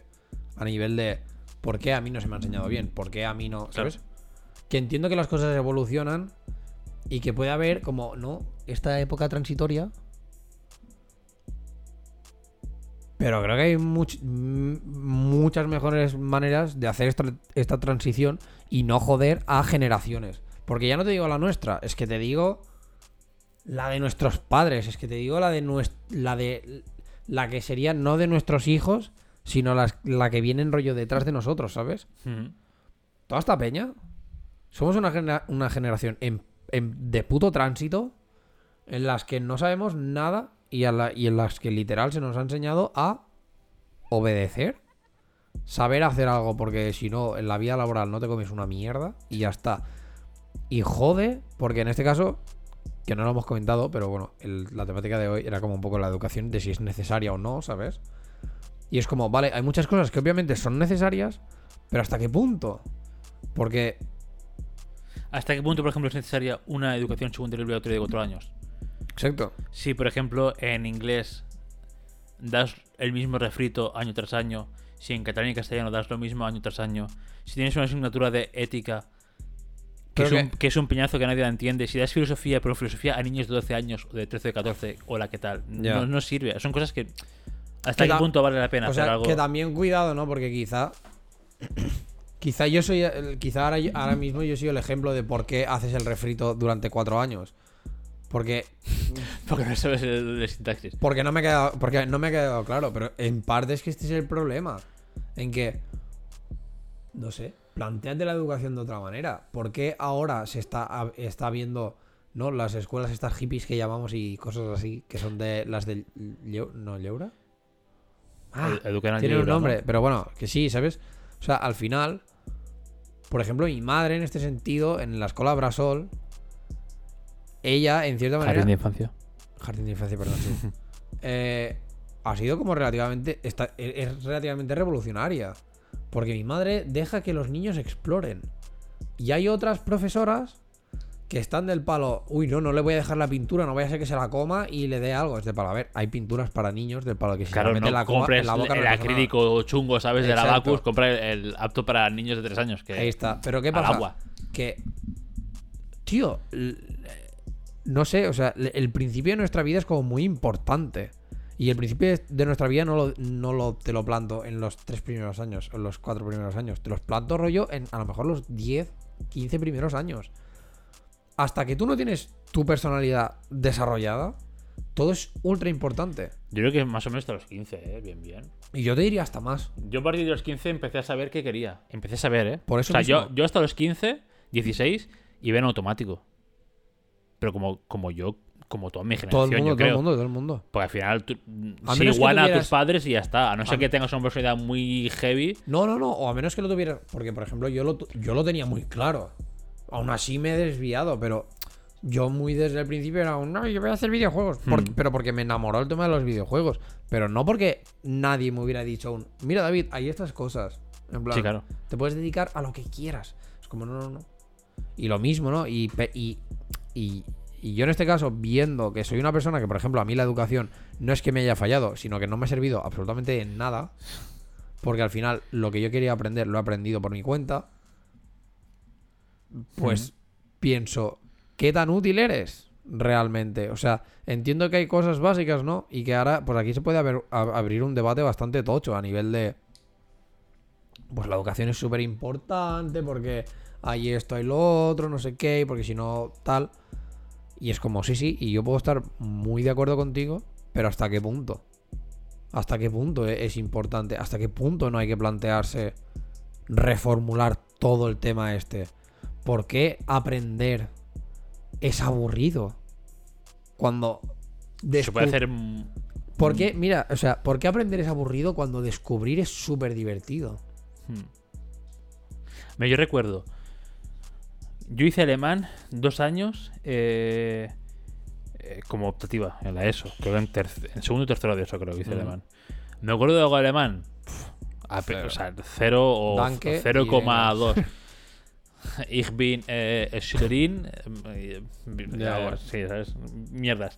a nivel de por qué a mí no se me ha enseñado bien, por qué a mí no, ¿sabes? Que entiendo que las cosas evolucionan y que puede haber como, ¿no? Esta época transitoria. Pero creo que hay muchas mejores maneras de hacer esta, esta transición y no joder a generaciones. Porque ya no te digo la nuestra, es que te digo la de nuestros padres, es que te digo la de la de la que sería no de nuestros hijos, sino la que viene en rollo detrás de nosotros, ¿sabes? Toda esta peña. Somos una, una generación de puto tránsito en las que no sabemos nada y, y en las que literal se nos ha enseñado a obedecer, saber hacer algo, porque si no, en la vida laboral no te comes una mierda y ya está. Y jode, porque en este caso que no lo hemos comentado, pero bueno, la temática de hoy era como un poco la educación de si es necesaria o no, ¿sabes? Y es como, vale, hay muchas cosas que obviamente son necesarias, pero ¿hasta qué punto? Porque... ¿Hasta qué punto, por ejemplo, es necesaria una educación secundaria obligatoria de cuatro años? Exacto. Si, por ejemplo, en inglés das el mismo refrito año tras año, si en catalán y castellano das lo mismo año tras año, si tienes una asignatura de ética Que es, un, que es un piñazo que nadie la entiende. Si das filosofía, pero filosofía a niños de 12 años o de 13 o 14, hola, ¿qué tal? No, no sirve. Son cosas que. ¿Hasta Que qué punto vale la pena O hacer sea, algo? que también cuidado, ¿no? Porque quizá. Quizá yo soy. Quizá ahora, ahora mismo yo soy el ejemplo de por qué haces el refrito durante cuatro años. Porque. Porque no sabes el, el sintaxis. Porque no me ha quedado. Porque no me ha quedado claro. Pero en parte es que este es el problema. En que. No sé. Planteate la educación de otra manera. ¿Por qué ahora se está, está viendo. ¿No? Las escuelas estas hippies que llamamos y cosas así. Que son de las. Lleu- ¿No, Lleura? Ah, educar tiene un nombre, pero bueno, que sí, ¿sabes? O sea, al final, por ejemplo, mi madre en este sentido, en la escuela Brasol, ella, en cierta manera. Jardín de infancia. Jardín de infancia, perdón, sí. Eh, ha sido como relativamente. está- es es relativamente revolucionaria. Porque mi madre deja que los niños exploren. Y hay otras profesoras que están del palo. Uy, no, no le voy a dejar la pintura, no vaya a ser que se la coma y le dé algo. Es de palo. A ver, hay pinturas para niños del palo que si Claro, se la mete no la coma, compres en la boca no el acrílico chungo, ¿sabes? De la. Bacus. Compra el, el apto para niños de 3 años. Que Ahí está. Pero ¿qué pasa? agua. Que. Tío. No sé, o sea, el principio de nuestra vida es como muy importante. Y el principio de nuestra vida no lo, no lo te lo planto en los tres primeros años, o en los cuatro primeros años. Te los planto rollo en a lo mejor los 10, 15 primeros años. Hasta que tú no tienes tu personalidad desarrollada, todo es ultra importante. Yo creo que más o menos hasta los 15, ¿eh? Bien, bien. Y yo te diría hasta más. Yo a partir de los 15 empecé a saber qué quería. Empecé a saber, ¿eh? Por eso o sea, yo, yo hasta los 15, 16, iba en automático. Pero como, como yo, como toda mi Todo generación, el mundo, yo todo el creo. mundo, todo el mundo. Porque al final, tú, A si menos que igual a tuvieras- tus padres y ya está. A no ser A- que tengas una personalidad muy heavy. No, no, no. O a menos que lo tuviera. Porque, por ejemplo, yo lo, yo lo tenía muy claro. Aún así me he desviado, pero yo muy desde el principio era un. No, yo voy a hacer videojuegos. Por- Hmm. Pero porque me enamoró el tema de los videojuegos. Pero no porque nadie me hubiera dicho un. Mira, David, hay estas cosas. En plan, Sí, claro. te puedes dedicar a lo que quieras. Es como, no, no, no. Y lo mismo, ¿no? Y, y, y yo en este caso, viendo que soy una persona que, por ejemplo, a mí la educación no es que me haya fallado, sino que no me ha servido absolutamente en nada. Porque al final lo que yo quería aprender lo he aprendido por mi cuenta. Pues pienso, ¿qué tan útil eres realmente? O sea, entiendo que hay cosas básicas, ¿no? Y que ahora, pues aquí se puede haber- a- abrir un debate bastante tocho a nivel de... Pues la educación es súper importante porque hay esto, hay lo otro, no sé qué, y porque si no, tal. Y es como, sí, sí, y yo puedo estar muy de acuerdo contigo, pero ¿hasta qué punto? ¿Hasta qué punto e- es importante? ¿Hasta qué punto no hay que plantearse reformular todo el tema este? ¿Por qué aprender es aburrido? Cuando... Se puede hacer. ¿Por qué? Mira, o sea, ¿por qué aprender es aburrido cuando descubrir es súper divertido? Hmm. Me yo recuerdo. Yo hice alemán dos años eh, eh, como optativa en la ESO. Creo que en, segundo y tercero de ESO creo que hice Mm. alemán. ¿Me acuerdo de algo de alemán? Pf, a Cero. O sea, cero o Danke y 0,2. Ich bin eh, Schülerin. eh, ya. así, ¿sabes? Mierdas.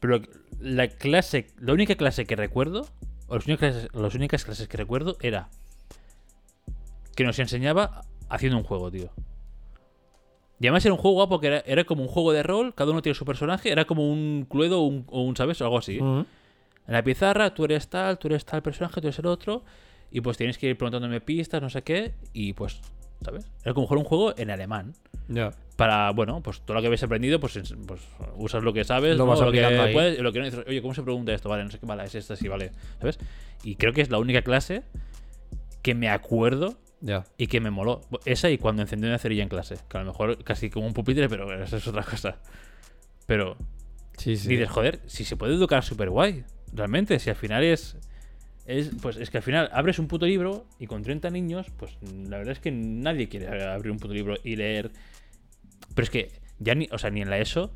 Pero la clase, la única clase que recuerdo, o las únicas clases, las únicas clases que recuerdo era que nos enseñaba haciendo un juego, tío. Y además era un juego guapo que era, era como un juego de rol, cada uno tiene su personaje, era como un Cluedo o un, ¿sabes? O algo así. Ujú. En la pizarra tú eres tal, tú eres tal personaje, tú eres el otro, y pues tienes que ir preguntándome pistas, no sé qué, y pues, ¿sabes? Era como jugar un juego en alemán. Ya. Para, bueno, pues todo lo que habéis aprendido, pues, es- pues usas lo que sabes, Lo ¿no? vas lo que ahí. puedes, lo que no dices, oye, ¿cómo se pregunta esto? Vale, no sé qué, vale, es esta, sí, vale, ¿sabes? Y creo que es la única clase que me acuerdo Ya. y que me moló. Esa y cuando encendí una cerilla en clase, que a lo mejor casi como un pupitre, pero eso es otra cosa. Pero Sí, sí. dices, joder, si se puede educar súper guay, realmente, si al final es, es. Pues es que al final abres un puto libro y con 30 niños, pues la verdad es que nadie quiere abrir un puto libro y leer. Pero es que ya ni, o sea, ni en la ESO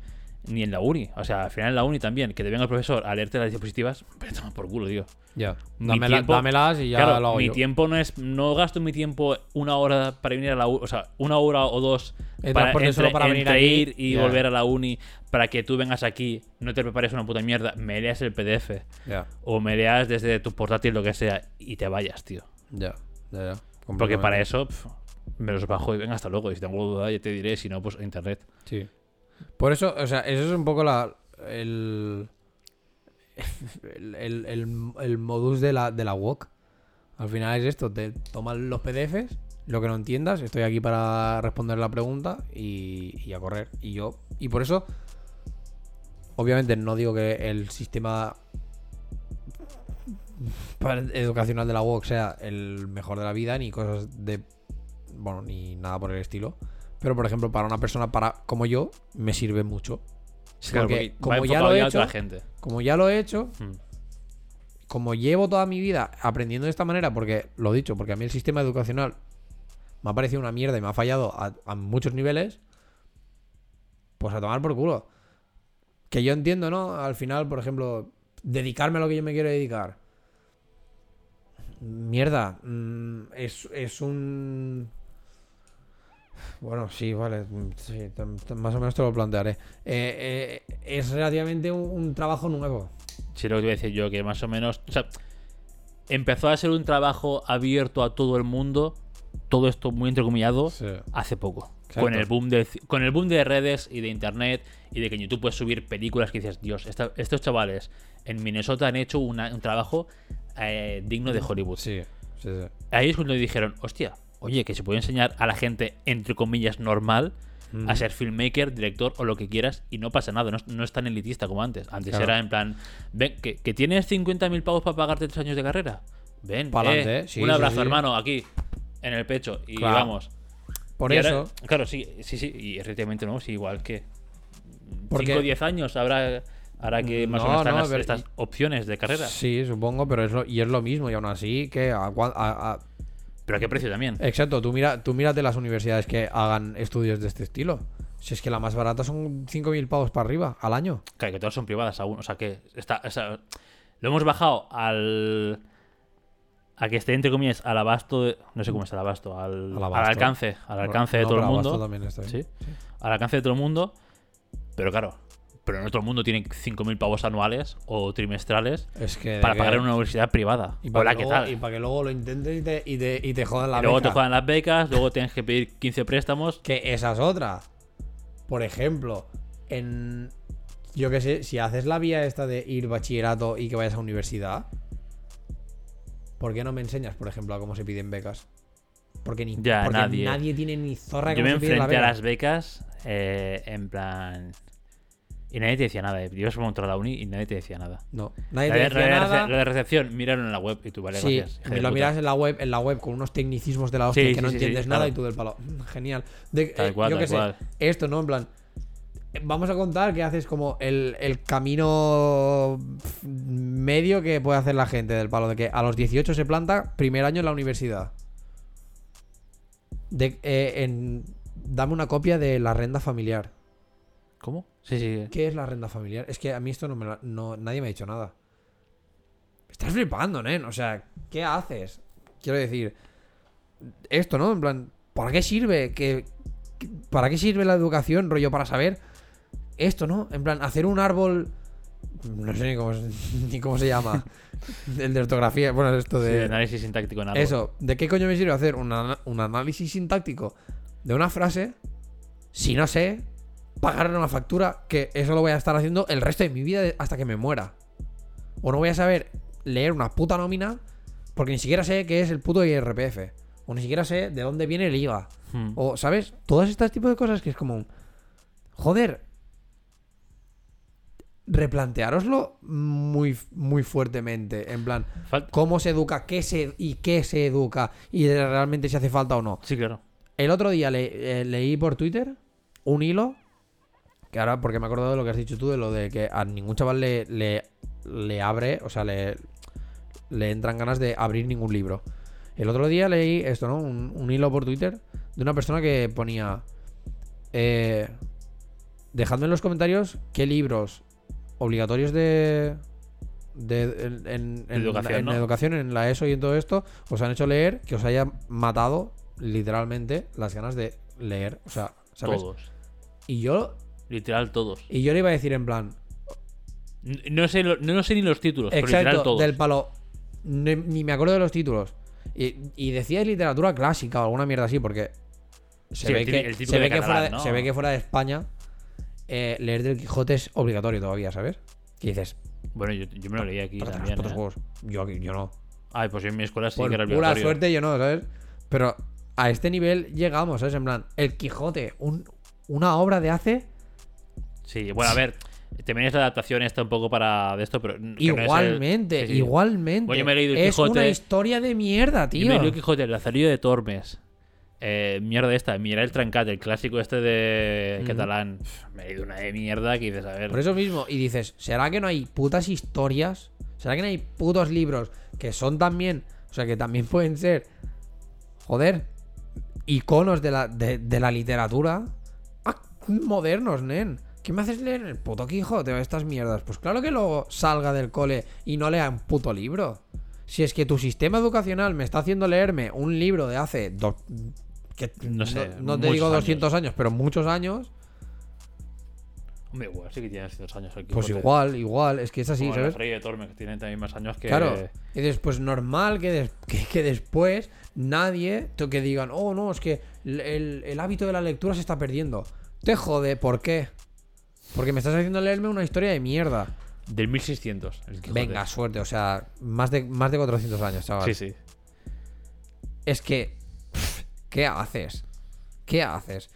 ni en la uni. O sea, al final en la uni también, que te venga el profesor a leerte las diapositivas, pero toma por culo, tío. Ya. Dámela- dámelas y ya claro, lo hago mi yo. tiempo no es. No gasto mi tiempo una hora para venir a la uni. O sea, una hora o dos El para, transporte solo para venir entre ir y volver a la uni para que tú vengas aquí, no te prepares una puta mierda, me leas el PDF Ya. o me leas desde tu portátil lo que sea y te vayas, tío. Ya. Ya, ya. Porque para eso, pf, me los bajo y venga, hasta luego. Y si tengo duda, ya te diré. Si no, pues a internet. Sí. Por eso, o sea, eso es un poco la. El. El, el, el- modus de la, de la walk. Al final es esto: te toman los PDFs, lo que no entiendas, estoy aquí para responder la pregunta y, y a correr. Y yo. Y por eso. Obviamente no digo que el sistema educacional de la walk sea el mejor de la vida, ni cosas de. Bueno, ni nada por el estilo. Pero, por ejemplo, para una persona para como yo, me sirve mucho. Claro, Porque porque como ya lo he hecho, gente. como ya lo he hecho, como llevo toda mi vida aprendiendo de esta manera, porque lo dicho, porque a mí el sistema educacional me ha parecido una mierda y me ha fallado a, a muchos niveles, pues a tomar por culo. Que yo entiendo, ¿no? Al final, por ejemplo, dedicarme a lo que yo me quiero dedicar. Mierda, mm, es, es un... Bueno, sí, vale, mm, sí, más o menos te lo plantearé. Eh, eh, es relativamente un, un trabajo nuevo. Sí, lo que te iba a decir yo, que más o menos. O sea, empezó a ser un trabajo abierto a todo el mundo. Todo esto muy entrecomillado. Sí. Hace poco. Exacto. Con el, boom de, con el boom de redes y de internet y de que en YouTube puedes subir películas que dices, Dios, esta- estos chavales en Minnesota han hecho una- un trabajo eh, digno de Hollywood. Sí, sí, sí. Ahí es cuando dijeron, hostia, oye, que se puede enseñar a la gente, entre comillas, normal, a ser filmmaker, director o lo que quieras y no pasa nada, no, es- no es tan elitista como antes. Antes Claro. era en plan, ven, que, que tienes 50.000 pavos para pagarte tres años de carrera. Ven, eh, sí, un abrazo, sí. hermano, aquí, en el pecho, y Claro. vamos. Por Y eso, ahora- claro, sí, sí, sí, y efectivamente no, sí, igual que Porque- 5 o 10 años habrá, hará que más o No, menos están no, las- pero- estas opciones de carrera. sí, supongo, pero es lo, y es lo mismo, y aún así que a- a- Pero a qué precio también. Exacto, tú, mira, tú mírate las universidades que hagan estudios de este estilo. Si es que la más barata son 5.000 pavos para arriba al año. Claro, que todas son privadas aún. O sea que está. o sea, lo hemos bajado al. A que esté entre comillas al abasto de. No sé cómo está el abasto. Al, Al al abasto. alcance. Al alcance de todo el mundo. también está bien. Sí. Al alcance de todo el mundo. Pero claro. Pero no todo el mundo tiene 5.000 pavos anuales o trimestrales Es que para que- pagar en una universidad privada. y para Hola, que ¿qué luego- tal? Y para que luego lo intentes y te, y te, y te jodan la Y luego te juegan las becas, luego tienes que pedir 15 préstamos. Que esa es otra. Por ejemplo, en. Yo que sé, si haces la vía esta de ir bachillerato y que vayas a universidad, ¿por qué no me enseñas, por ejemplo, a cómo se piden becas? Porque ni Ya, porque nadie. tiene ni zorra de Yo me la enfrenté a las becas eh, en plan. Y nadie te decía nada. eh. Ibas a montar a la uni y nadie te decía nada. No, nadie La te de, decía de nada. rece- la de recepción, miraron en la web y tú, vale, Sí, gracias. lo miras en la web, en la web con unos tecnicismos de la hostia Sí, que no sí, entiendes nada claro. y tú del palo. "Mm, Genial. De- Tal eh, cual, yo qué sé, cual. esto, ¿no? En plan, eh, vamos a contar que haces como el, el camino medio que puede hacer la gente del palo de que a los 18 se planta primer año en la universidad. De, eh, en, dame una copia de la renta familiar. ¿Cómo? Sí, sí. ¿Qué es la renta familiar? Es que a mí esto no me la- no, nadie me ha dicho nada. Estás flipando, nen. O sea, ¿qué haces? Quiero decir, esto, ¿no? En plan, ¿para qué sirve? ¿Para qué sirve la educación, rollo, para saber esto, ¿no? En plan, hacer un árbol... No sé ni cómo, se- ni cómo se llama. El de ortografía. Bueno, esto Sí, de... análisis sintáctico en árbol. Eso, ¿de qué coño me sirve hacer un, ana- un análisis sintáctico de una frase si no sé pagar una factura que eso lo voy a estar haciendo el resto de mi vida hasta que me muera? O no voy a saber leer una puta nómina porque ni siquiera sé qué es el puto IRPF. O ni siquiera sé de dónde viene el IVA. Hmm. O, ¿sabes? Todas estas tipos de cosas que es como... Joder. Replanteároslo muy, muy fuertemente. En plan, Fal- cómo se educa, qué se y qué se educa y realmente si hace falta o no. Sí, claro. El otro día le- eh, leí por Twitter un hilo que ahora porque me he acordado de lo que has dicho tú de lo de que a ningún chaval le, le, le abre, o sea, le, le entran ganas de abrir ningún libro. El otro día leí esto, ¿no? Un, un hilo por Twitter de una persona que ponía eh, dejadme en los comentarios qué libros obligatorios de de en, en- en educación, en ¿no? educación, en la ESO y en todo esto, os han hecho leer que os haya matado literalmente las ganas de leer. O sea, ¿sabes? Todos. Y yo, Literal, todos. y yo le iba a decir en plan, No sé, lo- no sé ni los títulos, pero literal exacto, todos. del palo, ni, ni me acuerdo de los títulos. Y, y decías literatura clásica o alguna mierda así, porque se, Sí, ve, el que, el se, ve que fuera de, ¿no? se ve que fuera de España eh, leer del Quijote es obligatorio todavía, ¿sabes? Que dices, Bueno, yo, yo me lo leí aquí "Tócate los también. putos ¿eh? huevos". Yo, yo no. Ay, pues yo en mi escuela sí Por que era pura obligatorio. suerte yo no, ¿sabes? Pero a este nivel llegamos, ¿sabes? En plan, el Quijote, un- una obra de hace Sí, bueno, a ver, también es la adaptación esta un poco para de esto, pero. no el- igualmente, sí, sí. igualmente. Bueno, yo me he leído el es Quijote. una historia de mierda, Yo tío. me leí el Quijote, el Lazarillo de Tormes. Eh, mierda esta, mira el Trancat, el clásico este de catalán. Me he leído una de mierda que dices, a ver. Por eso mismo, y dices, ¿será que no hay putas historias? ¿Será que no hay putos libros que son también, o sea, que también pueden ser, joder, iconos de la, de, de la literatura ah, modernos, nen? ¿Qué me haces leer el puto Quijote o estas mierdas? Pues claro que luego salga del cole y no lea un puto libro. Si es que tu sistema educacional me está haciendo leerme un libro de hace do- que No sé, no, te digo años. 200 años, pero muchos años, Hombre, igual, sí que tienes ciertos años el pues igual, igual, es que es así, Como ¿sabes? Lazarillo de Tormes, que tiene también más años que. Claro. Y después normal que, des- que, que después nadie que digan, oh no, es que el, el- el hábito de la lectura se está perdiendo. Te jode, ¿por qué? Porque me estás haciendo leerme una historia de mierda. Del 1600. el Quijote. Venga, suerte, o sea, más de, más de 400 años, chaval. Sí, sí. Es que, pff, ¿qué haces? ¿Qué haces?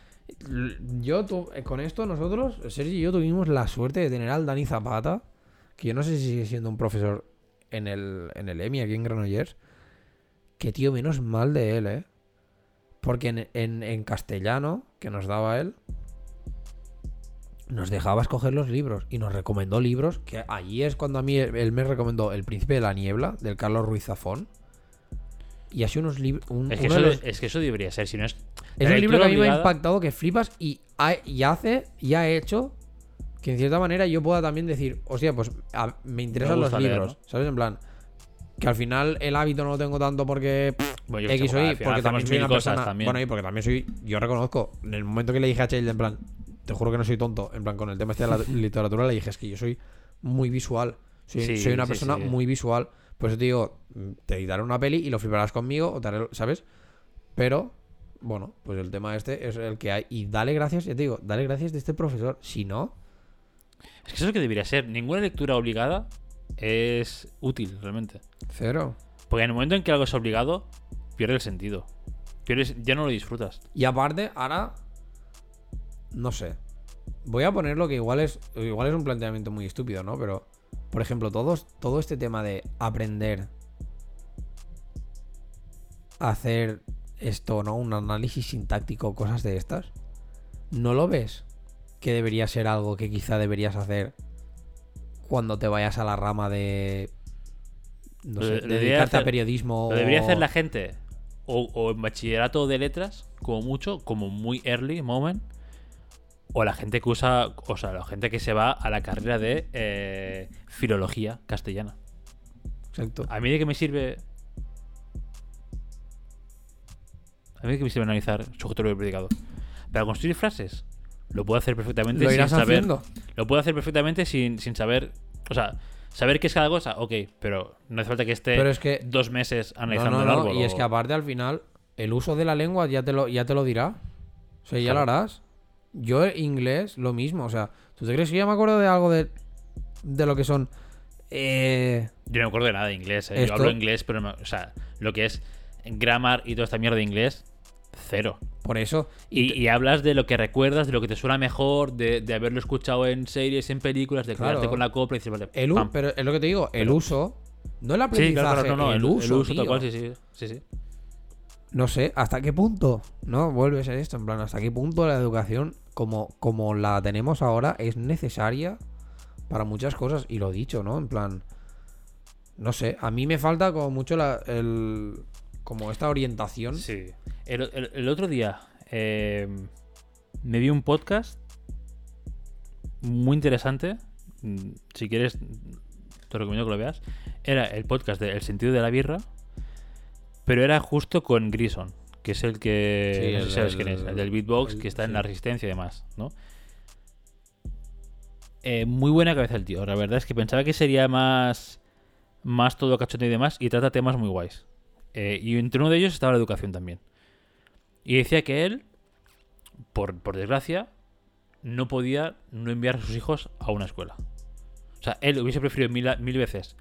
Yo, tu- eh, con esto, nosotros, Sergi y yo tuvimos la suerte de tener al Dani Zapata, que yo no sé si sigue siendo un profesor en el, en el EMI aquí en Granollers. Que tío, menos mal de él, ¿eh? Porque en, en- en castellano, que nos daba él, nos dejaba escoger los libros y nos recomendó libros que allí es cuando a mí él, me recomendó El Príncipe de la Niebla, del Carlos Ruiz Zafón. Y así unos libros. Es que, los- es que eso debería ser, si no es. es un libro que a mí me ha impactado que flipas y, ha- y hace y ha hecho que en cierta manera yo pueda también decir, hostia, pues a- me interesan los gusta leer, libros, ¿sabes? En plan, que al final el hábito no lo tengo tanto porque pff, Bueno, X o Y, porque también soy una cosas persona. también. Bueno, y porque también soy, yo reconozco, en el momento que le dije a Childe, en plan, te juro que no soy tonto, en plan, con el tema este de la literatura le dije, es que yo soy muy visual, soy, Sí, soy una sí, persona sí. muy visual, por eso te digo, te editaré una peli y lo fliparás conmigo, o te haré- ¿sabes? Pero, bueno, pues el tema este es el que hay. Y dale gracias, ya te digo, dale gracias de este profesor. Si no, Es que eso es lo que debería ser. Ninguna lectura obligada es útil, realmente. cero. Porque en el momento en que algo es obligado, pierde el sentido. Pierdes, ya no lo disfrutas. Y aparte, ahora, no sé. Voy a poner lo que igual es, igual es un planteamiento muy estúpido, ¿no? Pero, por ejemplo, todos, todo este tema de aprender a hacer esto, ¿no? Un análisis sintáctico, cosas de estas. ¿No lo ves? Que debería ser algo que quizá deberías hacer cuando te vayas a la rama de. No sé, debería dedicarte a periodismo. Lo debería o- hacer la gente o, o en bachillerato de letras, como mucho, como muy early moment. O la gente que usa, o sea, la gente que se va a la carrera de eh, filología castellana. Exacto. ¿A mí de qué me sirve? ¿A mí de qué me sirve analizar sujeto y predicado? Para construir frases, lo puedo hacer perfectamente Lo sin saber. haciendo. Lo puedo hacer perfectamente sin, sin saber. O sea, saber qué es cada cosa, ok, pero no hace falta que esté Pero es que dos meses No, analizando no, el no, árbol. Y es que aparte al final, el uso de la lengua ya te lo, ya te lo dirá. O sea, ya Claro. lo harás. Yo inglés, lo mismo. O sea, ¿tú te crees que yo me acuerdo de algo de, de lo que son... Eh, Yo no me acuerdo de nada de inglés, ¿eh? Yo hablo inglés, pero, no- o sea, lo que es grammar y toda esta mierda de inglés, cero. por eso... Y, y hablas de lo que recuerdas, de lo que te suena mejor, de, de haberlo escuchado en series, en películas, de Claro. quedarte con la copla y dices, vale, El pam. pero es lo que te digo, el Pero- uso... No el Sí, aprendizaje, claro, claro, no, no, el, uso, tal tío. cual, sí, sí, sí, sí. No sé, ¿hasta qué punto? ¿No? Vuelve a ser esto, en plan, ¿hasta qué punto la educación, como, como la tenemos ahora, es necesaria para muchas cosas? Y lo dicho, ¿no? En plan, no sé, a mí me falta como mucho la, el, como esta orientación. Sí. El, el- otro día eh, me vi un podcast muy interesante. Mm, Si quieres, te recomiendo que lo veas. Era el podcast de El sentido de la birra, pero era justo con Grison, que es el que. Sí, no sé si sabes quién es, el del beatbox, el- que está en la resistencia y demás, ¿no? Eh, muy buena cabeza el tío. La verdad es que pensaba que sería más. Más todo cachondo y demás. Y trata temas muy guays. eh, y entre uno de ellos estaba la educación también. Y decía que él, por, por desgracia, no podía no enviar a sus hijos a una escuela. O sea, él hubiese preferido mil, mil veces,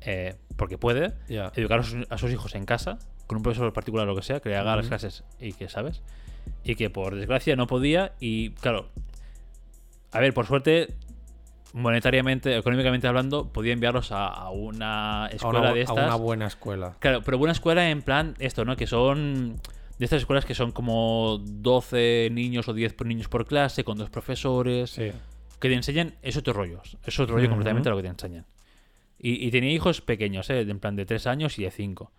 eh, porque puede, educar a sus, a sus hijos en casa, con un profesor particular o lo que sea, que le haga las clases y que, ¿sabes? Y que por desgracia no podía y, claro, a ver, por suerte, monetariamente, económicamente hablando, podía enviarlos a, a una A escuela una, de a estas. una buena escuela. Claro, pero buena escuela en plan esto, ¿no? Que son de estas escuelas que son como 12 niños o 10 por- niños por clase, con dos profesores, Sí. que te enseñan, es otro rollo, es otro rollo completamente lo que te enseñan. Y, y tenía hijos pequeños, ¿eh? En plan de 3 años y de 5.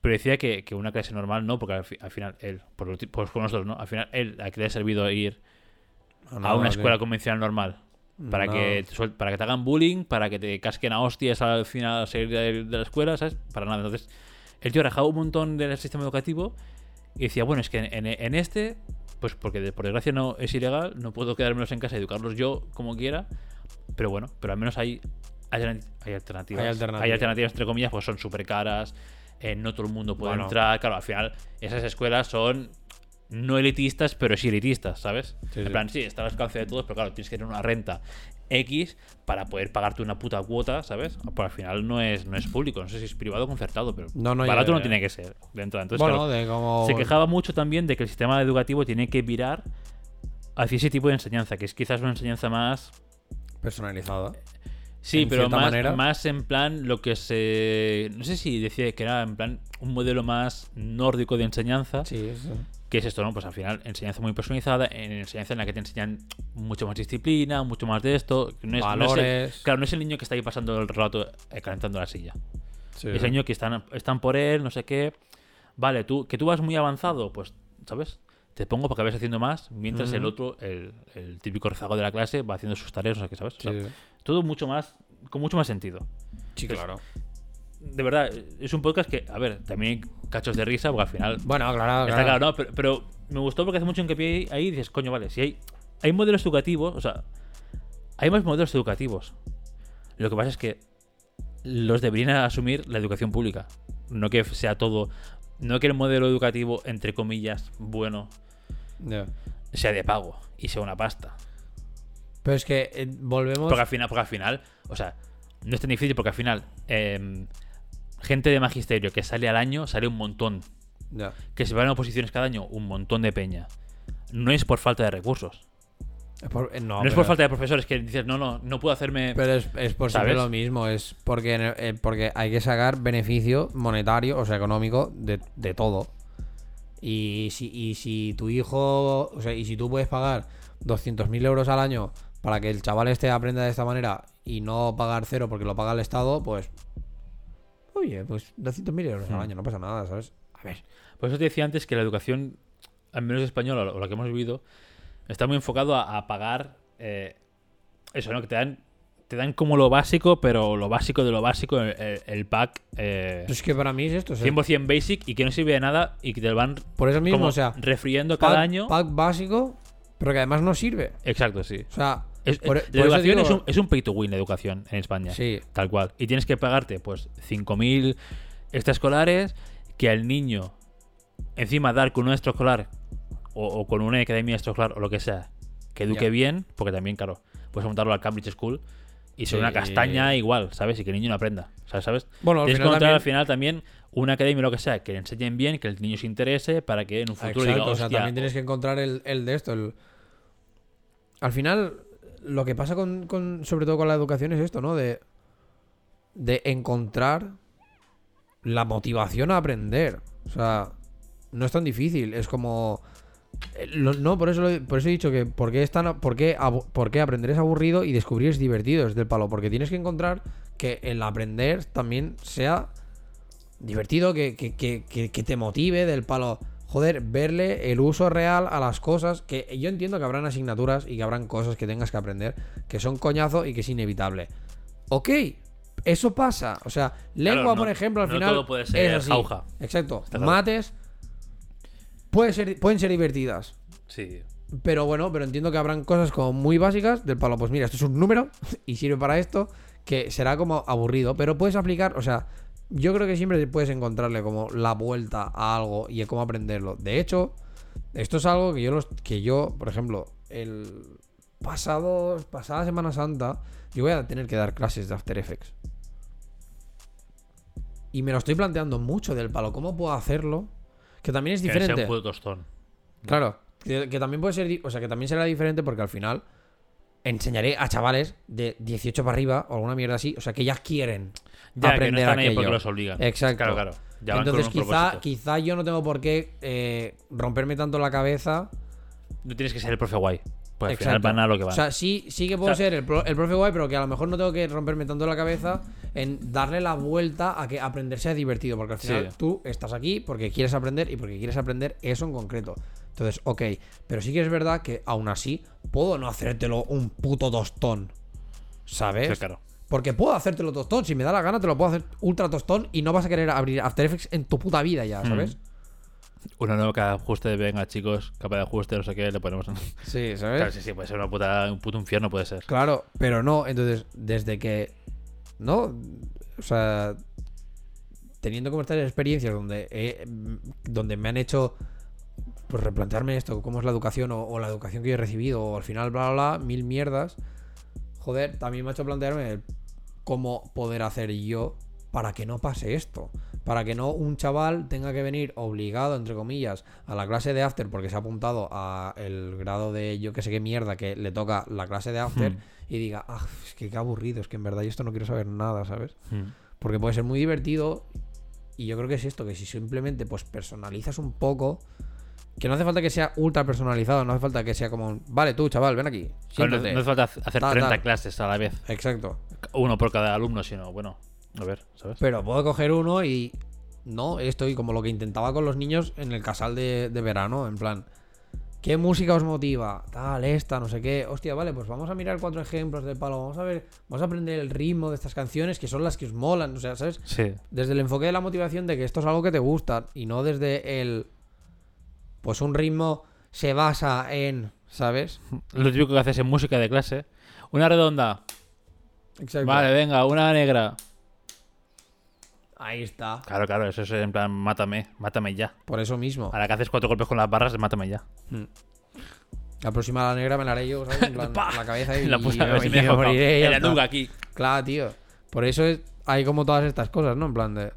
Pero decía que, que una clase normal no, porque al, fi- al final él, por, lo ti- con nosotros, ¿no? Al final él, a que le ha servido ir a nada, una tío. escuela convencional normal. Para, No. que te para que te hagan bullying, para que te casquen a hostias al final al salir de, de la escuela, ¿sabes? Para nada. Entonces, el tío rajaba un montón del sistema educativo y decía, bueno, es que en, en este, pues porque de- por desgracia no es ilegal, no puedo quedármelos en casa y educarlos yo como quiera, pero bueno, pero al menos hay, hay, hay alternativas. Hay alternativas. alternativas, entre comillas, pues son súper caras, eh, no todo el mundo puede Bueno. entrar. Claro, al final esas escuelas son no elitistas, pero sí elitistas, ¿sabes? Sí, en sí. plan, sí, está al alcance de todos, pero claro, tienes que tener una renta X para poder pagarte una puta cuota, ¿sabes? Pues al final no es, no es público, no sé si es privado o concertado, pero No, no, barato ya, no ya. tiene que ser de entrada. Entonces, bueno, claro, de como. se quejaba mucho también de que el sistema educativo tiene que virar hacia ese tipo de enseñanza, que es quizás una enseñanza más Personalizada. Sí, pero más, manera. más en plan lo que se. No sé si decía que era en plan un modelo más nórdico de enseñanza. Sí, sí. Que es esto, no? Pues al final, enseñanza muy personalizada, en enseñanza en la que te enseñan mucho más disciplina, mucho más de esto. No es, no es el- Valores. claro, no es el niño que está ahí pasando el rato eh, calentando la silla. Sí. Es el niño que están, están por él, no sé qué. Vale, tú, que tú vas muy avanzado, pues, ¿sabes? Te pongo para que vayas haciendo más, mientras el otro, el, el típico rezago de la clase, va haciendo sus tareas, no sé qué, ¿sabes? O sea. Todo mucho más, con mucho más sentido. Sí, claro. De verdad, es un podcast que, a ver, también hay cachos de risa, porque al final Bueno, claro, está claro, ¿no? Pero, pero me gustó porque hace mucho hincapié ahí y dices, coño, vale, si hay, hay modelos educativos, o sea, hay más modelos educativos. Lo que pasa es que los deberían asumir la educación pública. No que sea todo. No que el modelo educativo, entre comillas, bueno, sea de pago y sea una pasta. Pero es que eh, volvemos. Porque al final, porque al final, o sea, no es tan difícil porque al final, em, gente de magisterio que sale al año, sale un montón. Ya. Que se van a oposiciones cada año, un montón de peña. No es por falta de recursos. Es por- eh, no, No, es por falta de profesores que dices, no, no, no puedo hacerme. Pero es, es por siempre lo mismo, es porque, eh, porque hay que sacar beneficio monetario, o sea, económico, de, de todo. Y si, y si tu hijo, o sea, y si tú puedes pagar 200.000 euros al año para que el chaval este aprenda de esta manera y no pagar cero porque lo paga el Estado, pues... Oye, pues 200.000 euros al Hmm. año, no pasa nada, ¿sabes? A ver. Por eso te decía antes que la educación, al menos española, o la que hemos vivido, está muy enfocado a, a pagar eh, eso, ¿no? Que te dan, te dan como lo básico, pero lo básico de lo básico, el, el- el pack eh, Es que para mí es esto, o sea, 100% basic y que no sirve de nada y que te lo van por eso mismo, como o sea, refriendo pack, cada año. pack básico, pero que además no sirve. Exacto, sí. O sea, Es- por- la por eso educación digo- es, un, es un pay to win, la educación en España. Sí, Tal cual. Y tienes que pagarte, pues, 5.000 extraescolares, que al niño, encima dar con un extraescolar o, o con una academia extraescolar o lo que sea, que eduque bien, porque también, claro, puedes montarlo al Cambridge School y ser Sí. una castaña igual, ¿sabes? Y que el niño no aprenda, ¿sabes? ¿sabes? Bueno, al Tienes que encontrar también- al final también una academia o lo que sea, que le enseñen bien, que el niño se interese, para que en un futuro Exacto, diga, o sea, "Hostia, también tienes que encontrar el, el de esto. el- Al final, lo que pasa con, con- sobre todo con la educación es esto, ¿no? De, de encontrar la motivación a aprender. O sea, no es tan difícil. Es como... eh, No, por eso, lo- por eso he dicho que ¿por qué, es tan, por, qué, aprender es aburrido y descubrir es divertido, es del palo. Porque tienes que encontrar que el aprender también sea divertido, que, que, que- que te motive del palo. Joder, verle el uso real a las cosas. Que yo entiendo que habrán asignaturas y que habrán cosas que tengas que aprender que son coñazo y que es inevitable. Ok, eso pasa. O sea, lengua, no- por ejemplo, al no final. todo puede ser es así. jauja. Exacto. Está. Mates puede ser, pueden ser divertidas. Sí. Pero bueno, pero entiendo que habrán cosas como muy básicas del palo. Pues mira, esto es un número y sirve para esto, que será como aburrido. Pero puedes aplicar, o sea, yo creo que siempre puedes encontrarle como la vuelta a algo y a cómo aprenderlo. De hecho, esto es algo que yo, los, que yo por ejemplo, el pasado, pasada Semana Santa, yo voy a tener que dar clases de After Effects. Y me lo estoy planteando mucho del palo. ¿Cómo puedo hacerlo? Que también es Que sea diferente. un puto tostón. Claro, que, que también puede ser, o sea, que también será diferente porque al final enseñaré a chavales de 18 para arriba o alguna mierda así, o sea, que ya quieren Ya, que no aprender están ahí aquello. porque los obligan. Exacto. Claro, claro. Ya Entonces, quizá, quizá yo no tengo por qué eh, romperme tanto la cabeza. No tienes que ser el profe guay. Pues al final van a lo que van. O sea, sí, sí que puedo O sea- ser el, pro- el profe guay, pero que a lo mejor no tengo que romperme tanto la cabeza en darle la vuelta a que aprender sea divertido. Porque al final Sí. tú estás aquí porque quieres aprender y porque quieres aprender eso en concreto. Entonces, ok. Pero sí que es verdad que aún así puedo no hacértelo un puto tostón. ¿Sabes? Sí, claro. Porque puedo hacértelo tostón. Si me da la gana, te lo puedo hacer ultra tostón y no vas a querer abrir After Effects en tu puta vida ya, ¿sabes? Uno nuevo cada ajuste, venga chicos, capa de ajuste, no sé qué, le ponemos en... Sí, ¿sabes? Claro, sí, sí, puede ser una puta, un puto infierno, puede ser. Claro, pero no, entonces, desde que. ¿No? O sea. Teniendo como estas experiencias donde, he- donde me han hecho pues replantearme esto, cómo es la educación o, o la educación que yo he recibido, o al final, bla, bla, bla, mil mierdas. Joder, también me ha hecho plantearme cómo poder hacer yo para que no pase esto. Para que no un chaval tenga que venir obligado, entre comillas, a la clase de after porque se ha apuntado a el grado de yo que sé qué mierda que le toca la clase de after Hmm. y diga, ah, es que qué aburrido, es que en verdad yo esto no quiero saber nada, ¿sabes? Mm. Porque puede ser muy divertido y yo creo que es esto, que si simplemente pues personalizas un poco, que no hace falta que sea ultra personalizado, no hace falta que sea como, un, vale, tú chaval, ven aquí, Claro, no, siéntate". no hace falta hacer Tal, 30 tal. clases a la vez. Exacto. Uno por cada alumno, sino, bueno, a ver, ¿sabes? Pero puedo coger uno y. No, esto y como lo que intentaba con los niños en el casal de, de verano, en plan. ¿Qué música os motiva? Tal, esta, no sé qué. Hostia, vale, pues vamos a mirar cuatro ejemplos de palo. Vamos a ver, vamos a aprender el ritmo de estas canciones que son las que os molan. O sea, ¿sabes? Sí. Desde el enfoque de la motivación de que esto es algo que te gusta y no desde el. Pues un ritmo se basa en. ¿Sabes? Lo típico que haces en música de clase. Una redonda. Exacto. Vale, venga, una negra. Ahí está. Claro, claro, eso es en plan, mátame, mátame ya. Por eso mismo. A la que haces cuatro golpes con las barras, mátame ya. La próxima la negra me la haré yo, ¿sabes? En plan, la cabeza y, La puta, y a ver si y me dejo moriré y ya en la nuca aquí. Claro, tío. Por eso es, hay como todas estas cosas, ¿no? En plan de.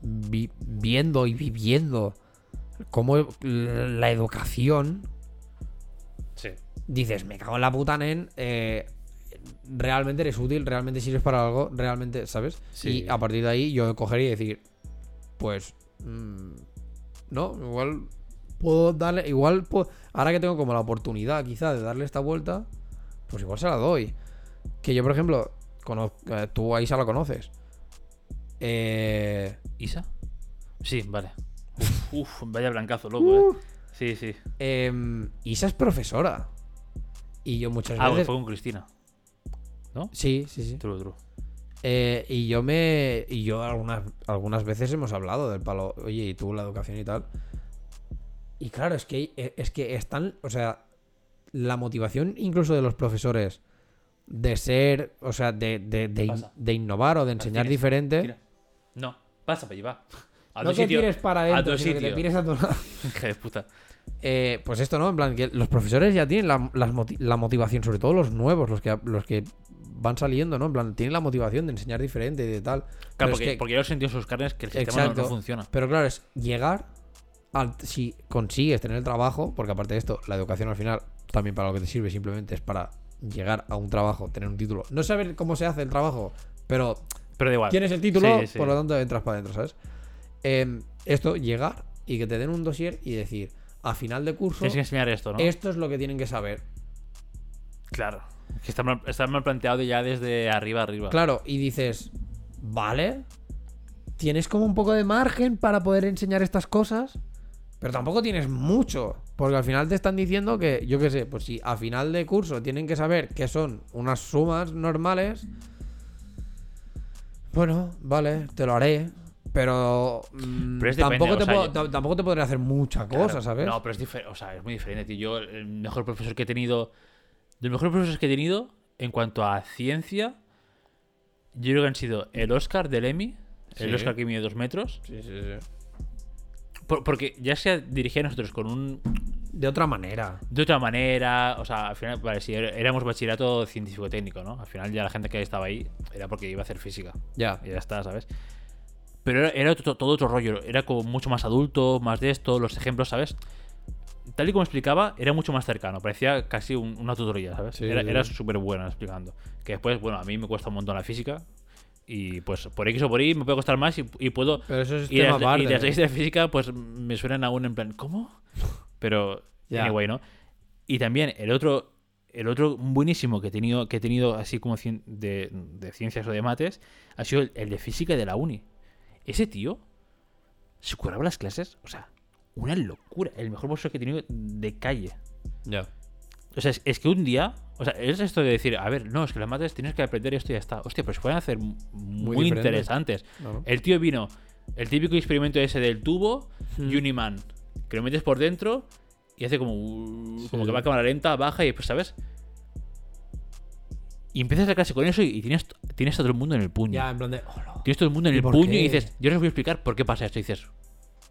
vi- viendo y viviendo cómo la educación. Sí. Dices, me cago en la puta, nen. eh, realmente eres útil, realmente sirves para algo, realmente, ¿sabes? Sí. Y a partir de ahí yo cogería y decir, pues. mm, no, igual puedo darle. Igual, puedo- ahora que tengo como la oportunidad, quizá, de darle esta vuelta, pues igual se la doy. Que yo, por ejemplo, cono- eh, tú a Isa la conoces. Eh, ¿Isa? Sí, vale. Uf, uf, vaya blancazo, loco, eh. Sí, sí. em, Isa es profesora. Y yo muchas Ah, veces. fue con Cristina. Sí, sí, sí. True, true. Eh, y yo me. Y yo algunas, algunas veces hemos hablado del palo. Oye, y tú la educación y tal. Y claro, es que eh, es que están. O sea, la motivación incluso de los profesores de ser. O sea, de, de, de, in- de innovar o de enseñar diferente. Tira. No, pasa para llevar. A no que sitio. tires para a adentro, sino que te tires a tu lado. De puta. Eh, pues esto, ¿no? En plan, que los profesores ya tienen la, las moti- la motivación, sobre todo los nuevos, los que, los que van saliendo, ¿no? En plan, tienen la motivación de enseñar diferente y de tal. Claro, es porque, que- porque yo lo sentí en sus carnes que el sistema no- no, Exacto. funciona. Pero claro, es llegar al. Si consigues tener el trabajo, porque aparte de esto, la educación al final también para lo que te sirve simplemente es para llegar a un trabajo, tener un título. No saber cómo se hace el trabajo, pero Pero da igual. tienes el título, Sí, sí. por lo tanto entras para adentro, ¿sabes? Em, esto, llegar y que te den un dossier y decir, a final de curso, Tienes que enseñar esto, ¿no? esto es lo que tienen que saber. Claro. Que está mal, está mal planteado ya desde arriba arriba. Claro, y dices, vale, tienes como un poco de margen para poder enseñar estas cosas, pero tampoco tienes mucho, porque al final te están diciendo que, yo qué sé, pues si a final de curso tienen que saber que son unas sumas normales, bueno, vale, te lo haré. Pero, mm, Pero tampoco, te o sea, puedo- yo- tam- tampoco te podré hacer mucha cosa, Claro. ¿sabes? No, pero es diferente. O sea, es muy diferente, tío. Yo, el mejor profesor que he tenido. De los mejores profesores que he tenido en cuanto a ciencia, yo creo que han sido el Oscar del Emmy el. Oscar que mide dos metros. Sí, sí, sí. Por- porque ya se dirigía a nosotros con un. De otra manera. De otra manera, o sea, al final, vale, si er- éramos bachillerato científico-técnico, ¿no? Al final ya la gente que estaba ahí era porque iba a hacer física. Ya. Y ya está, ¿sabes? Pero era, era otro- todo otro rollo. Era como mucho más adulto, más de esto, los ejemplos, ¿sabes? Tal y como explicaba, era mucho más cercano. Parecía casi un- una tutoría, ¿sabes? Sí, era sí, era súper buena explicando. Que después, bueno, a mí me cuesta un montón la física. Y pues por X o por Y me puede costar más y, y puedo. Pero eso es y, las, y aparte. las leyes de física, pues me suenan aún en plan, ¿cómo? Pero, Ya. anyway, ¿no? Y también el otro, el otro buenísimo que he tenido, que he tenido así como de, de ciencias o de mates, ha sido el, el de física de la uni. Ese tío se curaba las clases, o sea, una locura. El mejor profesor que he tenido de calle. Ya. O sea, es, es que un día, o sea, es esto de decir, a ver, no, es que las mates tienes que aprender esto y ya está. Hostia, pero se pueden hacer muy, interesantes. No. El tío vino, el típico experimento ese del tubo Hmm. y un imán, que lo metes por dentro y hace como, uh, como que va a cámara lenta, baja y después, ¿sabes? Y empiezas la clase con eso y tienes, tienes a todo el mundo en el puño. Ya, en plan de. Tienes todo el mundo en ¿Y el puño qué? y dices, yo les voy a explicar por qué pasa esto. Y dices,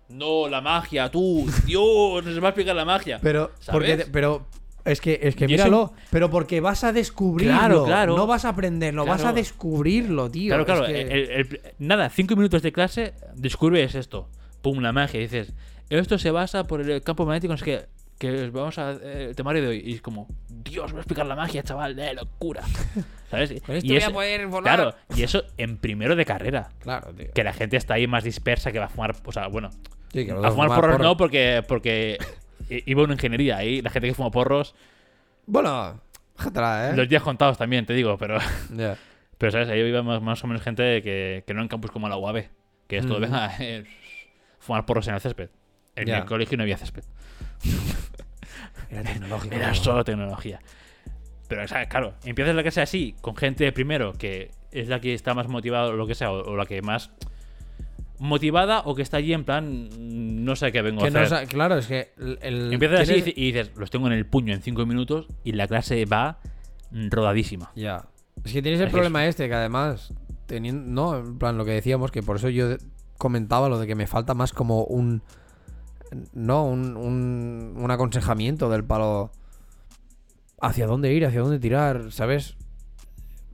no, la magia, tú, Dios, nos va a explicar la magia. Pero, ¿Sabes? porque, pero es que, es que míralo, pero porque vas a descubrirlo. Claro, claro. No vas a aprenderlo, vas a Claro. descubrirlo, tío. Claro, claro. Es que- el- el- nada, cinco minutos de clase, descubres esto. Pum, la magia. Y dices, esto se basa por el campo magnético, no sé qué, que vamos a eh, el temario de hoy. Y es como, Dios, voy a explicar la magia, chaval, de locura. ¿Sabes? Con esto y voy eso- a poder volar. Claro, y eso en primero de carrera. Claro, tío. Que la gente está ahí más dispersa que va a fumar, o sea, bueno, Sí, que a fumar porros porro. no porque, porque i- iba una ingeniería ahí, la gente que fuma porros, Bueno, déjatela, ¿eh? los días contados también, te digo, pero... Ya. Pero, ¿sabes? Ahí iba más, más o menos gente que, que no en campus como la UAB. Que esto, Mm. venga, eh, fumar porros en el césped. En el colegio no había césped. Era tecnológico. Era solo tecnología. Pero, ¿sabes? Claro, empiezas la clase así, con gente primero que es la que está más motivada o lo que sea, o, o la que más motivada o que está allí en plan, mm, no sé qué vengo Que a no hacer. claro, es que el, Empiezas así y dices- y dices, los tengo en el puño en cinco minutos y la clase va rodadísima. Ya. Es que tienes el Es problema este, que además, teniendo, no, en plan lo que decíamos, que por eso yo comentaba lo de que me falta más como un, no, un, un, un aconsejamiento del palo hacia dónde ir, hacia dónde tirar, ¿sabes?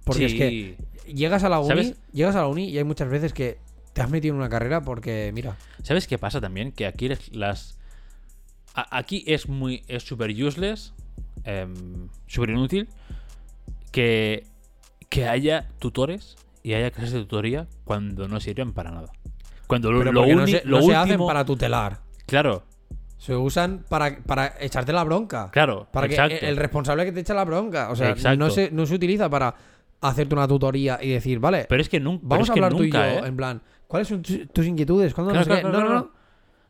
Porque es que llegas a la uni, ¿Sabes? llegas a la uni y hay muchas veces que te has metido en una carrera porque, mira, ¿Sabes qué pasa también? Que aquí las. a- aquí es muy. es súper useless. em, súper inútil. Que. que haya tutores y haya clases de tutoría cuando no sirven para nada. Cuando lo, pero lo no se, lo no se hacen para tutelar. Claro, Se usan para, para echarte la bronca. claro. Para que exacto. el responsable que te echa la bronca. O sea, Exacto. no se, no se utiliza para hacerte una tutoría y decir, vale, Pero es que nunca. vamos a que hablar tú y yo, ¿eh? en plan, ¿cuáles son tus, tus inquietudes? ¿Cuándo Claro, no sé qué? claro, No, no.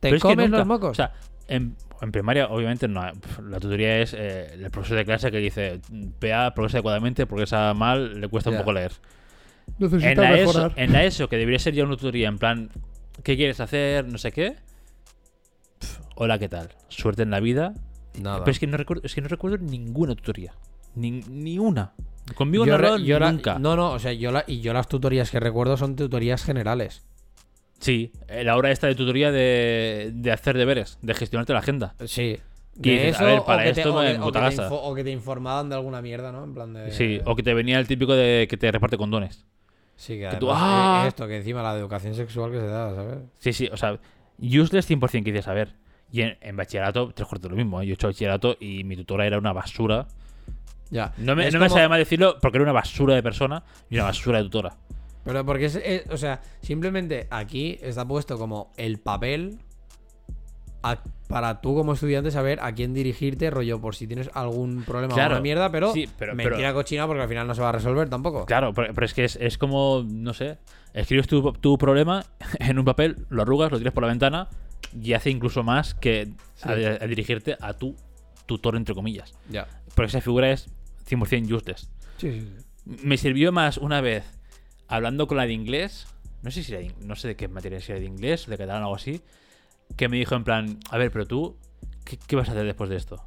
Te Pero es que comes los mocos. O sea, en, en primaria, obviamente, no. La tutoría es eh, el profesor de clase que dice: PA progresa adecuadamente, progresa mal, le cuesta un poco leer. Necesitas En la, ESO, en la ESO, que debería ser ya una tutoría, en plan, ¿qué quieres hacer? No sé qué. Hola, ¿qué tal? Suerte en la vida. Nada. Pero es que no recuerdo, es que no recuerdo ninguna tutoría. Ni, ni una. Conmigo Yo no re- yo la- nunca. No, no, o sea, yo la, y yo las tutorías que recuerdo son tutorías generales. Sí, eh, la hora esta de tutoría de, de hacer deberes, de gestionarte la agenda. Sí. Que dices, a eso, ver, o para que te- esto o que- o que te gasa. info- o que te informaban de alguna mierda, ¿no? En plan de. Sí, o que te venía el típico de que te reparte condones. Sí, que, que tú- ¡ah! eh, esto, que encima la educación sexual que se da, ¿sabes? Sí, sí, o sea, useless 100% que dices, a ver. Y en, en bachillerato, tres cuartos lo mismo. ¿eh? Yo he hecho bachillerato y mi tutora era una basura. Ya. No me, Es no me sabe mal decirlo porque era una basura de persona y una basura de tutora. Pero porque es, es- o sea, simplemente aquí está puesto como el papel a- para tú como estudiante saber a quién dirigirte, rollo, por si tienes algún problema o Claro, alguna mierda, pero, sí, pero- mentira pero- cochina porque al final no se va a resolver tampoco. Claro, pero, pero es que es, es como, no sé, escribes tu, tu problema en un papel, lo arrugas, lo tiras por la ventana y hace incluso más que Sí. a, a dirigirte a tu tutor, entre comillas. Ya. Porque esa figura es 100% useless. Sí, sí, sí. Me sirvió más una vez hablando con la de inglés, no sé si era de, no sé de qué materia, si era de inglés, de catalán o algo así, que me dijo en plan, a ver, pero tú, ¿qué, qué vas a hacer después de esto?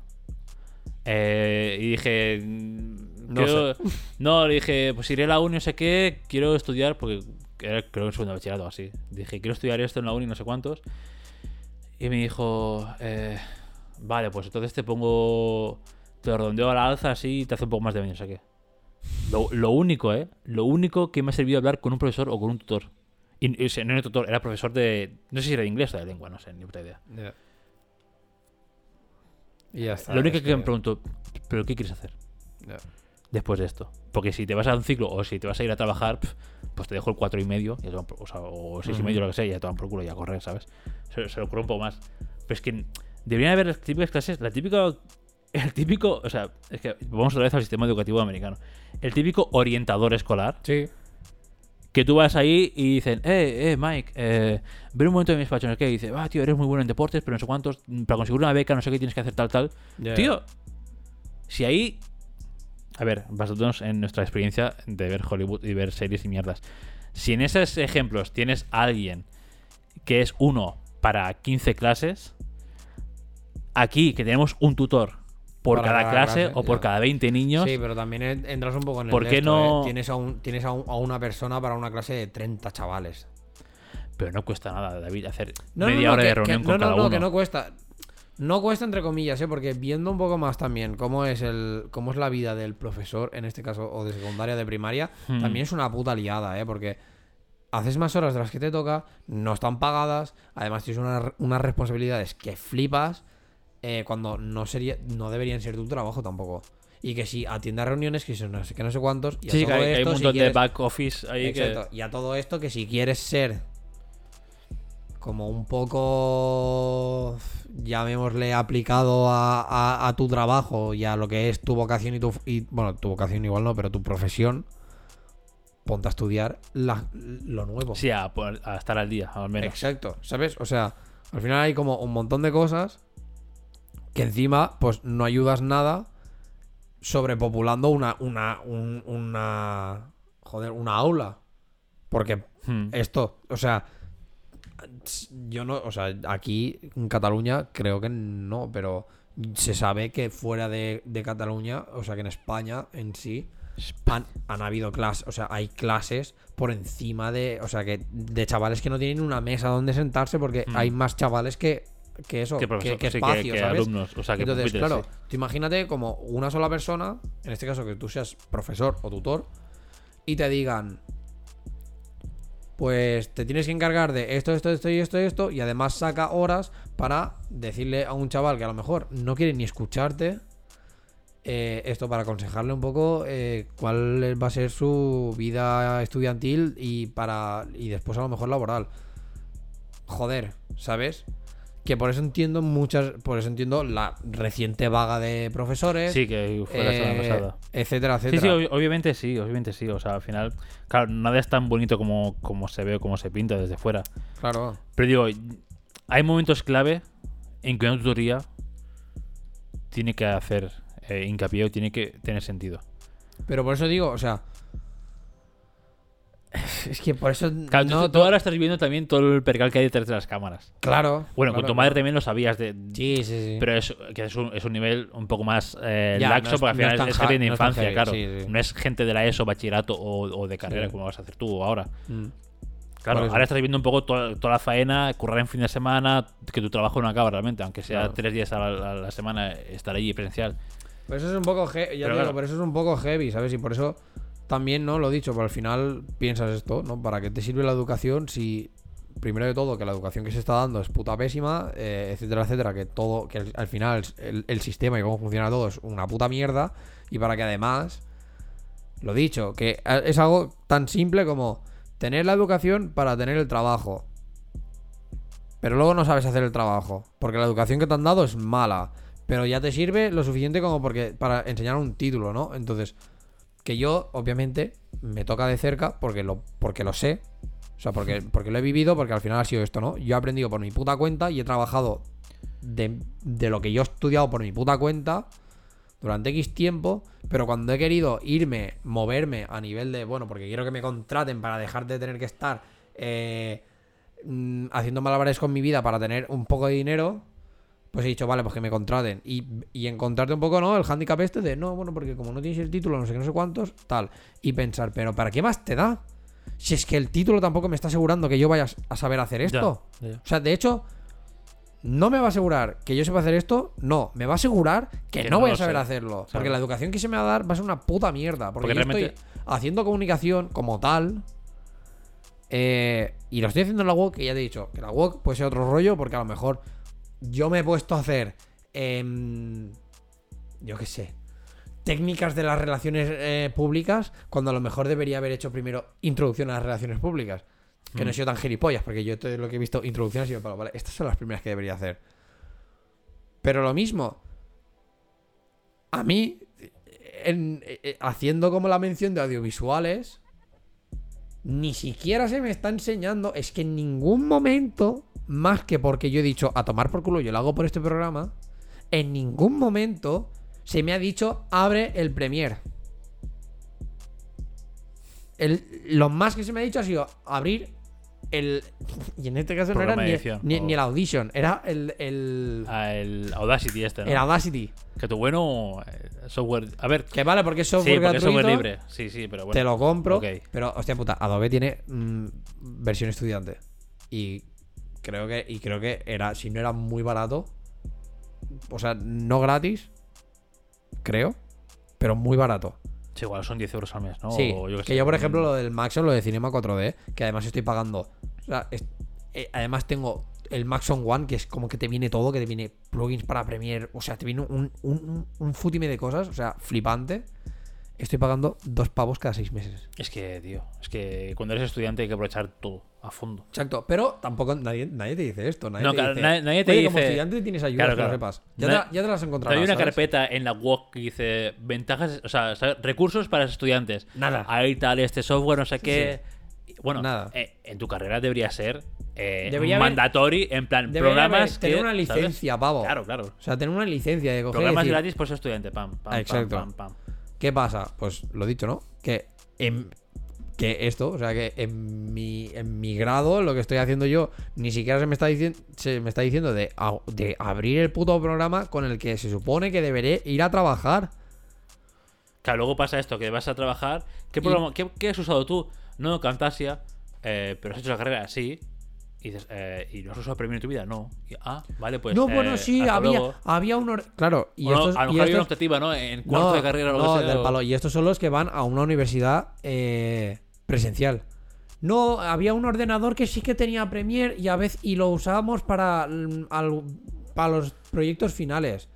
Eh, y dije, "Mm, No quiero- no, le dije, pues iré a la uni, no sé qué, quiero estudiar porque era, creo que en segundo bachillerato así. Dije, quiero estudiar esto en la uni, no sé cuántos. Y me dijo, eh, vale, pues entonces te pongo, te redondeo a la alza así y te hace un poco más de daño, o sea que... Lo, lo único, ¿eh? Lo único que me ha servido hablar con un profesor o con un tutor. Y, y, o sea, no era tutor, era profesor de... No sé si era de inglés o de lengua, no sé, ni puta idea. Ya. Y ya está. Lo único es que me preguntó, ¿pero qué quieres hacer Ya. después de esto? Porque si te vas a un ciclo o si te vas a ir a trabajar, pues te dejo el cuatro y medio, ya van o, sea, o seis y Ujú. medio, lo que sea, y ya te van por culo y a correr, ¿sabes? Se, se lo ocurre un poco más. Pero es que deberían haber las típicas clases, la típica, el típico, o sea, es que vamos otra vez al sistema educativo americano. El típico orientador escolar, Sí. que tú vas ahí y dicen, eh, eh, Mike, eh, ven un momento de mis ¿qué? Y dice, ah, tío, eres muy bueno en deportes, pero no sé cuántos, para conseguir una beca, no sé qué tienes que hacer, tal, tal. Ya. Tío, si ahí. A ver, basándonos en nuestra experiencia de ver Hollywood y ver series y mierdas. Si en esos ejemplos tienes a alguien que es uno para 15 clases, aquí que tenemos un tutor por cada cada clase, clase, o por ya. cada 20 niños, Sí, pero también en- entras un poco en el ¿Por qué esto, no- ¿eh? Tienes, a, un- tienes a, un- a una persona para una clase de 30 chavales. pero no cuesta nada, David, hacer No, no, media no, hora que- de reunión no, con no, cada no, uno. que no cuesta. No cuesta entre comillas, ¿eh? porque viendo un poco más también cómo es el cómo es la vida del profesor, en este caso, o de secundaria, de primaria, Hmm. también es una puta liada, ¿eh? porque haces más horas de las que te toca, no están pagadas, además tienes una- unas responsabilidades que flipas eh, cuando no sería no deberían ser tu trabajo tampoco. Y que si atiendas reuniones, que son no sé qué, no sé cuántos, y Sí, que todo hay, hay esto, un si montón de back office ahí que. Exacto. Y a todo esto que si quieres ser como un poco, llamémosle, aplicado a, a- a tu trabajo y a lo que es tu vocación y tu... Y, bueno, tu vocación igual no, pero tu profesión, ponte a estudiar la- lo nuevo. Sí, a, estar al día, al menos. Exacto, ¿sabes? O sea, al final hay como un montón de cosas que encima, pues no ayudas nada sobrepopulando una, una, un- una, joder, una aula. Porque Hmm. esto, o sea, yo no, o sea, aquí en Cataluña creo que no, pero se sabe que fuera de, de Cataluña, o sea, que en España en sí, han, han habido clases, o sea, hay clases por encima de, o sea, que de chavales que no tienen una mesa donde sentarse porque Mm. hay más chavales que, que eso, Que que, profesor- que sí, espacio, que ¿sabes? alumnos, o sea, que Entonces, claro, sí. tú imagínate como una sola persona, en este caso que tú seas profesor o tutor, y te digan, pues te tienes que encargar de esto, esto, esto y esto esto, y además saca horas para decirle a un chaval que a lo mejor no quiere ni escucharte, eh, esto para aconsejarle un poco eh, cuál va a ser su vida estudiantil y para y después a lo mejor laboral. Joder, ¿sabes? Que por eso entiendo muchas, por eso entiendo la reciente vaga de profesores, Sí, que fue la semana eh, pasada. etcétera, Sí, etcétera. sí, ob- obviamente sí, obviamente sí. O sea, al final, claro, nada es tan bonito como, como se ve o como se pinta desde fuera. Claro. Pero digo, hay momentos clave en que una tutoría tiene que hacer eh, hincapié o tiene que tener sentido. Pero por eso digo, o sea. Es que por eso. Claro, tú, no tú to- ahora estás viendo también todo el percal que hay detrás de las cámaras. Claro. Bueno, claro, con tu madre claro. también lo sabías de... Sí, sí, sí. Pero es, que es, un, es un nivel un poco más eh, Ya, laxo, no es- porque al no es final es, gente de infancia, heavy, claro. sí, sí. No es gente de la ESO, bachillerato o, o de carrera, Sí. como vas a hacer tú ahora. Mm. Claro, ahora estás viendo un poco toda, toda la faena, currar en fin de semana, que tu trabajo no acaba realmente, aunque sea Claro. tres días a la, a la semana estar allí presencial. Por eso es un poco ya Pero digo, claro. por eso es un poco heavy, ¿sabes? Y por eso también, ¿no? Lo dicho, pero al final piensas esto, ¿no? ¿Para qué te sirve la educación si primero de todo que la educación que se está dando es puta pésima, eh, etcétera, etcétera, que todo, que al, al final el, el sistema y cómo funciona todo es una puta mierda y para que además, lo dicho, que es algo tan simple como tener la educación para tener el trabajo. Pero luego no sabes hacer el trabajo, porque la educación que te han dado es mala, pero ya te sirve lo suficiente como porque para enseñar un título, ¿no? Entonces, que yo obviamente me toca de cerca porque lo porque lo sé, o sea, porque porque lo he vivido, porque al final ha sido esto, ¿no? Yo he aprendido por mi puta cuenta y he trabajado de, de lo que yo he estudiado por mi puta cuenta durante X tiempo, pero cuando he querido irme, moverme a nivel de, bueno, porque quiero que me contraten para dejar de tener que estar eh, mm, haciendo malabares con mi vida para tener un poco de dinero, pues he dicho, vale, pues que me contraten. Y, y encontrarte un poco, ¿no? El handicap este de, no, bueno, porque como no tienes el título, no sé qué, no sé cuántos, tal. Y pensar, pero ¿para qué más te da? Si es que el título tampoco me está asegurando que yo vaya a saber hacer esto. Ya, ya. O sea, de hecho, no me va a asegurar que yo sepa hacer esto. No, me va a asegurar que, Que no no voy a saber sé. hacerlo. Porque la educación que se me va a dar va a ser una puta mierda. Porque, Porque yo realmente- estoy haciendo comunicación como tal. eh, y lo estoy haciendo en la WOC, que ya te he dicho, que la WOC puede ser otro rollo, porque a lo mejor yo me he puesto a hacer. em, yo qué sé. Técnicas de las relaciones eh, públicas, cuando a lo mejor debería haber hecho primero introducción a las relaciones públicas. Que no he sido tan gilipollas, porque yo todo lo que he visto, introducción ha sido vale, estas son las primeras que debería hacer. Pero lo mismo, a mí, en- eh, haciendo como la mención de audiovisuales, ni siquiera se me está enseñando, es que en ningún momento, más que porque yo he dicho a tomar por culo, yo lo hago por este programa, en ningún momento se me ha dicho abre el Premiere. El- lo más que se me ha dicho ha sido abrir el. Y en este caso no era ni, edición, ni- o- ni el Audition, era el. el, Ah, el Audacity este, ¿no? el Audacity. Que tu bueno eh, software. A ver, Que vale, porque es sí, software porque es gratuito. software libre. Sí, sí, pero bueno. Te lo compro. Pero, hostia puta, Adobe tiene mm, versión estudiante. Y creo que. Y creo que era. Si no era muy barato. O sea, no gratis. Creo. Pero muy barato. Sí, igual son 10 euros al mes, ¿no? Sí, O que sé, yo, por ejemplo, lo del Maxon, lo de Cinema 4D, que además estoy pagando. O sea, es- eh, además tengo el Maxon One, que es como que te viene todo, que te viene plugins para Premiere, o sea, te viene un, un, un, un futime de cosas, o sea, flipante. Estoy pagando dos pavos cada seis meses. Es que, tío, es que cuando eres estudiante hay que aprovechar todo a fondo. Exacto, pero tampoco nadie, nadie te dice esto. Nadie No, te claro, dice, nadie- nadie te "Oye, como dice- estudiante tienes ayuda, Claro, que lo sepas. Ya, Na- te, ya te las encontrarás. Hay una ¿sabes? carpeta en la WOC que dice ventajas, o sea, recursos para estudiantes. Nada. Ahí tal, este software, no sé qué. Bueno, Nada. eh, en tu carrera debería ser eh, Debería haber- mandatory, en plan, programas haber- tener que, una ¿sabes? licencia, pavo. Claro, claro. O sea, tener una licencia de coger Programas decir, gratis por ser estudiante, pam, pam, pam, Exacto. pam, pam. ¿Qué pasa? Pues lo dicho, ¿no? Que en, que esto, o sea, que en mi, en mi grado, lo que estoy haciendo yo, ni siquiera se me está diciendo, se me está diciendo de, de abrir el puto programa con el que se supone que deberé ir a trabajar. Claro, luego pasa esto, que vas a trabajar. ¿Qué, Y- programa, qué, qué has usado tú? No, Camtasia, eh, pero has hecho la carrera, sí. Y dices, eh, ¿y no has usado Premiere en tu vida? No. Y, ah, vale, pues. no, eh, bueno, sí, hasta había, luego. había un... or- Claro, y O no, estos, a lo y mejor hay una optativa, ¿no? En cuarto no, de carrera o no, sea. del o- palo. Y estos son los que van a una universidad eh, presencial. No, había un ordenador que sí que tenía Premiere y a veces y lo usábamos para, al- para los proyectos finales.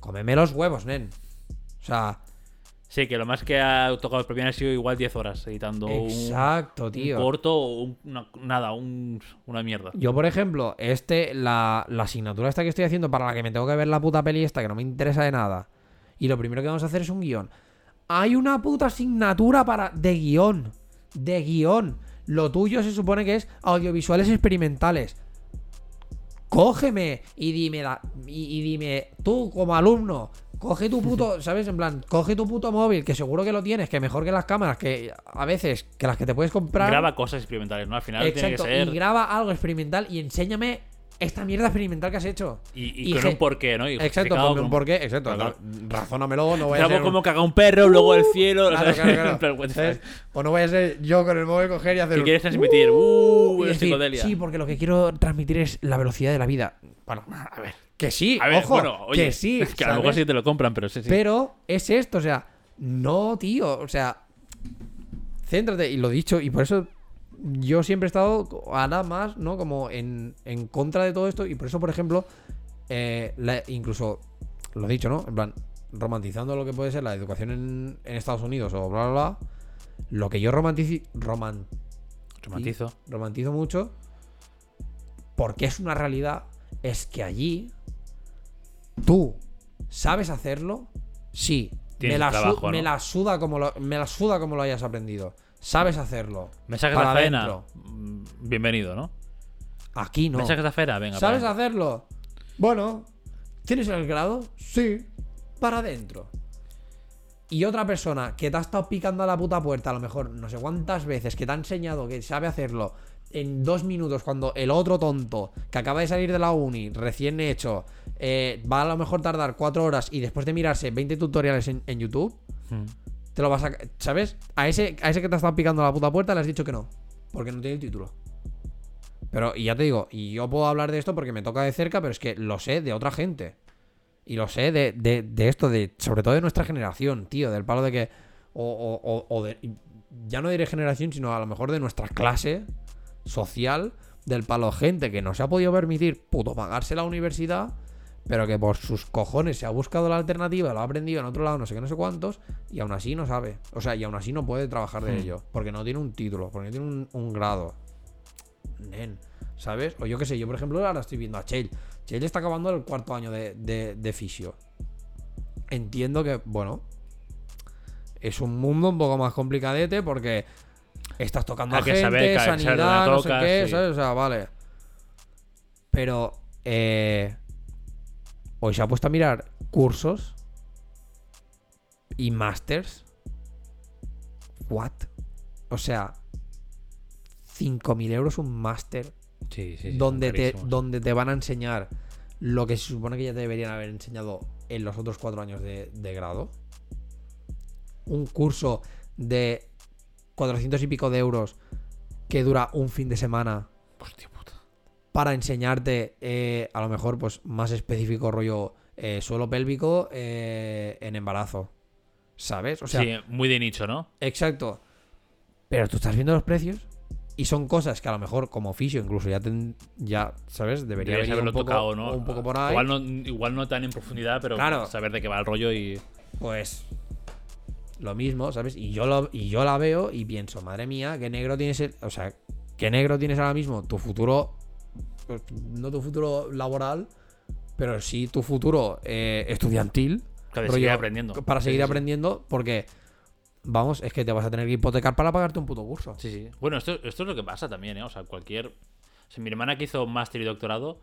Cómeme los huevos, nen. O sea, Sí, que lo más que ha tocado el Premiere ha sido igual 10 horas editando un- exacto, un, tío. corto o un- una- nada, un- una mierda. Yo, por ejemplo, este, la, la asignatura esta que estoy haciendo para la que me tengo que ver la puta peli esta que no me interesa de nada. Y lo primero que vamos a hacer es un guion. Hay una puta asignatura para de guion. De guion. Lo tuyo se supone que es audiovisuales experimentales. Cógeme y dime, la- y, y dime, tú como alumno, coge tu puto, ¿sabes? En plan, coge tu puto móvil, que seguro que lo tienes, que mejor que las cámaras, que a veces, que las que te puedes comprar. Graba cosas experimentales, ¿no? Al final tiene que ser. y graba algo experimental y enséñame esta mierda experimental que has hecho. Y, y y con un porqué, ¿no? Y Exacto, justificado ponme un con- porqué, exacto. Claro. Razónamelo, no voy a ser. como caga un perro, luego el cielo. Claro, ¿sabes? claro, claro. En plan, what the ¿Sabes? fuck. O no voy a ser yo con el móvil coger y hacer. ¿Qué un- quieres transmitir? Uh, y decir, psicodelia. Sí, porque lo que quiero transmitir es la velocidad de la vida. Bueno, a ver. Que sí, A ver, ojo, bueno, oye, que sí. Que a lo mejor ¿sabes? sí te lo compran, pero sí, sí. Pero es esto, o sea, no, tío, o sea, céntrate, y lo dicho, y por eso yo siempre he estado ahora más, ¿no? Como en, en contra de todo esto, y por eso, por ejemplo, eh, la- incluso, lo he dicho, ¿no? En plan, romantizando lo que puede ser la educación en, en Estados Unidos o bla, bla, bla, lo que yo romantici roman- Romantizo. romantizo mucho, porque es una realidad, es que allí tú sabes hacerlo, sí. Me la, su- trabajo, ¿no? me la suda como lo, me la suda como lo hayas aprendido. Sabes hacerlo. ¿Me sacas Para la faena? adentro. Mm, Bienvenido, ¿no? Aquí no. ¿Me sacas la faena? Venga, ¿Sabes para hacerlo? Bueno, ¿tienes el grado? Sí. Para adentro. Y otra persona que te ha estado picando a la puta puerta, a lo mejor no sé cuántas veces, que te ha enseñado que sabe hacerlo en dos minutos, cuando el otro tonto que acaba de salir de la uni, recién hecho, eh, va a lo mejor tardar cuatro horas y después de mirarse 20 tutoriales en, en YouTube, Mm. Te lo vas a. ¿Sabes? A ese, a ese que te ha estado picando la puta puerta le has dicho que no. Porque no tiene el título. Pero, y ya te digo, y yo puedo hablar de esto porque me toca de cerca, pero es que lo sé de otra gente. Y lo sé de, de, esto, de sobre todo de nuestra generación, tío, del palo de que. O, o- o- o de. Ya no diré generación, sino a lo mejor de nuestra clase social, del palo gente que no se ha podido permitir, puto, pagarse la universidad, pero que por sus cojones se ha buscado la alternativa, lo ha aprendido en otro lado, no sé qué, no sé cuántos, y aún así no sabe. O sea, y aún así no puede trabajar de Hmm. ello, porque no tiene un título, porque no tiene un, un grado. Nen, ¿sabes? O yo qué sé, yo por ejemplo ahora estoy viendo a Chell. Chell está acabando el cuarto año de, de, de fisio. Entiendo que, bueno, es un mundo un poco más complicadete porque estás tocando Hay a que gente, saber sanidad, no sé qué, sí. ¿sabes? O sea, vale. Pero, eh, hoy se ha puesto a mirar cursos y masters. ¿What? O sea, 5.000 euros un máster Sí, sí, sí, donde, te, donde te van a enseñar lo que se supone que ya te deberían haber enseñado en los otros cuatro años de, de grado. Un curso de 400 y pico de euros que dura un fin de semana Hostia puta. Para enseñarte eh, a lo mejor pues más específico rollo eh, suelo pélvico eh, en embarazo. ¿Sabes? O sea, sí, muy de nicho, ¿no? Exacto. Pero tú estás viendo los precios y son cosas que a lo mejor como fisio incluso ya ten- ya sabes debería Deberías haberlo un poco, tocado, ¿no? un poco por ahí. Igual no, igual no tan en profundidad, pero Claro. saber de qué va el rollo y. Pues lo mismo, ¿sabes? Y yo lo y yo la veo y pienso, madre mía, qué negro tienes, el- o sea, qué negro tienes ahora mismo tu futuro pues, no tu futuro laboral, pero sí tu futuro eh, estudiantil. Claro, seguir aprendiendo. Para seguir Sí, sí, sí. aprendiendo, porque vamos, es que te vas a tener que hipotecar para pagarte un puto curso. Sí, sí. Bueno, esto, esto es lo que pasa también, ¿eh? O sea, cualquier. O sea, mi hermana que hizo máster y doctorado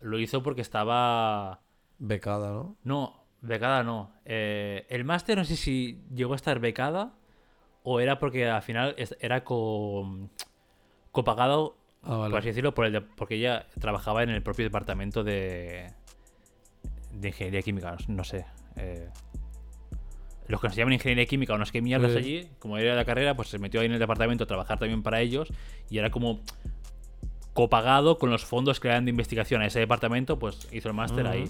lo hizo porque estaba. Becada, ¿no? No, becada no. Eh, el máster no sé si llegó a estar becada o era porque al final era co, copagado, Ah, vale. por así decirlo, por el de- porque ella trabajaba en el propio departamento de, de ingeniería química, no sé. eh, los que se llaman ingeniería química o no sé qué mierdas Sí. allí, como era la carrera, pues se metió ahí en el departamento a trabajar también para ellos y era como copagado con los fondos que le dan de investigación a ese departamento, pues hizo el máster ahí.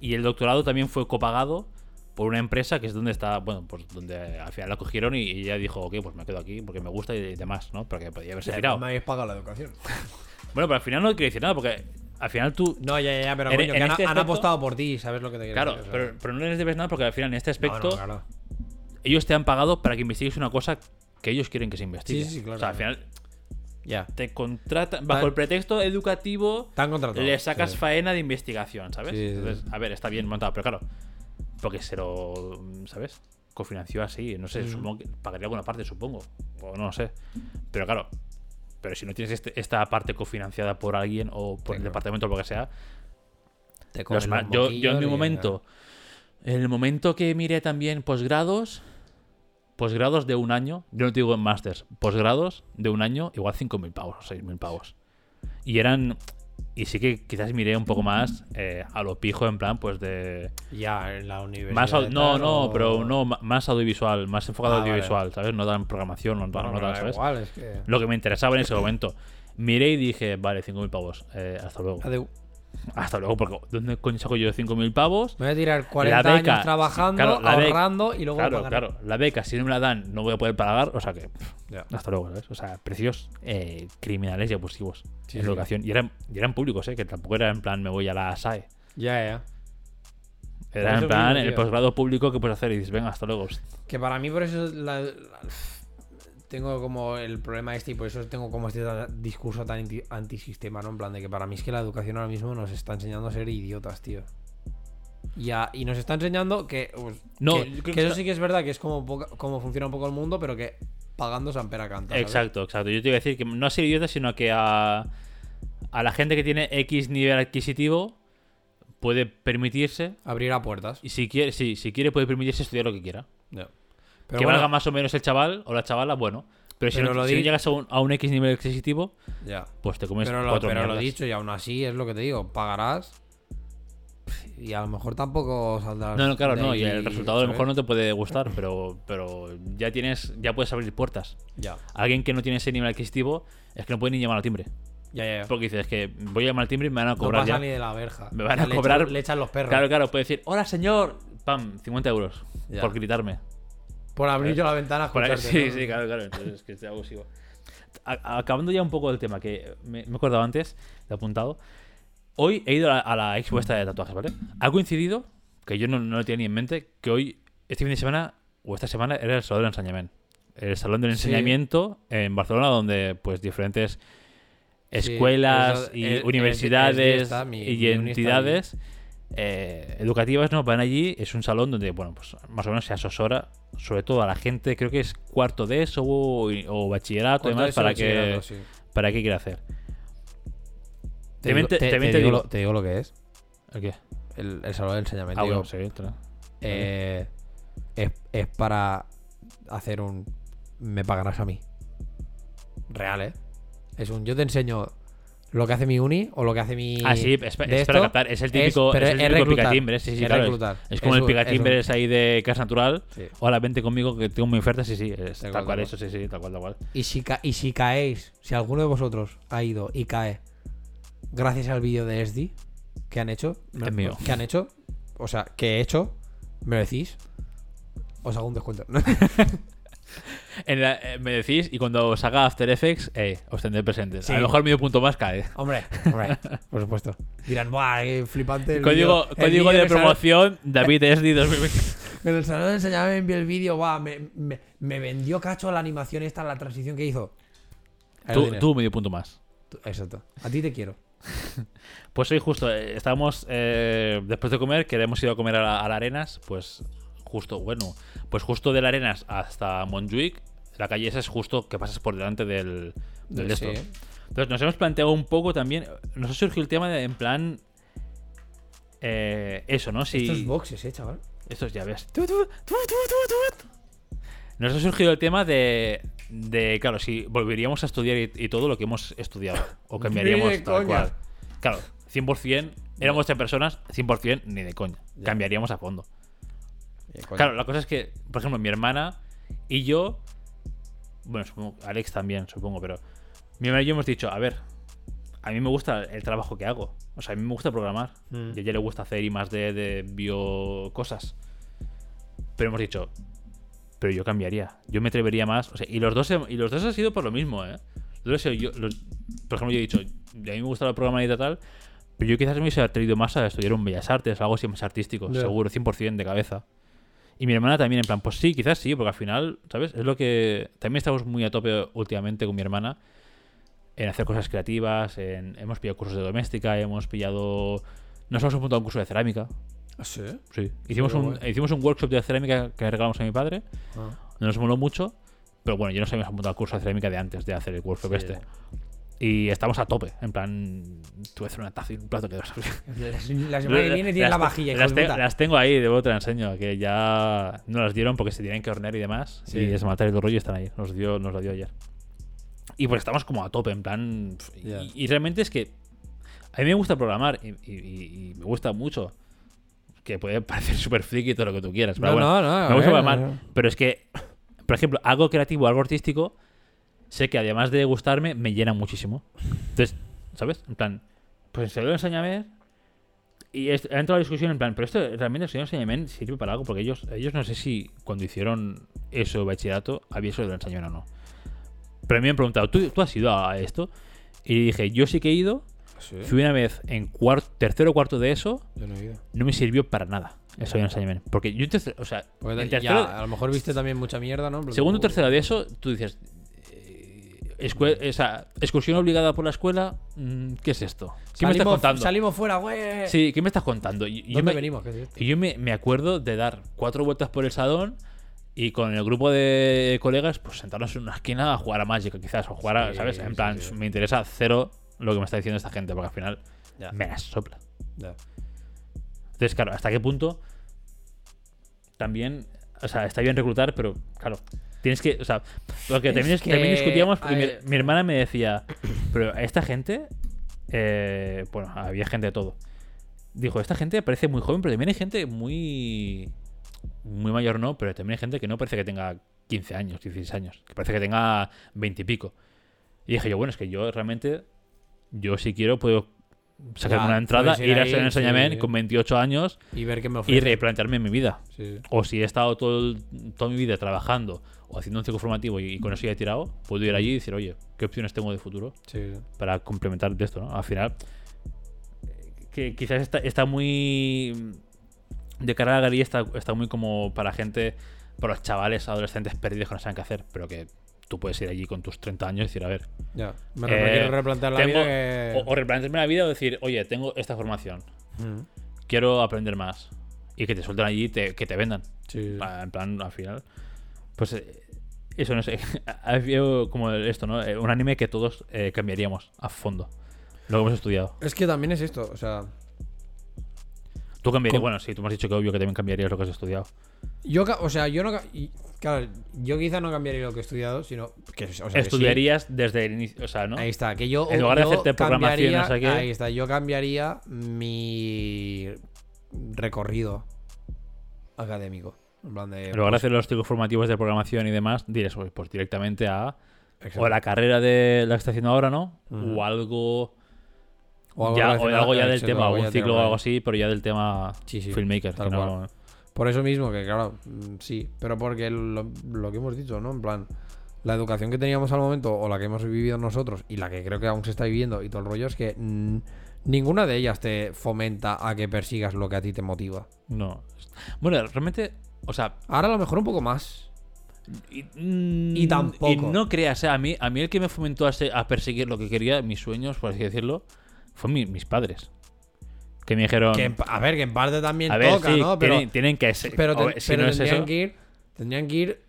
Y el doctorado también fue copagado por una empresa que es donde está, bueno, pues donde al final la cogieron y, y ella dijo, ok, pues me quedo aquí porque me gusta y demás, ¿no? Porque podía haberse tirado. me habéis pagado la educación. Bueno, pero al final no quiere decir nada porque al final tú... No, ya, ya, ya, pero En- coño, en que han, este han aspecto- apostado por ti, ¿sabes lo que te quiero Claro, decir? O sea, pero, pero no les debes nada porque al final en este no, aspecto no, claro. ellos te han pagado para que investigues una cosa que ellos quieren que se investigue. Sí, sí, claro, O sea, al claro. final Ya. te contratan bajo el pretexto educativo Te han contratado. le sacas sí. faena de investigación, ¿sabes? Entonces, a ver, está bien montado, pero claro, porque se lo, ¿sabes? Cofinanció así, no sé, Mm. supongo que pagaría alguna parte, supongo, o no sé. Pero claro, pero si no tienes este- esta parte cofinanciada por alguien o por el departamento o lo que sea, Te los los yo, yo en mi momento, en el momento que miré también posgrados, posgrados de un año, yo no te digo en másters, posgrados de un año, igual 5.000 pavos o 6.000 pavos. Y eran, y sí que quizás miré un poco más eh, a lo pijo, en plan, pues de... Ya, en la universidad. Más au- y no, no, o- pero no, más audiovisual, más enfocado Ah, a vale. audiovisual, ¿sabes? No dan programación, no, Bueno, no dan, da ¿sabes? igual, es que. Lo que me interesaba en ese momento. Miré y dije, vale, 5.000 pavos, eh, hasta luego. Adeu. Hasta luego, porque ¿dónde coño saco yo 5.000 pavos? Me voy a tirar 40 La beca- años trabajando, claro, la beca- ahorrando y luego Claro, claro. La beca, si no me la dan, no voy a poder pagar. O sea que, hasta luego, ¿sabes? O sea, precios eh, criminales y abusivos Sí, en sí. educación. Y eran, y eran públicos, ¿eh? Que tampoco era en plan, me voy a la SAE. Ya, ya. Era en plan, mismo, el posgrado público que puedes hacer y dices, venga, hasta luego. Que para mí por eso la- la- tengo como el problema este y por eso tengo como este discurso tan anti- antisistema, ¿no? En plan de que para mí es que la educación ahora mismo nos está enseñando a ser idiotas, tío. Y, a- y nos está enseñando que, pues, No, que, eso sí que es verdad, que es como, poca- como funciona un poco el mundo, pero que pagando San Pera canta. ¿sabes? Exacto, exacto. Yo te iba a decir que no a ser idiota, sino que a, a la gente que tiene X nivel adquisitivo puede permitirse, Abrirá puertas. y si quiere, sí, si quiere puede permitirse estudiar lo que quiera. Ya. Pero que bueno, valga más o menos el chaval o la chavala, bueno. Pero si, Pero no, lo si no di- llegas a un, a un X nivel adquisitivo, ya. pues te comes Pero, lo, cuatro pero lo mierdas. dicho, y aún así es lo que te digo, pagarás. y a lo mejor tampoco saldrás. No, no, claro, no. Y el resultado a lo mejor no te puede gustar, pero, pero ya tienes, ya puedes abrir puertas. Ya. Alguien que no tiene ese nivel adquisitivo es que no puede ni llamar al timbre. Ya, ya, ya. Porque dices que voy a llamar al timbre y me van a No cobrar pasa ya. ni de la verja. Me van a le cobrar- echan- le echan los perros. Claro, claro, puede decir, hola señor, pam, 50 euros por gritarme. Por abrir yo la ventana Por ahí- sí, ¿no? sí, claro, claro. Entonces es que es abusivo. A- acabando ya un poco del tema que me, me he acordado antes, de apuntado. Hoy he ido a la, a la expo esta de tatuajes, ¿vale? Ha coincidido, que yo no, no lo tenía ni en mente, que hoy, este fin de semana, o esta semana, era el Salón del Enseñamiento. El Salón del Sí. Enseñamiento en Barcelona, donde pues diferentes Sí, escuelas eso- y el- universidades el mi- y entidades eh, educativas no van allí es un salón donde bueno pues más o menos se asesora sobre todo a la gente creo que es cuarto de eso o, o bachillerato y Con todo demás eso para que sí. para qué quiere hacer Te digo- te- te- también te te digo digo- lo- te digo lo que es. ¿El qué? El, el salón de enseñamiento. Ah, digo, bueno, sí, eh, es, es para hacer un. Me pagarás a mí. Real, ¿eh? Es un. Yo te enseño lo que hace mi uni o lo que hace mi. Ah, sí, es, de es para captar. Es el típico, pero es el es típico reclutar, picatimbres. Sí, sí, es claro. es-. Es, como Es el es picatimbres ahí de Casa Natural. Sí. Hola, vente conmigo que tengo mi oferta. Sí, sí, es Tal tal cual, eso, sí, sí, tal cual, tal cual. Y si, ca- y si caéis, si alguno de vosotros ha ido y cae gracias al vídeo de SD que han hecho, Es mío. que han hecho, o sea, que he hecho, me lo decís, os hago un descuento. En la- eh, me decís, y cuando os haga After Effects, eh, os tendré presentes. Sí. A lo mejor medio punto más cae. hombre, hombre, por supuesto. Dirán, ¡buah, qué flipante! El Código, el código de promoción David Esdi 2020. En el salón de enseñamiento vi el vídeo, ¡buah! Me, me, me vendió cacho la animación esta, la transición que hizo. Tú, medio punto más. Exacto. A ti te quiero. Pues hoy justo, eh, estábamos eh, después de comer, que hemos ido a comer a la, a la Arenas, pues justo, bueno, pues justo de la Arenas hasta Montjuic, la calle esa es justo que pasas por delante del, del de esto. Entonces nos hemos planteado un poco también, nos ha surgido el tema de, en plan, eh, eso, ¿no? Si, Estos boxes, eh, chaval. Estos ya ves. Tu, tu, tu, tu, tu, tu. Nos ha surgido el tema de, de claro, si volveríamos a estudiar y, y todo lo que hemos estudiado. O cambiaríamos tal coña. cual. Claro, 100%, éramos tres personas, 100% ni de coña. Ya. Cambiaríamos a fondo. Eh. Claro, la cosa es que, por ejemplo, mi hermana y yo, bueno, supongo, Alex también, supongo, pero mi hermana y yo hemos dicho, a ver, a mí me gusta el trabajo que hago. O sea, a mí me gusta programar. Mm. Y a ella le gusta hacer y más de, de bio cosas. Pero hemos dicho, pero yo cambiaría. Yo me atrevería más. O sea, y los dos hem- y los dos ha sido por lo mismo, ¿eh? Los dos he sido yo- los- por ejemplo, yo he dicho, a mí me gusta el programar y tal, pero yo quizás me hubiese atrevido más a estudiar un Bellas Artes, algo así más artístico, Ya. seguro, 100% de cabeza. Y mi hermana también, en plan, pues sí, quizás sí, porque al final, ¿sabes? Es lo que. También estamos muy a tope últimamente con mi hermana en hacer cosas creativas, en... hemos pillado cursos de doméstica, hemos pillado... Nos hemos apuntado a un curso de cerámica, ¿Ah, sí? sí. Hicimos, un, hicimos un workshop de cerámica que regalamos a mi padre, Ah. nos moló mucho, pero bueno, yo nos habíamos apuntado al curso de cerámica de antes de hacer el workshop Sí. este. Y estamos a tope, en plan, tuve que hacer una taza y un plato que La, la semana que viene tienes la vajilla, las, te- las tengo ahí, luego te las enseño, que ya no las dieron porque se tienen que hornear y demás. Sí. Y esmaltar y todo el rollo y están ahí. Nos, dio, nos lo dio ayer. Y pues estamos como a tope, en plan. pf, y-. Y, realmente es que a mí me gusta programar y, y- y- me gusta mucho. Que puede parecer súper friki y todo lo que tú quieras. Pero No, bueno, no, no, me gusta programar. Pero es que, por ejemplo, algo creativo, algo artístico, sé que además de gustarme, me llena muchísimo. Entonces, ¿sabes? En plan, pues se lo enseñame. Y es- ha entrado la discusión en plan, pero esto realmente el señor sirve para algo, porque ellos, ellos no sé si cuando hicieron eso de bachillerato había eso del enseñamiento o no. Pero a mí me han preguntado, ¿tú, ¿tú has ido a esto? Y dije, yo sí que he ido, ¿Sí? fui una vez en cuarto, tercero o cuarto de eso, Yo no he ido. no me sirvió para nada eso de enseñamiento. Porque yo en tercero, o sea, en ya, tercero, a lo mejor viste también mucha mierda, ¿no? Segundo o tercero de eso, tú dices. Escue- o sea, excursión obligada por la escuela, mm, ¿qué es esto? ¿Qué me estás contando? Salimos fuera, güey. Sí, ¿qué me estás contando? Y, y yo ¿Dónde me, venimos? Y yo me, me acuerdo de dar cuatro vueltas por el salón y con el grupo de colegas, pues sentarnos en una esquina a jugar a Magic, quizás, o jugar a, Sí, ¿sabes? En sí, plan, sí. me interesa cero lo que me está diciendo esta gente, porque al final Ya. me las sopla. Ya. Entonces, claro, ¿hasta qué punto también, o sea, está bien reclutar, pero claro, tienes que, o sea, lo que también, que, también discutíamos, porque mi, hermana me decía, pero esta gente, eh, bueno, había gente de todo. dijo, esta gente parece muy joven, pero también hay gente muy... Muy mayor no, pero también hay gente que no parece que tenga 15 años, 16 años, que parece que tenga 20 y pico. Y dije yo, bueno, es que yo realmente, yo si quiero puedo sacarme una entrada, ir a hacer un sí. enseñamiento con 28 años Y ver qué me y ofrece. replantearme mi vida. Sí. O si he estado todo toda mi vida trabajando o haciendo un ciclo formativo y, y con eso ya he tirado, puedo ir allí y decir, oye, ¿qué opciones tengo de futuro Sí, para complementar de esto? ¿no? Al final, que quizás está, está muy. De cara a la galería está, está muy como para gente, para los chavales, adolescentes perdidos que no saben qué hacer, pero que tú puedes ir allí con tus 30 años y decir, a ver, Ya. Me Eh, quiero replantear la tengo- vida que... o, o replantearme la vida o decir, oye, tengo esta formación, Mm. quiero aprender más. Y que te suelten allí y te, que te vendan. Sí. Pa- En plan, al final. Pues eh, eso no sé. Había como esto, ¿no? Eh, Un anime que todos eh, cambiaríamos a fondo. Lo que hemos estudiado. Es que también es esto, o sea... Tú cambiarías. Com- Bueno, sí, tú me has dicho que obvio que también cambiarías lo que has estudiado. Yo, o sea, yo no... Claro, yo quizá no cambiaría lo que he estudiado, sino... Que, o sea, que sí. Estudiarías desde el inicio. O sea, ¿no? Ahí está, que yo. En lugar de hacerte programación. Ahí está, yo cambiaría mi recorrido académico. En plan de. En lugar de hacer los ciclos formativos de programación y demás, dirías, pues, pues directamente a. Exacto. O la carrera de la que está haciendo ahora, ¿no? O algo. O algo ya, o algo ya del tema, ya ciclo o algo así, pero ya del tema Sí, sí, filmmaker. tal que no- cual. Por eso mismo, que claro, mm, sí. Pero porque lo, lo que hemos dicho, ¿no? En plan, la educación que teníamos al momento, o la que hemos vivido nosotros, y la que creo que aún se está viviendo, y todo el rollo, es que ninguna de ellas te fomenta a que persigas lo que a ti te motiva. No. Bueno, realmente. O sea, Ahora a lo mejor un poco más. Y, mm, Y tampoco. Y no creas, eh, a mí, a mí el que me fomentó a, a perseguir lo que quería, mis sueños, por así decirlo, fue mi- mis padres. Que me dijeron. Que a ver, que en parte también a ver, toca, sí, ¿no? Pero, tienen, tienen que ser. pero, ten- si pero no es tendrían, eso. que ir, tendrían que ir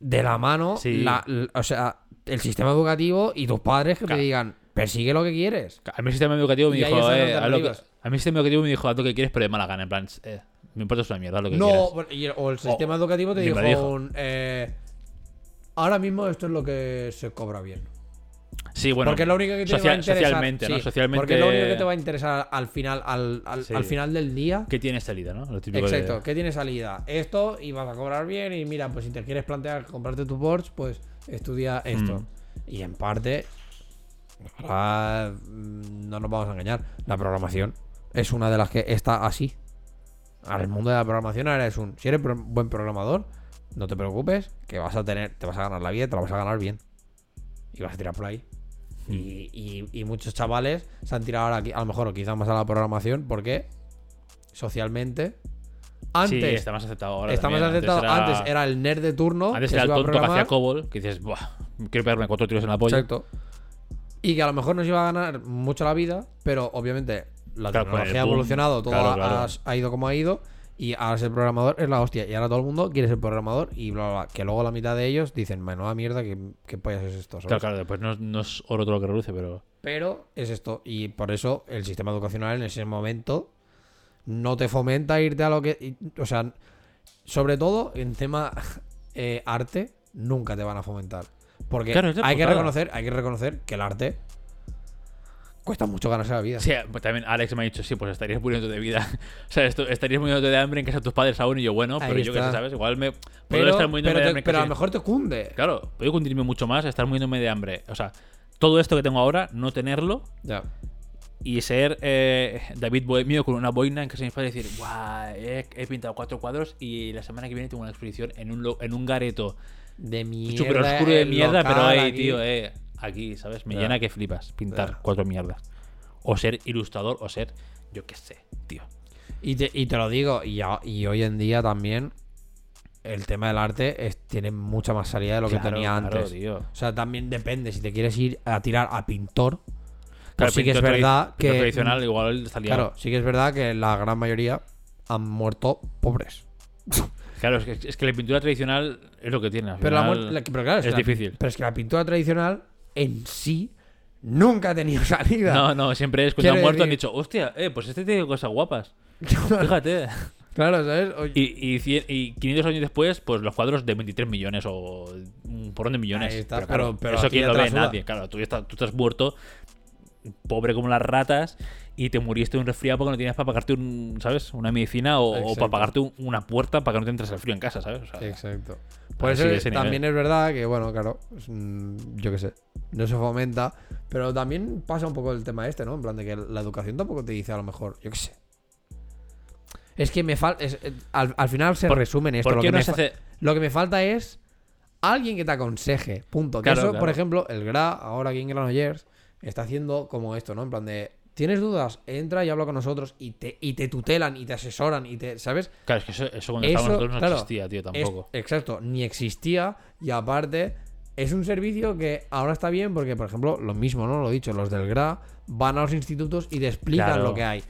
de la mano, Sí. la- l- o sea, el sistema educativo y tus padres que Claro. te digan, persigue lo que quieres. A mí el sistema educativo me Y dijo. eh, lo que- a mí el sistema educativo me dijo, haz lo que quieres, pero de mala gana. En plan, eh, me importa es una mierda haz lo que No, quieras. el- o el sistema educativo te dijo, eh, ahora mismo esto es lo que se cobra bien. Sí, bueno. porque es lo único que te social- va a interesar. socialmente, ¿no? sí, Socialmente. Porque es lo único que te va a interesar al final, al, al- Sí. al final del día. ¿Qué tiene salida, no? Lo típico de- Exacto, ¿qué tiene salida? Esto y vas a cobrar bien. Y mira, pues si te quieres plantear comprarte tu Porsche, pues estudia esto. Mm. Y en parte, ahora mm, no nos vamos a engañar. La programación es una de las que está así. Ahora el mundo de la programación ahora es un. Si eres buen programador, no te preocupes, que vas a tener, te vas a ganar la vida, te la vas a ganar bien. Y vas a tirar por ahí. Y, y- y muchos chavales se han tirado ahora a lo mejor o quizás más a la programación, porque socialmente. Antes Sí, está más aceptado ahora. está más aceptado. Antes era, el nerd de turno. Antes que era el tonto que hacía. COBOL, que dices, Buah, quiero pegarme cuatro tiros en la polla. Exacto. Y que a lo mejor nos iba a ganar mucho la vida, pero obviamente la Claro, tecnología ha evolucionado, todo claro, ha- claro. Ha, ha ido como ha ido. Y ahora ser programador es la hostia. Y ahora todo el mundo quiere ser programador y bla, bla, bla. Que luego la mitad de ellos dicen, menuda mierda, ¿qué, qué pollas es esto? ¿sabes? Claro, claro, después no, no es oro todo lo que reluce, pero. Pero es esto. Y por eso el sistema educacional en ese momento no te fomenta irte a lo que. O sea, sobre todo en tema eh, arte, nunca te van a fomentar. Porque Claro, hay que reconocer, hay que reconocer que el arte cuesta mucho ganarse la vida. Sí, pues también Alex me ha dicho, sí, pues estarías muriendo de vida. o sea, esto, estarías muriendo de hambre en casa de tus padres aún y yo, bueno, pero Ahí yo qué sé, ¿sabes?Igual me. Puedo pero, estar muriéndome pero de te- hambre pero a lo mejor te cunde. Claro, puedo cundirme mucho más estar muriéndome de hambre. O sea, todo esto que tengo ahora, no tenerlo Ya. y ser eh, David Bohemio con una boina en casa de mis padres y decir, guau, he, he pintado cuatro cuadros y la semana que viene tengo una exposición en un, en un gareto De mierda. súper oscuro de mierda, pero ahí, tío, eh, aquí, ¿sabes? Me Ya. llena que flipas pintar Ya. cuatro mierdas. O ser ilustrador, o ser, yo qué sé, tío. Y te, y te lo digo, y, hoy en día también el tema del arte es- tiene mucha más salida de lo que tenía claro, antes. tío. O sea, también depende. Si te quieres ir a tirar a pintor, pues Claro, sí que es verdad que. tradicional igual salía. Claro, sí que es verdad que la gran mayoría han muerto pobres. Claro, es que, es que la pintura tradicional es lo que tiene. al Pero, la final muer- la- pero claro, es que la- difícil. pero es que la pintura tradicional en sí nunca ha tenido salida. No, no, siempre es cuando han muerto han decir- dicho, hostia, eh, pues este tiene cosas guapas. Fíjate. claro, ¿sabes? Y, y, cien- y 500 años después, pues los cuadros de 23 millones o un porrón de millones. Ahí está, pero, claro, pero- pero eso aquí quién ya lo ve nadie. Claro, tú, ya estás, tú estás muerto, pobre como las ratas, y te muriste de un resfriado porque no tenías para pagarte un, ¿sabes? Una medicina o, para pagarte un- una puerta para que no te entres el frío en casa, ¿sabes? O sea, Exacto. Por Así eso de ese nivel. también es verdad que, bueno, claro, es yo qué sé, no se fomenta, pero también pasa un poco el tema este, ¿no? En plan de que la educación tampoco te dice a lo mejor, yo qué sé. Es que me falta, al, al final se ¿Por- resume en esto. ¿Por Lo que, no me se fa- hace...? lo que me falta es alguien que te aconseje, punto. Que Claro, eso, claro. por ejemplo, el GRA, ahora aquí en Granollers, está haciendo como esto, ¿no? En plan de, ¿tienes dudas? Entra y habla con nosotros y te, y te tutelan y te asesoran y te, ¿sabes? Claro, es que eso, eso cuando Eso, estábamos nosotros no claro, existía, tío, Es- tampoco. exacto, ni existía y aparte es un servicio que ahora está bien porque, por ejemplo, lo mismo, ¿no? Lo he dicho, los del GRA van a los institutos y te explican Claro. lo que hay.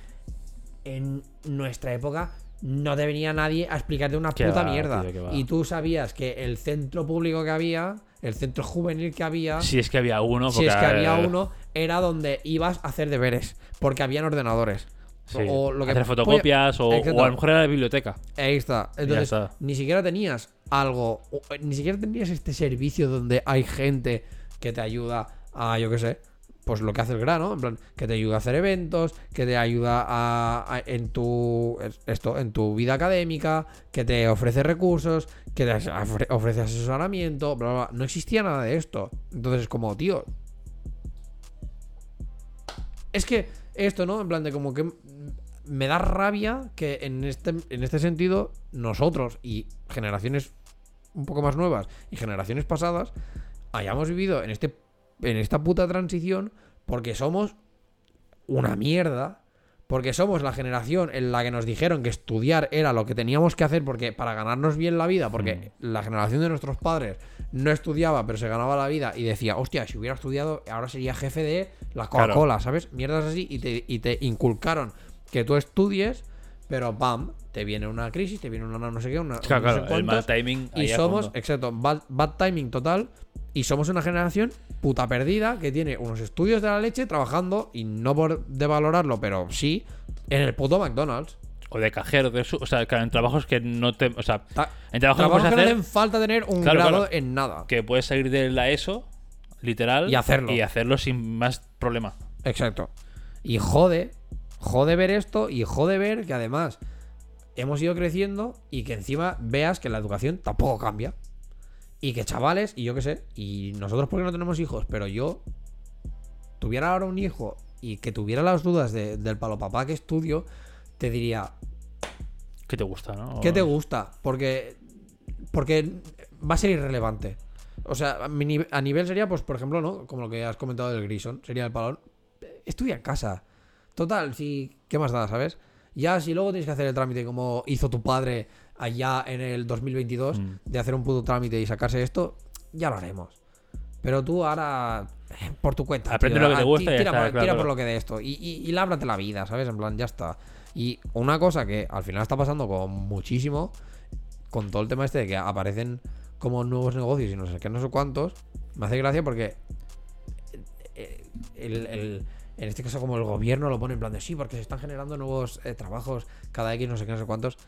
En nuestra época no te venía nadie a explicarte una Qué puta va, mierda. tío, y tú sabías que el centro público que había, el centro juvenil que había, Si es que había uno, si es porque, que había uno, era donde ibas a hacer deberes, porque habían ordenadores. sí, O lo que hacer fotocopias o, o a lo mejor era la biblioteca. Ahí está. Entonces, está. ni siquiera tenías algo, o- eh, ni siquiera tenías este servicio donde hay gente que te ayuda a, yo qué sé, pues lo que hace el grano, en plan, que te ayuda a hacer eventos, que te ayuda a, a- en tu esto, en tu vida académica, que te ofrece recursos, que te ofrece asesoramiento, bla, bla, bla. No existía nada de esto. Entonces, es como, tío. Es que esto, ¿no? En plan de como que me da rabia que en este, en este sentido nosotros y generaciones un poco más nuevas y generaciones pasadas hayamos vivido en, este, en esta puta transición porque somos una mierda. Porque somos la generación en la que nos dijeron que estudiar era lo que teníamos que hacer porque para ganarnos bien la vida, porque la generación de nuestros padres no estudiaba, pero se ganaba la vida y decía, hostia, si hubiera estudiado, ahora sería jefe de la Coca-Cola, ¿sabes? Mierdas así, y te, y te inculcaron que tú estudies, pero ¡pam! Te viene una crisis, te viene una no sé qué, una. Claro, no sé claro, el mal timing. y somos, exacto, bad, bad timing total. Y somos una generación puta perdida que tiene unos estudios de la leche trabajando, y no por devalorarlo, pero sí, en el puto McDonald's. O de cajero, de su- o sea, en trabajos que no te. O sea, en trabajos que Trabajos que no hacer, hacen falta tener un Claro, grado claro. en nada. que puedes salir de la ESO, literal. Y hacerlo. Y hacerlo sin más problema. Exacto. Y jode, jode ver esto y jode ver que además hemos ido creciendo y que encima veas que la educación tampoco cambia. Y que chavales, y yo qué sé, y nosotros porque no tenemos hijos, pero yo tuviera ahora un hijo y que tuviera las dudas de- del palo papá que estudio, te diría, ¿Qué te gusta, no? ¿Qué te gusta? Porque. Porque va a ser irrelevante. O sea, a, mi nive- a nivel sería, pues, por ejemplo, ¿no? Como lo que has comentado del Grison, sería el palón. Estudia en casa. Total, si. ¿Qué más da, sabes? Ya si luego tienes que hacer el trámite como hizo tu padre allá en el 2022, Mm. de hacer un puto trámite y sacarse esto, ya lo haremos. Pero tú ahora, eh, por tu cuenta. Aprende tío, lo que te ah, y ya tira, está, por, claro, tira por lo que de esto. Y, y, y lábrate la vida, ¿sabes? En plan, ya está. Y una cosa que al final está pasando con muchísimo, con todo el tema este de que aparecen como nuevos negocios y no sé qué, no sé cuántos, me hace gracia porque eh, el- el- en este caso como el gobierno lo pone en plan de sí, porque se están generando nuevos eh, trabajos cada X, no sé qué, no sé cuántos.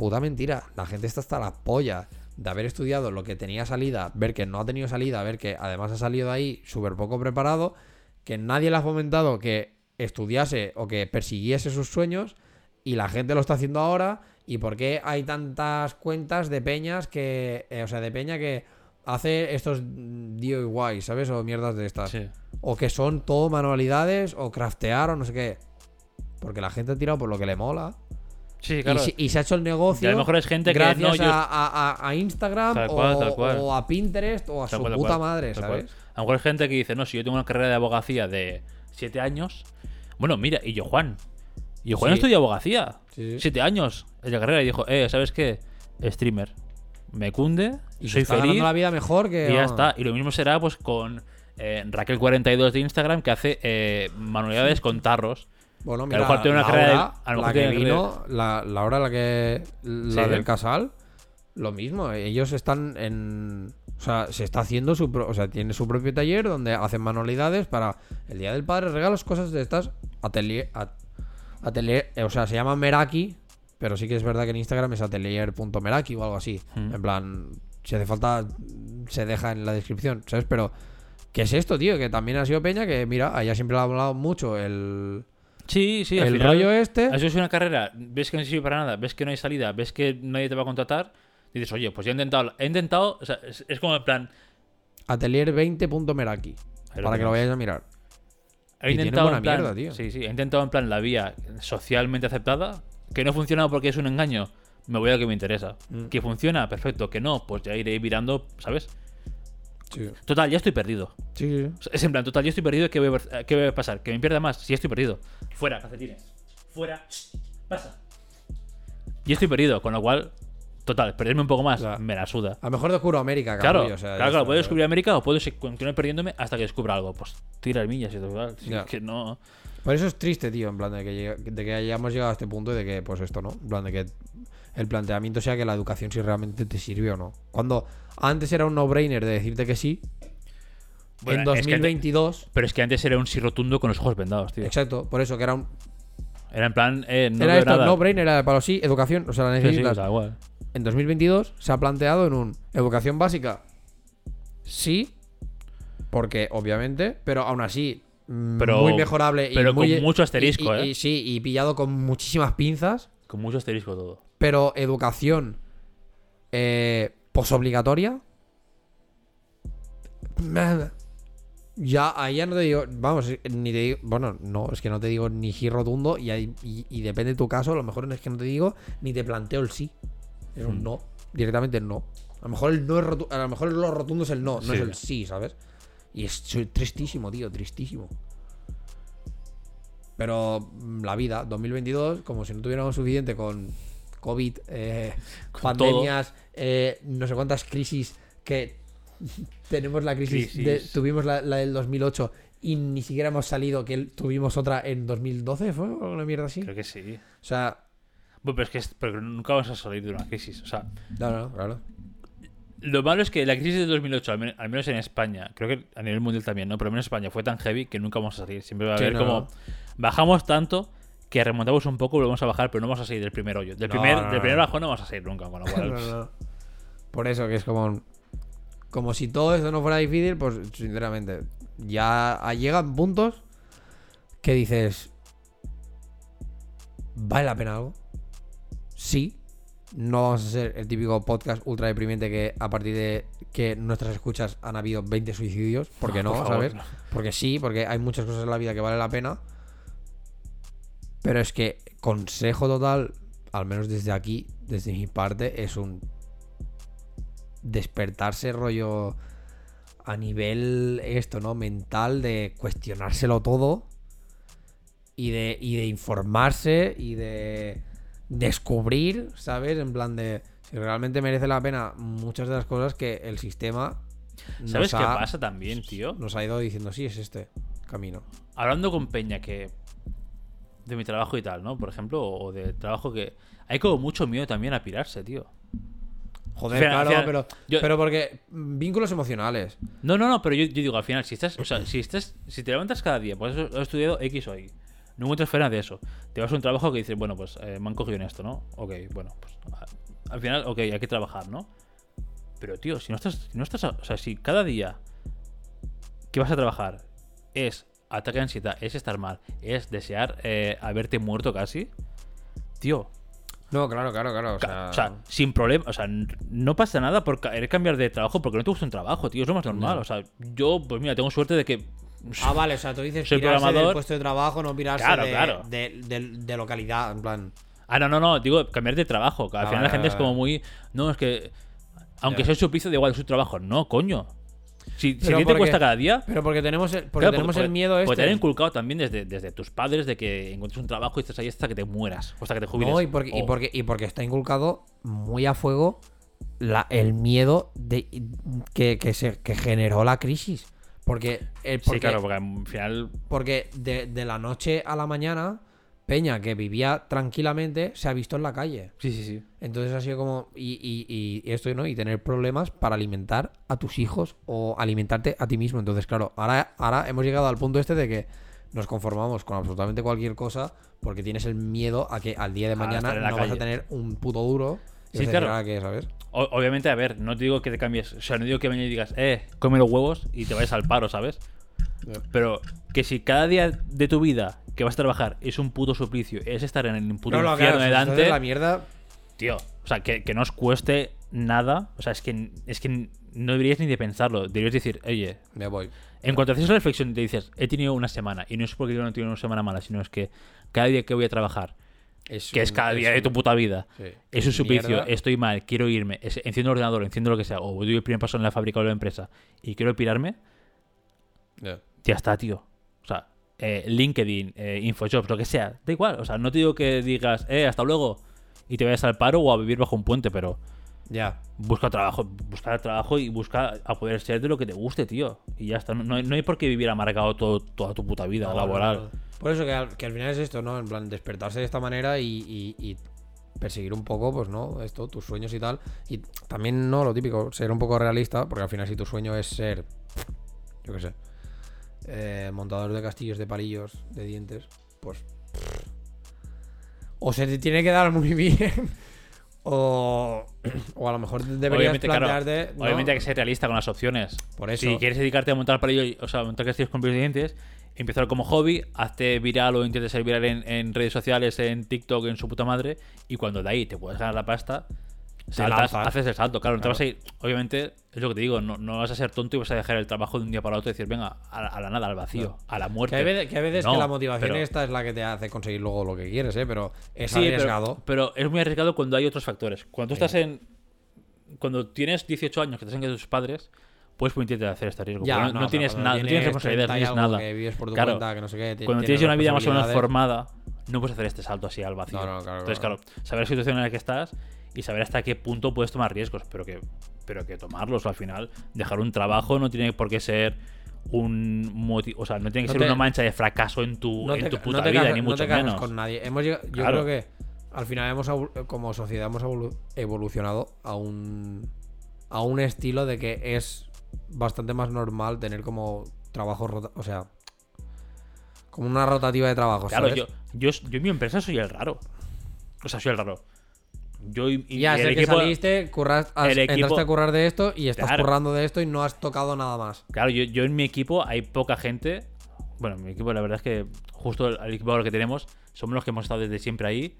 Puta mentira, la gente está hasta la polla de haber estudiado lo que tenía salida, ver que no ha tenido salida, ver que además ha salido de ahí súper poco preparado, que nadie le ha fomentado que estudiase o que persiguiese sus sueños y la gente lo está haciendo ahora y por qué hay tantas cuentas de peñas que, eh, o sea, de peña que hace estos DIY, ¿sabes? O mierdas de estas. Sí. O que son todo manualidades o craftear o no sé qué. Porque la gente ha tirado por lo que le mola. Sí, Y, claro. se, y se ha hecho el negocio. Y a lo mejor es gente que no, yo- a, a- a- a Instagram Tal o, cual, tal cual. o a Pinterest o a Tal su cual, puta madre. ¿sabes? A lo mejor hay gente que dice, no, si yo tengo una carrera de abogacía de 7 años. Bueno, mira, y yo Juan. Y yo Juan Sí. estudió abogacía. Sí, sí. 7 años en la carrera y dijo, eh, ¿sabes qué? Streamer. Me cunde, Y soy está feliz. la vida mejor que. Y ya está. Y lo mismo será pues con eh, Raquel42 de Instagram que hace eh, manualidades con tarros. Bueno, Que a lo mira, mejor tiene una carrera de- a lo mejor la que vino, la, la hora la que la Sí. del casal, lo mismo. Ellos están en, o sea, se está haciendo su, pro- o sea, tiene su propio taller donde hacen manualidades para el día del padre, regalos, cosas de estas, atelier, at- atelier, eh, o sea, se llama Meraki, pero sí que es verdad que en Instagram es atelier.meraki o algo así. Mm. En plan, si hace falta se deja en la descripción, ¿sabes? Pero ¿qué es esto, tío? Que también ha sido Peña que mira, allá siempre le ha hablado mucho el Sí, sí, el final, rollo este. Eso es una carrera, ves que no sirve para nada, ves que no hay salida, ves que nadie te va a contratar, dices, oye, pues ya he intentado, he intentado, o sea, es, es como en plan, Atelier20.meraki. Ahí lo Para que lo vayáis a mirar. he Y intentado buena en plan, mierda, tío. sí, sí, he intentado en plan la vía socialmente aceptada, que no ha funcionado porque es un engaño, me voy a lo que me interesa. Mm. Que funciona, perfecto, que no, pues ya iré mirando, ¿sabes? Sí, Total, ya estoy perdido. sí. Es en plan, total, yo estoy perdido, ¿qué voy a, qué voy a pasar? ¿Que me pierda más? Sí, estoy perdido. Fuera, calcetines. Fuera. Pasa. Y estoy perdido, con lo cual, total, perderme un poco más me la suda. A lo mejor descubro América, Claro, cabrón. o sea, ya claro, claro, está, puedo descubrir América o puedo continuar perdiéndome hasta que descubra algo. Pues tira millas y total. Si Ya. es que no. Por eso es triste, tío, en plan de que, de que hayamos llegado a este punto y de que, pues esto, ¿no? En plan de que el planteamiento sea que la educación si realmente te sirve o no. Cuando antes era un no-brainer de decirte que sí, Bueno, en es que ante- 2022... pero es que antes era un sí rotundo con los ojos vendados, tío. Exacto, por eso que era un... Era en plan, eh, no era esto, nada. no-brainer, era para los sí, educación, o sea, la Sí, sí, necesitas. da igual. En 2022 se ha planteado en un educación básica, sí, porque obviamente, pero aún así mm, Pero- muy mejorable y pero muy- con mucho y- asterisco, y- ¿eh? y sí, y pillado con muchísimas pinzas. Con mucho asterisco todo. Pero educación eh, posobligatoria. Ya, ahí ya no te digo, vamos, ni te digo, bueno, no, es que no te digo ni sí rotundo y, ahí- y, y depende de tu caso, a lo mejor es que no te digo ni te planteo el sí. Es un Hmm. no, directamente no. A lo mejor el no es rotu- a lo mejor lo rotundo es el no, no Sí. es el sí, ¿sabes? Y es soy tristísimo, tío, tristísimo. Pero mm, la vida, 2022, como si no tuviéramos suficiente con COVID, eh, pandemias, eh, no sé cuántas crisis que tenemos la crisis, de- tuvimos la, la del 2008 y ni siquiera hemos salido, que tuvimos otra en 2012, ¿fue? O una mierda así. Creo que sí. O sea, Bueno, pero es que es- pero nunca vamos a salir de una crisis. O sea, claro, claro. Lo malo es que la crisis de 2008, al, men- al menos en España, creo que a nivel mundial también, ¿no? Pero al menos en España fue tan heavy que nunca vamos a salir. Siempre va a Sí, haber no, como. no. Bajamos tanto que remontamos un poco, volvemos a bajar, pero no vamos a salir del primer hoyo. Del No, primer, no, del no. primer bajón no vamos a salir nunca, con lo cual. No, no. Por eso que es como. Como si todo esto no fuera difícil, pues sinceramente. Ya llegan puntos que dices. ¿Vale la pena algo? Sí. No vamos a ser el típico podcast ultra deprimente que a partir de que nuestras escuchas han habido 20 suicidios. Porque no, por favor, ¿sabes? no. Porque sí, porque hay muchas cosas en la vida que vale la pena. Pero es que consejo total, al menos desde aquí, desde mi parte, es un despertarse rollo a nivel esto, ¿no? Mental de cuestionárselo todo y de, y de informarse y de descubrir, ¿sabes? En plan de si realmente merece la pena muchas de las cosas que el sistema ¿Sabes qué ha- pasa también, tío? nos ha ido diciendo, sí, es este camino. Hablando con Peña que. De mi trabajo y tal, ¿no? Por ejemplo, o de trabajo que. Hay como mucho miedo también a pirarse, tío. Joder, claro, final, pero, yo- pero porque mm, vínculos emocionales. No, no, no, pero yo, yo digo, al final, si estás, o sea, si estás, si te levantas cada día, pues has estudiado X o Y, no encuentras fuera de eso, te vas a un trabajo que dices, bueno, pues eh, me han cogido en esto, ¿no? Ok, bueno, pues al final, ok, hay que trabajar, ¿no? Pero, tío, si no estás, si no estás, o sea, si cada día que vas a trabajar es ataque de ansiedad, es estar mal, es desear eh, haberte muerto casi, tío, No, claro, claro, claro. O sea, O sea, sin problema. O sea, no pasa nada por querer cambiar de trabajo porque no te gusta un trabajo, tío. Es lo más normal. No. O sea, yo, pues mira, tengo suerte de que. Ah, vale, o sea, tú dices Soy pirarse del programador. puesto de trabajo, no pirarse Claro, de, claro. De, de- de localidad, en plan. Ah, no, no, no. Digo, cambiar de trabajo. que al Ah, final vale, la gente es vale, como muy. No, es que. Aunque Ya. sea su piso, da igual, es su trabajo. No, coño. Si, si Pero a ti te cuesta cada día. Pero porque tenemos el, porque claro, tenemos porque- el miedo Porque te han este. inculcado también desde, desde tus padres de que encuentres un trabajo y estés ahí hasta que te mueras. O hasta que te jubiles. No, y porque, y, porque, y porque está inculcado muy a fuego la- el miedo de, que, que se, que generó la crisis. Porque, eh, porque, Sí, claro, porque al final. porque de, de la noche a la mañana, Peña, que vivía tranquilamente, se ha visto en la calle. Sí, sí, sí. Entonces ha sido como. Y, y- y esto, ¿no? Y tener problemas para alimentar a tus hijos o alimentarte a ti mismo. Entonces, claro, ahora, ahora hemos llegado al punto este de que nos conformamos con absolutamente cualquier cosa porque tienes el miedo a que al día de mañana no vas a tener un puto duro. Y Sí, claro. ¿sabes? O- obviamente, a ver, no te digo que te cambies. O sea, no digo que mañana y digas, eh, come los huevos y te vayas al paro, ¿sabes? Pero que si cada día de tu vida que vas a trabajar es un puto suplicio, es estar en el puto No, no, infierno claro, de Dante, la mierda. tío, o sea, que, que no os cueste nada, o sea, es que, es que no deberíais ni de pensarlo, deberíais decir, oye, Me voy. en cuanto haces esa reflexión y te dices, he tenido una semana, y no es porque yo no tengo una semana mala, sino es que cada día que voy a trabajar, Es que es cada día de tu puta vida, sí, es un suplicio, mierda. estoy mal, quiero irme, es- enciendo el ordenador, enciendo lo que sea, o doy el primer paso en la fábrica o en la empresa, y quiero pirarme, ya está, tío. O sea, eh, LinkedIn, eh, Infojobs, lo que sea, da igual. O sea, no te digo que digas, eh, hasta luego, y te vayas al paro o a vivir bajo un puente, pero Ya. busca trabajo, busca trabajo y busca a poder ser de lo que te guste, tío. Y ya está. No, no hay, no hay por qué vivir amargado todo, toda tu puta vida No, laboral. Por eso que al, que al final es esto, ¿no? En plan, despertarse de esta manera y, y- y perseguir un poco, pues, ¿no? Esto, tus sueños y tal. Y también, ¿no? Lo típico, ser un poco realista, porque al final si tu sueño es ser, yo qué sé, eh, montador de castillos de palillos, de dientes, pues... O se te tiene que dar muy bien, o, o a lo mejor deberías Obviamente, claro, plantearte... ¿no? obviamente hay que ser realista con las opciones. Por eso. Si quieres dedicarte a montar palillos, o sea, a montar castillos con dientes, empezar como hobby, hazte viral o intentes ser viral en, en redes sociales, en TikTok, en su puta madre, y cuando de ahí te puedes ganar la pasta, saltas, haces el salto. Claro, no te vas a ir. Obviamente, es lo que te digo, no, no vas a ser tonto y vas a dejar el trabajo de un día para otro y decir, venga, a, a la nada, al vacío, a la Que muerte. hay veces, que, hay veces No, que la motivación pero- esta es la que te hace conseguir luego lo que quieres, ¿eh? Pero es Sí, arriesgado. Pero, es muy arriesgado cuando hay otros factores. Cuando tú estás en. Cuando tienes 18 años que te que tus padres, puedes permitirte hacer este riesgo. Ya, no, tienes nada, no tienes responsabilidades, no 30 y tienes nada. Que vives por tu Claro. cuenta, que no sé qué. ti- Cuando tienes una vida más o menos formada, no puedes hacer este salto así al vacío. Claro, Entonces, claro, saber la situación en la que estás y saber hasta qué punto puedes tomar riesgos, pero que, pero que tomarlos al final. Dejar un trabajo no tiene por qué ser un motivo, o sea, no tiene que No ser te- una mancha de fracaso en tu, No en te, tu no puta te vida, ni no mucho te casas menos. con nadie. Hemos llegado- yo Claro. creo que al final hemos como sociedad hemos evolu- evolucionado a un a un estilo de que es bastante más normal tener como trabajo o sea, como una rotativa de trabajo, Claro, ¿sabes? yo, yo, yo en mi empresa soy el raro. O sea, soy el raro. Yo y, y ya el sé que equipo- saliste, curras, has- el equipo- entraste a currar de esto y estás Claro. currando de esto y no has tocado nada más. Claro, yo, yo en mi equipo hay poca gente. Bueno, en mi equipo la verdad es que justo el, el equipo ahora que tenemos somos los que hemos estado desde siempre ahí.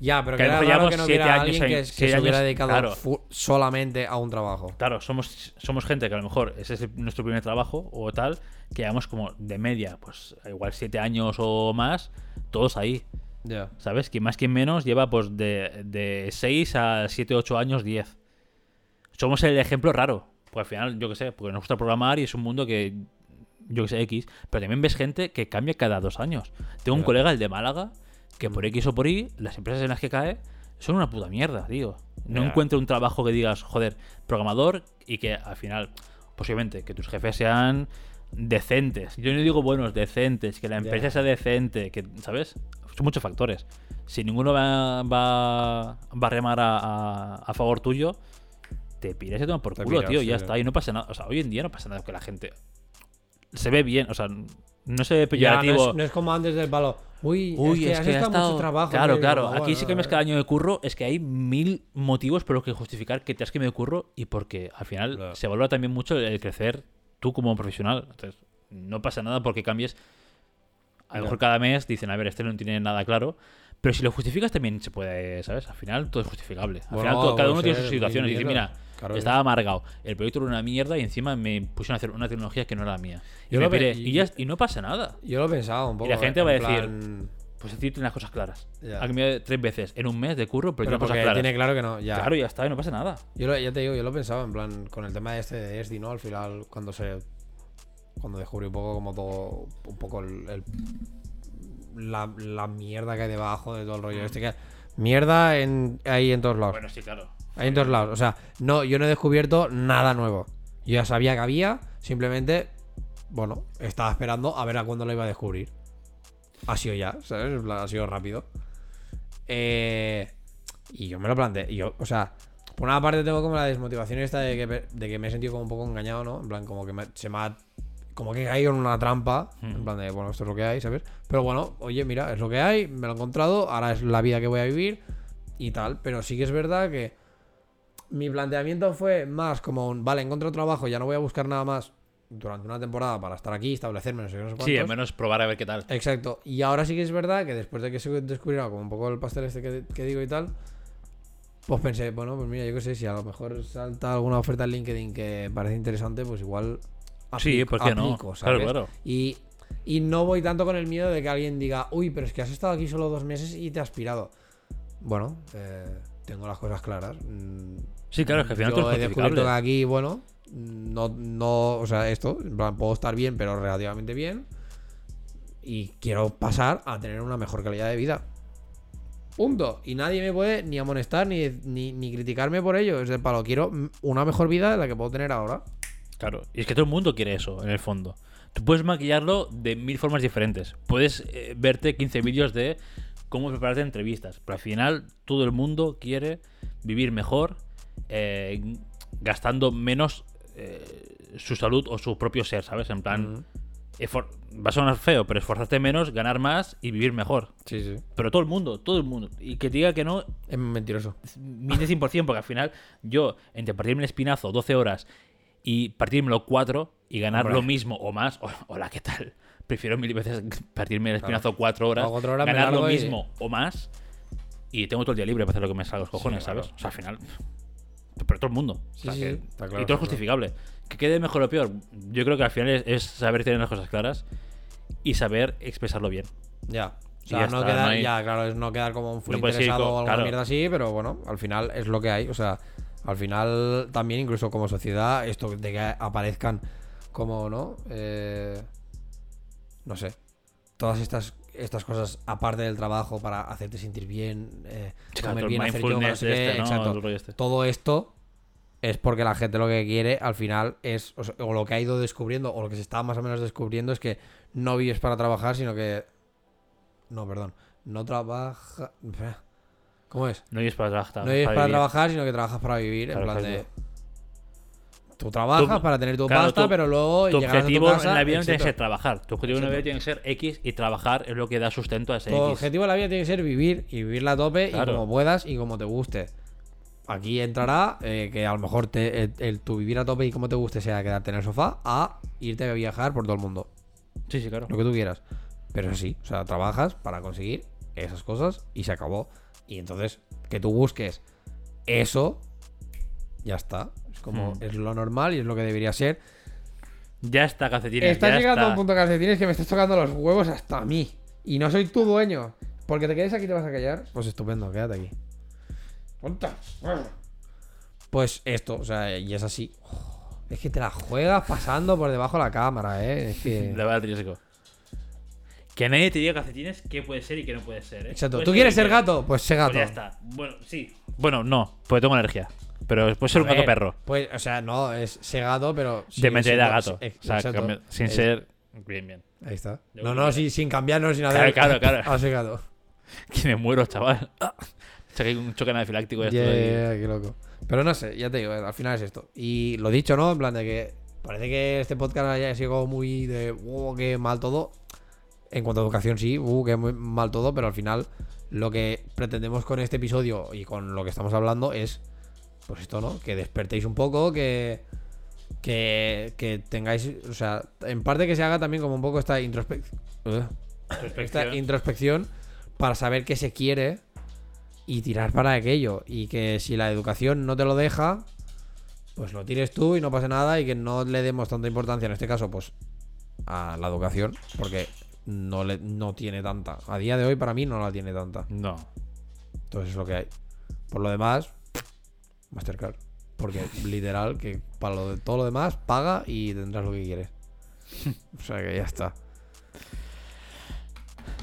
Ya, pero Que que era llevamos que no siete años alguien en- que, que se hubiera dedicado claro. solamente a un trabajo. Claro, somos, somos gente que a lo mejor ese es el- nuestro primer trabajo o tal, que llevamos como de media, pues igual siete años o más, todos ahí. ¿Sabes? Quien más, quien menos lleva pues de, de 6 a 7, 8 años, 10. Somos el ejemplo raro. Pues al final, yo qué sé, porque nos gusta programar y es un mundo que, yo que sé, X. Pero también ves gente que cambia cada dos años. Tengo un colega, el de Málaga, que por X o por Y, las empresas en las que cae son una puta mierda, tío. No Ya. encuentra un trabajo que digas, joder, programador y que al final, posiblemente, que tus jefes sean decentes. Yo no digo buenos, decentes, que la empresa sea decente, que, ¿sabes? Son muchos factores. Si ninguno va, va, va a remar a, a- a favor tuyo, te piras y te tomas por Te culo, tío, y sí, ya está. Y no pasa nada. O sea, hoy en día no pasa nada que la gente se ve bien, o sea, no se ve Ya, no, peyorativo. es, no es como antes del palo. Uy, Uy, es que has ha estado mucho trabajo. Claro, tío". claro. Bueno, Aquí sí que me es cada año de curro. Es que hay mil motivos por los que justificar que te has que me de curro y porque al final Claro. se valora también mucho el crecer tú como profesional. Entonces, no pasa nada porque cambies. A lo mejor cada mes dicen, a ver, este no tiene nada claro. Pero si lo justificas también se puede, ¿sabes? Al final todo es justificable. Al Bueno, final todo- cada uno tiene sus situaciones. Y dice, mira. Claro estaba amargado. El proyecto era una mierda y encima me pusieron a hacer una tecnología que no era la mía. Y, Yo me piré. y- y, ya, y no pasa nada. Yo lo he pensado un poco. la gente en va a decir, plan- Pues decirte las cosas claras. Ha cambiado tres veces en un mes de curro, pero, Pero tiene cosas claras. tiene claro que no. Ya. Claro, ya está, y no pasa nada. Yo lo, ya te digo, yo lo pensaba en plan con el tema este de ESDI, ¿no? Al final, cuando se. Cuando descubrí un poco como todo. Un poco el. el- la, la mierda que hay debajo de todo el rollo. Este que. Mierda en, ahí en todos lados. Bueno, sí, claro. Ahí en todos lados. O sea, no, yo no he descubierto nada nuevo. Yo ya sabía que había, simplemente, bueno, estaba esperando a ver a cuándo lo iba a descubrir. Ha sido ya, ¿sabes? Ha sido rápido. Eh, y yo me lo planteé. yo, o sea, por una parte tengo como la desmotivación esta de que, me- de que me he sentido como un poco engañado, ¿no? En plan, como que me- se me ha. Como que caído en una trampa. En Hmm. plan de, bueno, esto es lo que hay, ¿sabes? Pero bueno, oye, mira, es lo que hay, me lo he encontrado, ahora es la vida que voy a vivir y tal. Pero sí que es verdad que mi planteamiento fue más como un, vale, encuentro trabajo, ya no voy a buscar nada más durante una temporada para estar aquí, establecerme, no sé qué, no sé Sí, al menos probar a ver qué tal. Exacto. Y ahora sí que es verdad que después de que se descubriera como un poco el pastel este que, que digo y tal, pues pensé, bueno, pues mira, yo qué sé, si a lo mejor salta alguna oferta en LinkedIn que parece interesante, pues igual Sí, ¿por qué no? aplico, Claro, ¿sabes? claro. Y, y no voy tanto con el miedo de que alguien diga, uy, pero es que has estado aquí solo dos meses y te has pirado. Bueno, eh, tengo las cosas claras. Mm, Sí, claro, es que al final yo todo es he descubierto que aquí, bueno, no, no, o sea, esto, en plan, puedo estar bien, pero relativamente bien. Y quiero pasar a tener una mejor calidad de vida. Punto. Y nadie me puede ni amonestar ni, ni, ni criticarme por ello. Es de palo, quiero mm, una mejor vida de la que puedo tener ahora. Claro, y es que todo el mundo quiere eso, en el fondo. Tú puedes maquillarlo de mil formas diferentes. Puedes eh, verte 15 vídeos de cómo prepararte entrevistas. Pero al final, todo el mundo quiere vivir mejor, eh, gastando menos eh, su salud o su propio ser, ¿sabes? En plan, va a sonar feo, pero esforzarte menos, ganar más y vivir mejor. Sí, sí. Pero todo el mundo, todo el mundo. Y que te diga que no, Es mentiroso. miente 100%, porque al final yo, entre partirme el espinazo 12 horas y partírmelo 4 y ganar Hombre. lo mismo o más, o- hola, ¿qué tal? Prefiero mil veces partirme el espinazo 4 horas, A cuatro horas ganar lo largo y- mismo o más y tengo todo el día libre para hacer lo que me salga los cojones, claro. ¿sabes? O sea, al final. Pero todo el mundo. O Sí, sea, sí, que- sí, está claro, y todo es justificable. Que quede mejor o peor, yo creo que al final es, es saber tener las cosas claras y saber expresarlo bien. Ya. O sea, ya no está, quedar, no hay- ya, claro, es no quedar como un full No ir interesado con- o alguna claro. mierda así, pero bueno, al final es lo que hay. O sea, al final también, incluso como sociedad, esto de que aparezcan como, ¿no? Eh, no sé. Todas estas, estas cosas, aparte del trabajo, para hacerte sentir bien, eh, comer bien, hacer yoga, no mindfulness sé qué, este, este. Todo esto es porque la gente lo que quiere al final es, o, sea, o lo que ha ido descubriendo, o lo que se está más o menos descubriendo es que no vives para trabajar, sino que... No, perdón. No trabaja... ¿Cómo es? No vives para trabajar. No vives para trabajar, sino que trabajas para vivir. Claro, en plan de... Tú trabajas Tu- para tener tu claro, pasta, tu- pero luego Tu llegas a tu objetivo casa, en la vida no tiene que ser trabajar. Tu objetivo en la vida tiene que ser X y trabajar es lo que da sustento a ese Tu X. objetivo en la vida tiene que ser vivir y vivirla a tope Claro. y como puedas y como te guste. Aquí entrará eh, que a lo mejor te, el, el tu vivir a tope y como te guste sea quedarte en el sofá a irte a viajar por todo el mundo. Sí, sí, claro. Lo que tú quieras. Pero sí, o sea, trabajas para conseguir esas cosas y se acabó. Y entonces, que tú busques eso, ya está. Es como, Hmm. es lo normal y es lo que debería ser. Ya está, calcetines. Estás ya llegando está. a un punto calcetines que me estás tocando los huevos hasta a mí. Y no soy tu dueño. Porque te quedes aquí y te vas a callar. Pues estupendo, quédate aquí. Ponta. Pues esto, o sea, y es así. Es que te la juegas pasando por debajo de la cámara, eh. Es que. Le va a dar riesgo. Que nadie te diga calcetines qué puede ser y qué no puede ser. ¿eh? Exacto. Puede ¿Tú ser quieres ser gato? Pues sé Pues gato. ya está. Bueno, sí. Bueno, no, porque tengo alergia. Pero puede ser A un gato perro. Pues, o sea, no, es sé gato, pero. de mentalidad gato. ex- O sea, exacto. sin Es- ser. Bien, bien. Ahí está. Yo No, no, sí, sin cambiarnos, sin Claro, hacer. claro, claro. Ah, soy gato. Que me muero, chaval. O sea, que hay un choque anafiláctico de esto. Yeah, qué loco. Pero no sé, ya te digo, al final es esto. Y lo dicho, ¿no? En plan de que parece que este podcast haya sido muy de, uh, qué mal todo. En cuanto a educación, sí, uh, qué muy mal todo, pero al final lo que pretendemos con este episodio y con lo que estamos hablando es, pues esto, ¿no? Que despertéis un poco, que, que, que tengáis, o sea, en parte que se haga también como un poco esta introspección. esta Introspección. introspección para saber qué se quiere y tirar para aquello. Y que si la educación no te lo deja, pues lo tires tú y no pase nada y que no le demos tanta importancia, en este caso, pues a la educación, porque no, le, no tiene tanta. A día de hoy para mí no la tiene tanta. No. Entonces es lo que hay. Por lo demás, Mastercard. Porque literal, que para lo de, todo lo demás, paga y tendrás lo que quieres. O sea que ya está.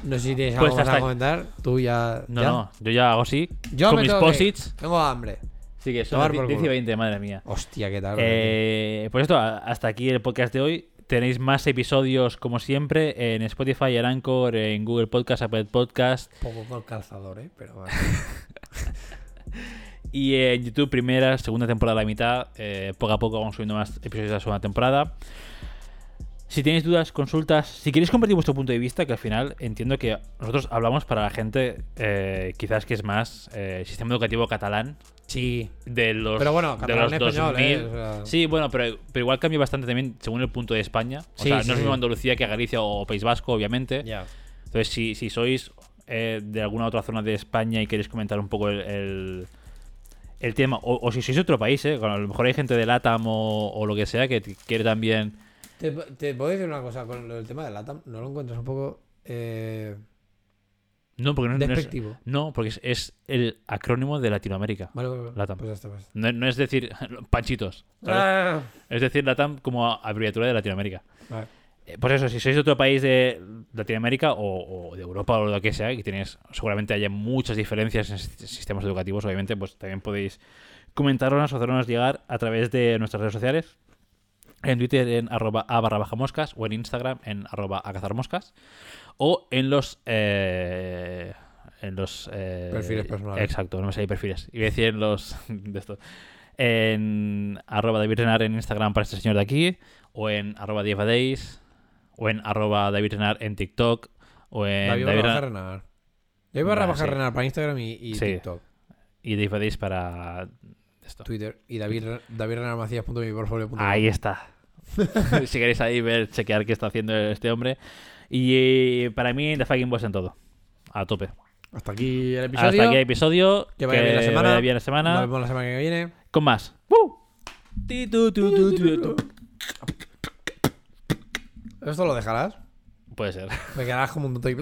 No sé si tienes Pues algo más a comentar. Tú ya. No, ¿ya? no. Yo ya hago así. Yo con mis posits. Tengo hambre. Sí, que son Tomar las por 10 y culo. 20, madre mía. Hostia, qué tal. Eh, pues esto, hasta aquí el podcast de hoy. Tenéis más episodios, como siempre, en Spotify, en Anchor, en Google Podcast, Apple Podcast poco con calzador, eh. Pero bueno. y en YouTube, primera, segunda temporada, la mitad. Eh, poco a poco vamos subiendo más episodios de la segunda temporada. Si tenéis dudas, consultas, si queréis compartir vuestro punto de vista, que al final entiendo que nosotros hablamos para la gente eh, quizás que es más eh, sistema educativo catalán Sí. de los, Pero bueno, de los español, 2000. ¿eh? O sea- Sí, bueno, pero, pero igual cambia bastante también según el punto de España. O Sí, sea, sí, no es sí. mismo Andalucía que Galicia o País Vasco, obviamente. Ya. Entonces, si, si sois eh, de alguna otra zona de España y queréis comentar un poco el, el, el tema, o, o si sois de otro país, ¿eh? a lo mejor hay gente de LATAM o, o lo que sea que quiere también... Te, te puedo decir una cosa con el tema del LATAM. ¿No lo encuentras un poco eh, No, porque no, no es, no, porque es, es el acrónimo de Latinoamérica. Vale, vale, vale. LATAM. Pues pues. No, no es decir panchitos. Ah, es decir LATAM como abreviatura de Latinoamérica. vale. Eh, Pues eso, si sois de otro país de Latinoamérica o, o de Europa o lo que sea, que tenéis, seguramente haya muchas diferencias en sis- sistemas educativos, obviamente, pues también podéis comentarnos o hacernos llegar a través de nuestras redes sociales. En Twitter en arroba a barra baja moscas o en Instagram en arroba a cazar moscas o en los eh, en los eh, Perfiles personales. exacto no me sé perfiles iba a decir en los de esto en arroba David Renar en Instagram para este señor de aquí o en arroba Days o en arroba David Renar en TikTok o en David David Renar Renar. David barra baja sí. Renar para Instagram y, y Sí. TikTok. y Days para esto Twitter. Y David, David Renar Macías.miportfolio.com. Ahí está. si queréis ahí ver, chequear qué está haciendo este hombre. Y eh, para mí, The Fucking Boss en todo. A tope. Hasta aquí el episodio. Hasta aquí el episodio. Que vaya bien la semana. vaya bien la Nos semana. vemos la semana que viene. Con más. ¡Woo! ¿Esto lo dejarás? Puede ser. Me quedarás como un tonto.